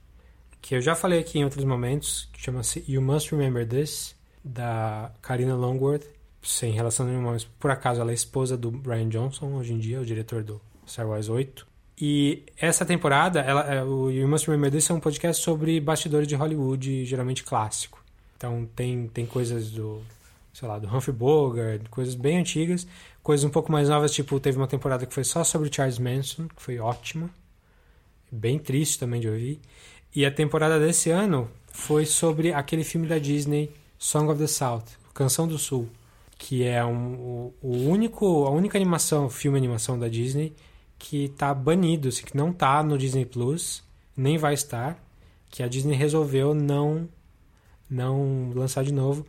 Que eu já falei aqui em outros momentos, que chama-se You Must Remember This, da Karina Longworth, sem relação nenhuma, mas por acaso ela é esposa do Brian Johnson, hoje em dia, o diretor do Star Wars 8. E essa temporada, ela, é, o You Must Remember This é um podcast sobre bastidores de Hollywood, geralmente clássico. Então tem, tem coisas do, sei lá, do Humphrey Bogart, coisas bem antigas, coisas um pouco mais novas, tipo, teve uma temporada que foi só sobre Charles Manson, que foi ótima. Bem triste também de ouvir. E a temporada desse ano foi sobre aquele filme da Disney, Song of the South, Canção do Sul, que é um, o, único, a única animação, filme animação da Disney que tá banido, assim, que não tá no Disney Plus, nem vai estar, que a Disney resolveu não não lançar de novo,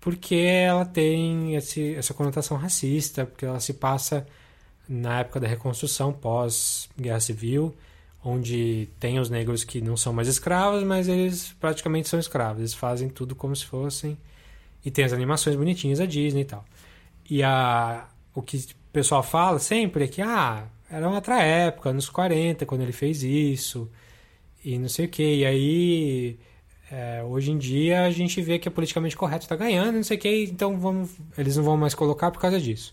porque ela tem esse, essa conotação racista, porque ela se passa na época da reconstrução pós-guerra civil, onde tem os negros que não são mais escravos, mas eles praticamente são escravos, eles fazem tudo como se fossem, e tem as animações bonitinhas da Disney e tal. E a, o que o pessoal fala sempre é que, ah, era uma outra época, anos 40, quando ele fez isso, e não sei o que, e aí é, hoje em dia a gente vê que é politicamente correto está ganhando, não sei o que, então vamos, eles não vão mais colocar por causa disso.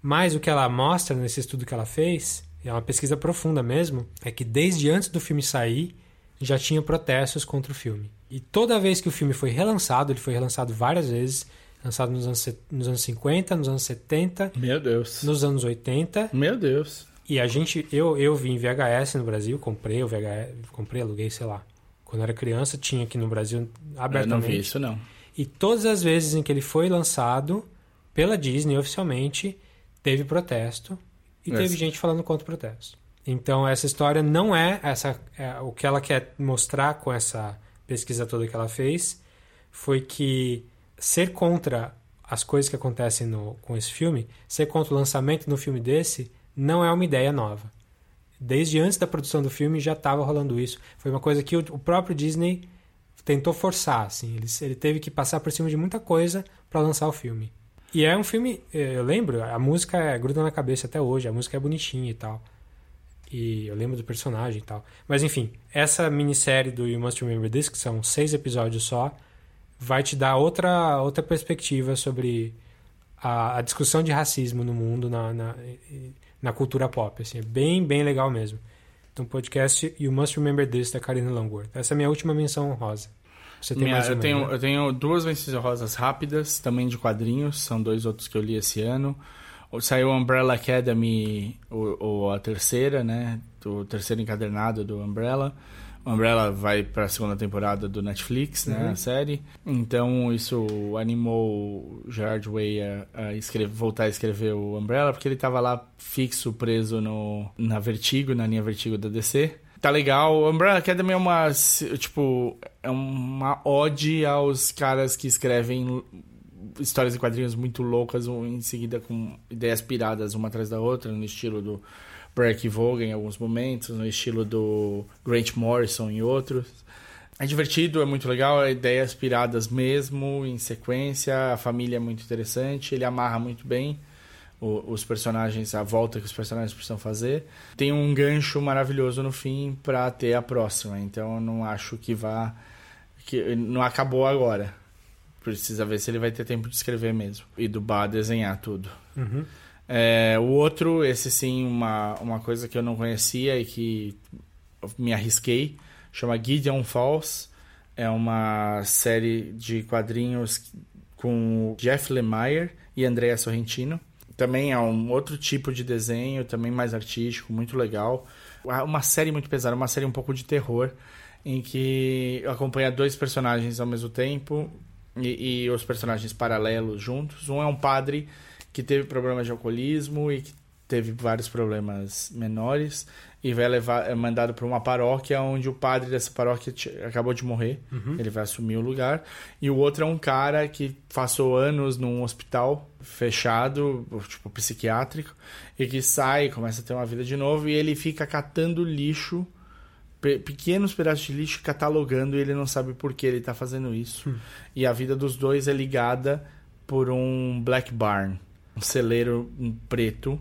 Mas o que ela mostra nesse estudo que ela fez, é uma pesquisa profunda mesmo, é que desde antes do filme sair já tinha protestos contra o filme. E toda vez que o filme foi relançado, ele foi relançado várias vezes, lançado nos anos, nos anos 50, nos anos 70, Meu Deus. nos anos 80, Meu Deus. e a gente, eu, eu vi em VHS no Brasil, comprei o VHS, comprei, aluguei, sei lá. Quando era criança, tinha aqui no Brasil Eu não abertamente. vi isso, não. E todas as vezes em que ele foi lançado pela Disney oficialmente, teve protesto e Essa- teve gente falando contra o protesto. Então essa história não é essa é, o que ela quer mostrar com essa pesquisa toda que ela fez foi que ser contra as coisas que acontecem no, com esse filme, ser contra o lançamento um filme desse, não é uma ideia nova. Desde antes da produção do filme já estava rolando isso. Foi uma coisa que o, o próprio Disney tentou forçar, assim. Ele, ele teve que passar por cima de muita coisa para lançar o filme. E é um filme, eh, eu lembro, a música é, gruda na cabeça até hoje, a música é bonitinha e tal. E eu lembro do personagem e tal. Mas enfim, essa minissérie do You Must Remember This, que são seis episódios só, vai te dar outra, outra perspectiva sobre a, a discussão de racismo no mundo, na, na, na cultura pop. Assim, é bem, bem legal mesmo. Então, podcast You Must Remember This, da Karina Longworth. Essa é a minha última menção honrosa. Você tem Minha- mais uma? eu, tenho, né? eu tenho duas menções rosas rápidas, também de quadrinhos, são dois outros que eu li esse ano. O- Saiu Umbrella Academy, o, o- a terceira, né? O terceiro encadernado do Umbrella. Umbrella vai para a segunda temporada do Netflix, né, a série. Então isso animou Gerard Way a, a escrever, voltar a escrever o Umbrella, porque ele estava lá fixo, preso no, na Vertigo, na linha Vertigo da DC. Tá legal. O Umbrella Academy é uma, tipo, é uma ode aos caras que escrevem histórias e quadrinhos muito loucas, em seguida com ideias piradas uma atrás da outra, no estilo do Breck Vogan em alguns momentos, no estilo do Grant Morrison em outros. É divertido, é muito legal, ideias piradas mesmo, em sequência, a família é muito interessante, ele amarra muito bem os personagens, a volta que os personagens precisam fazer. Tem um gancho maravilhoso no fim para ter a próxima, então eu não acho que vá que não acabou agora. Precisa ver se ele vai ter tempo de escrever mesmo e do Bar desenhar tudo. Uhum. É, o outro, esse sim, uma, uma coisa que eu não conhecia e que me arrisquei, chama Gideon Falls. É uma série de quadrinhos com Jeff Lemire e Andrea Sorrentino. Também é um outro tipo de desenho, também mais artístico, muito legal. Uma série muito pesada, uma série um pouco de terror, em que acompanha dois personagens ao mesmo tempo e, e os personagens paralelos juntos. Um é um padre que teve problemas de alcoolismo e que teve vários problemas menores e vai levar é mandado para uma paróquia onde o padre dessa paróquia acabou de morrer Uhum. ele vai assumir o lugar e o outro é um cara que passou anos num hospital fechado tipo psiquiátrico e que sai começa a ter uma vida de novo e ele fica catando lixo pe- pequenos pedaços de lixo catalogando e ele não sabe por que ele está fazendo isso e a vida dos dois é ligada por um black barn um celeiro preto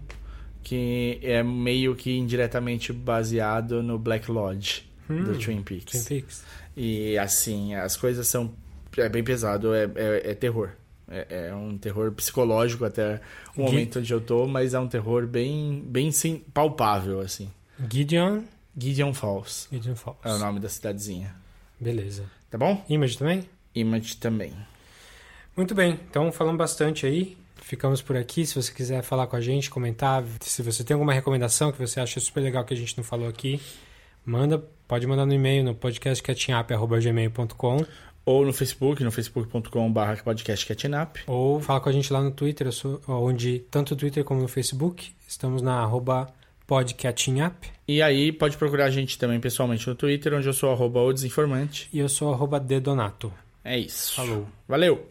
que é meio que indiretamente baseado no Black Lodge do Twin Peaks. Twin Peaks. E assim, as coisas são. É bem pesado, é, é, é terror. É, é um terror psicológico até o momento onde eu tô, mas é um terror bem, bem sim, palpável, assim. Gideon. Gideon Falls Gideon Falls. é o nome da cidadezinha. Beleza. Tá bom? Image também? Image também. Muito bem, então falamos bastante aí. Ficamos por aqui. Se você quiser falar com a gente, comentar, se você tem alguma recomendação que você acha super legal que a gente não falou aqui, manda, pode mandar no e-mail no podcastcatchingup.gmail.com Ou no Facebook, no facebook.com.br podcastcatnap. ou fala com a gente lá no Twitter, onde tanto no Twitter como no Facebook, estamos na arroba podcatchingup E aí pode procurar a gente também pessoalmente no Twitter, onde eu sou arroba o desinformante. e eu sou arroba dedonato. É isso. Falou. Valeu!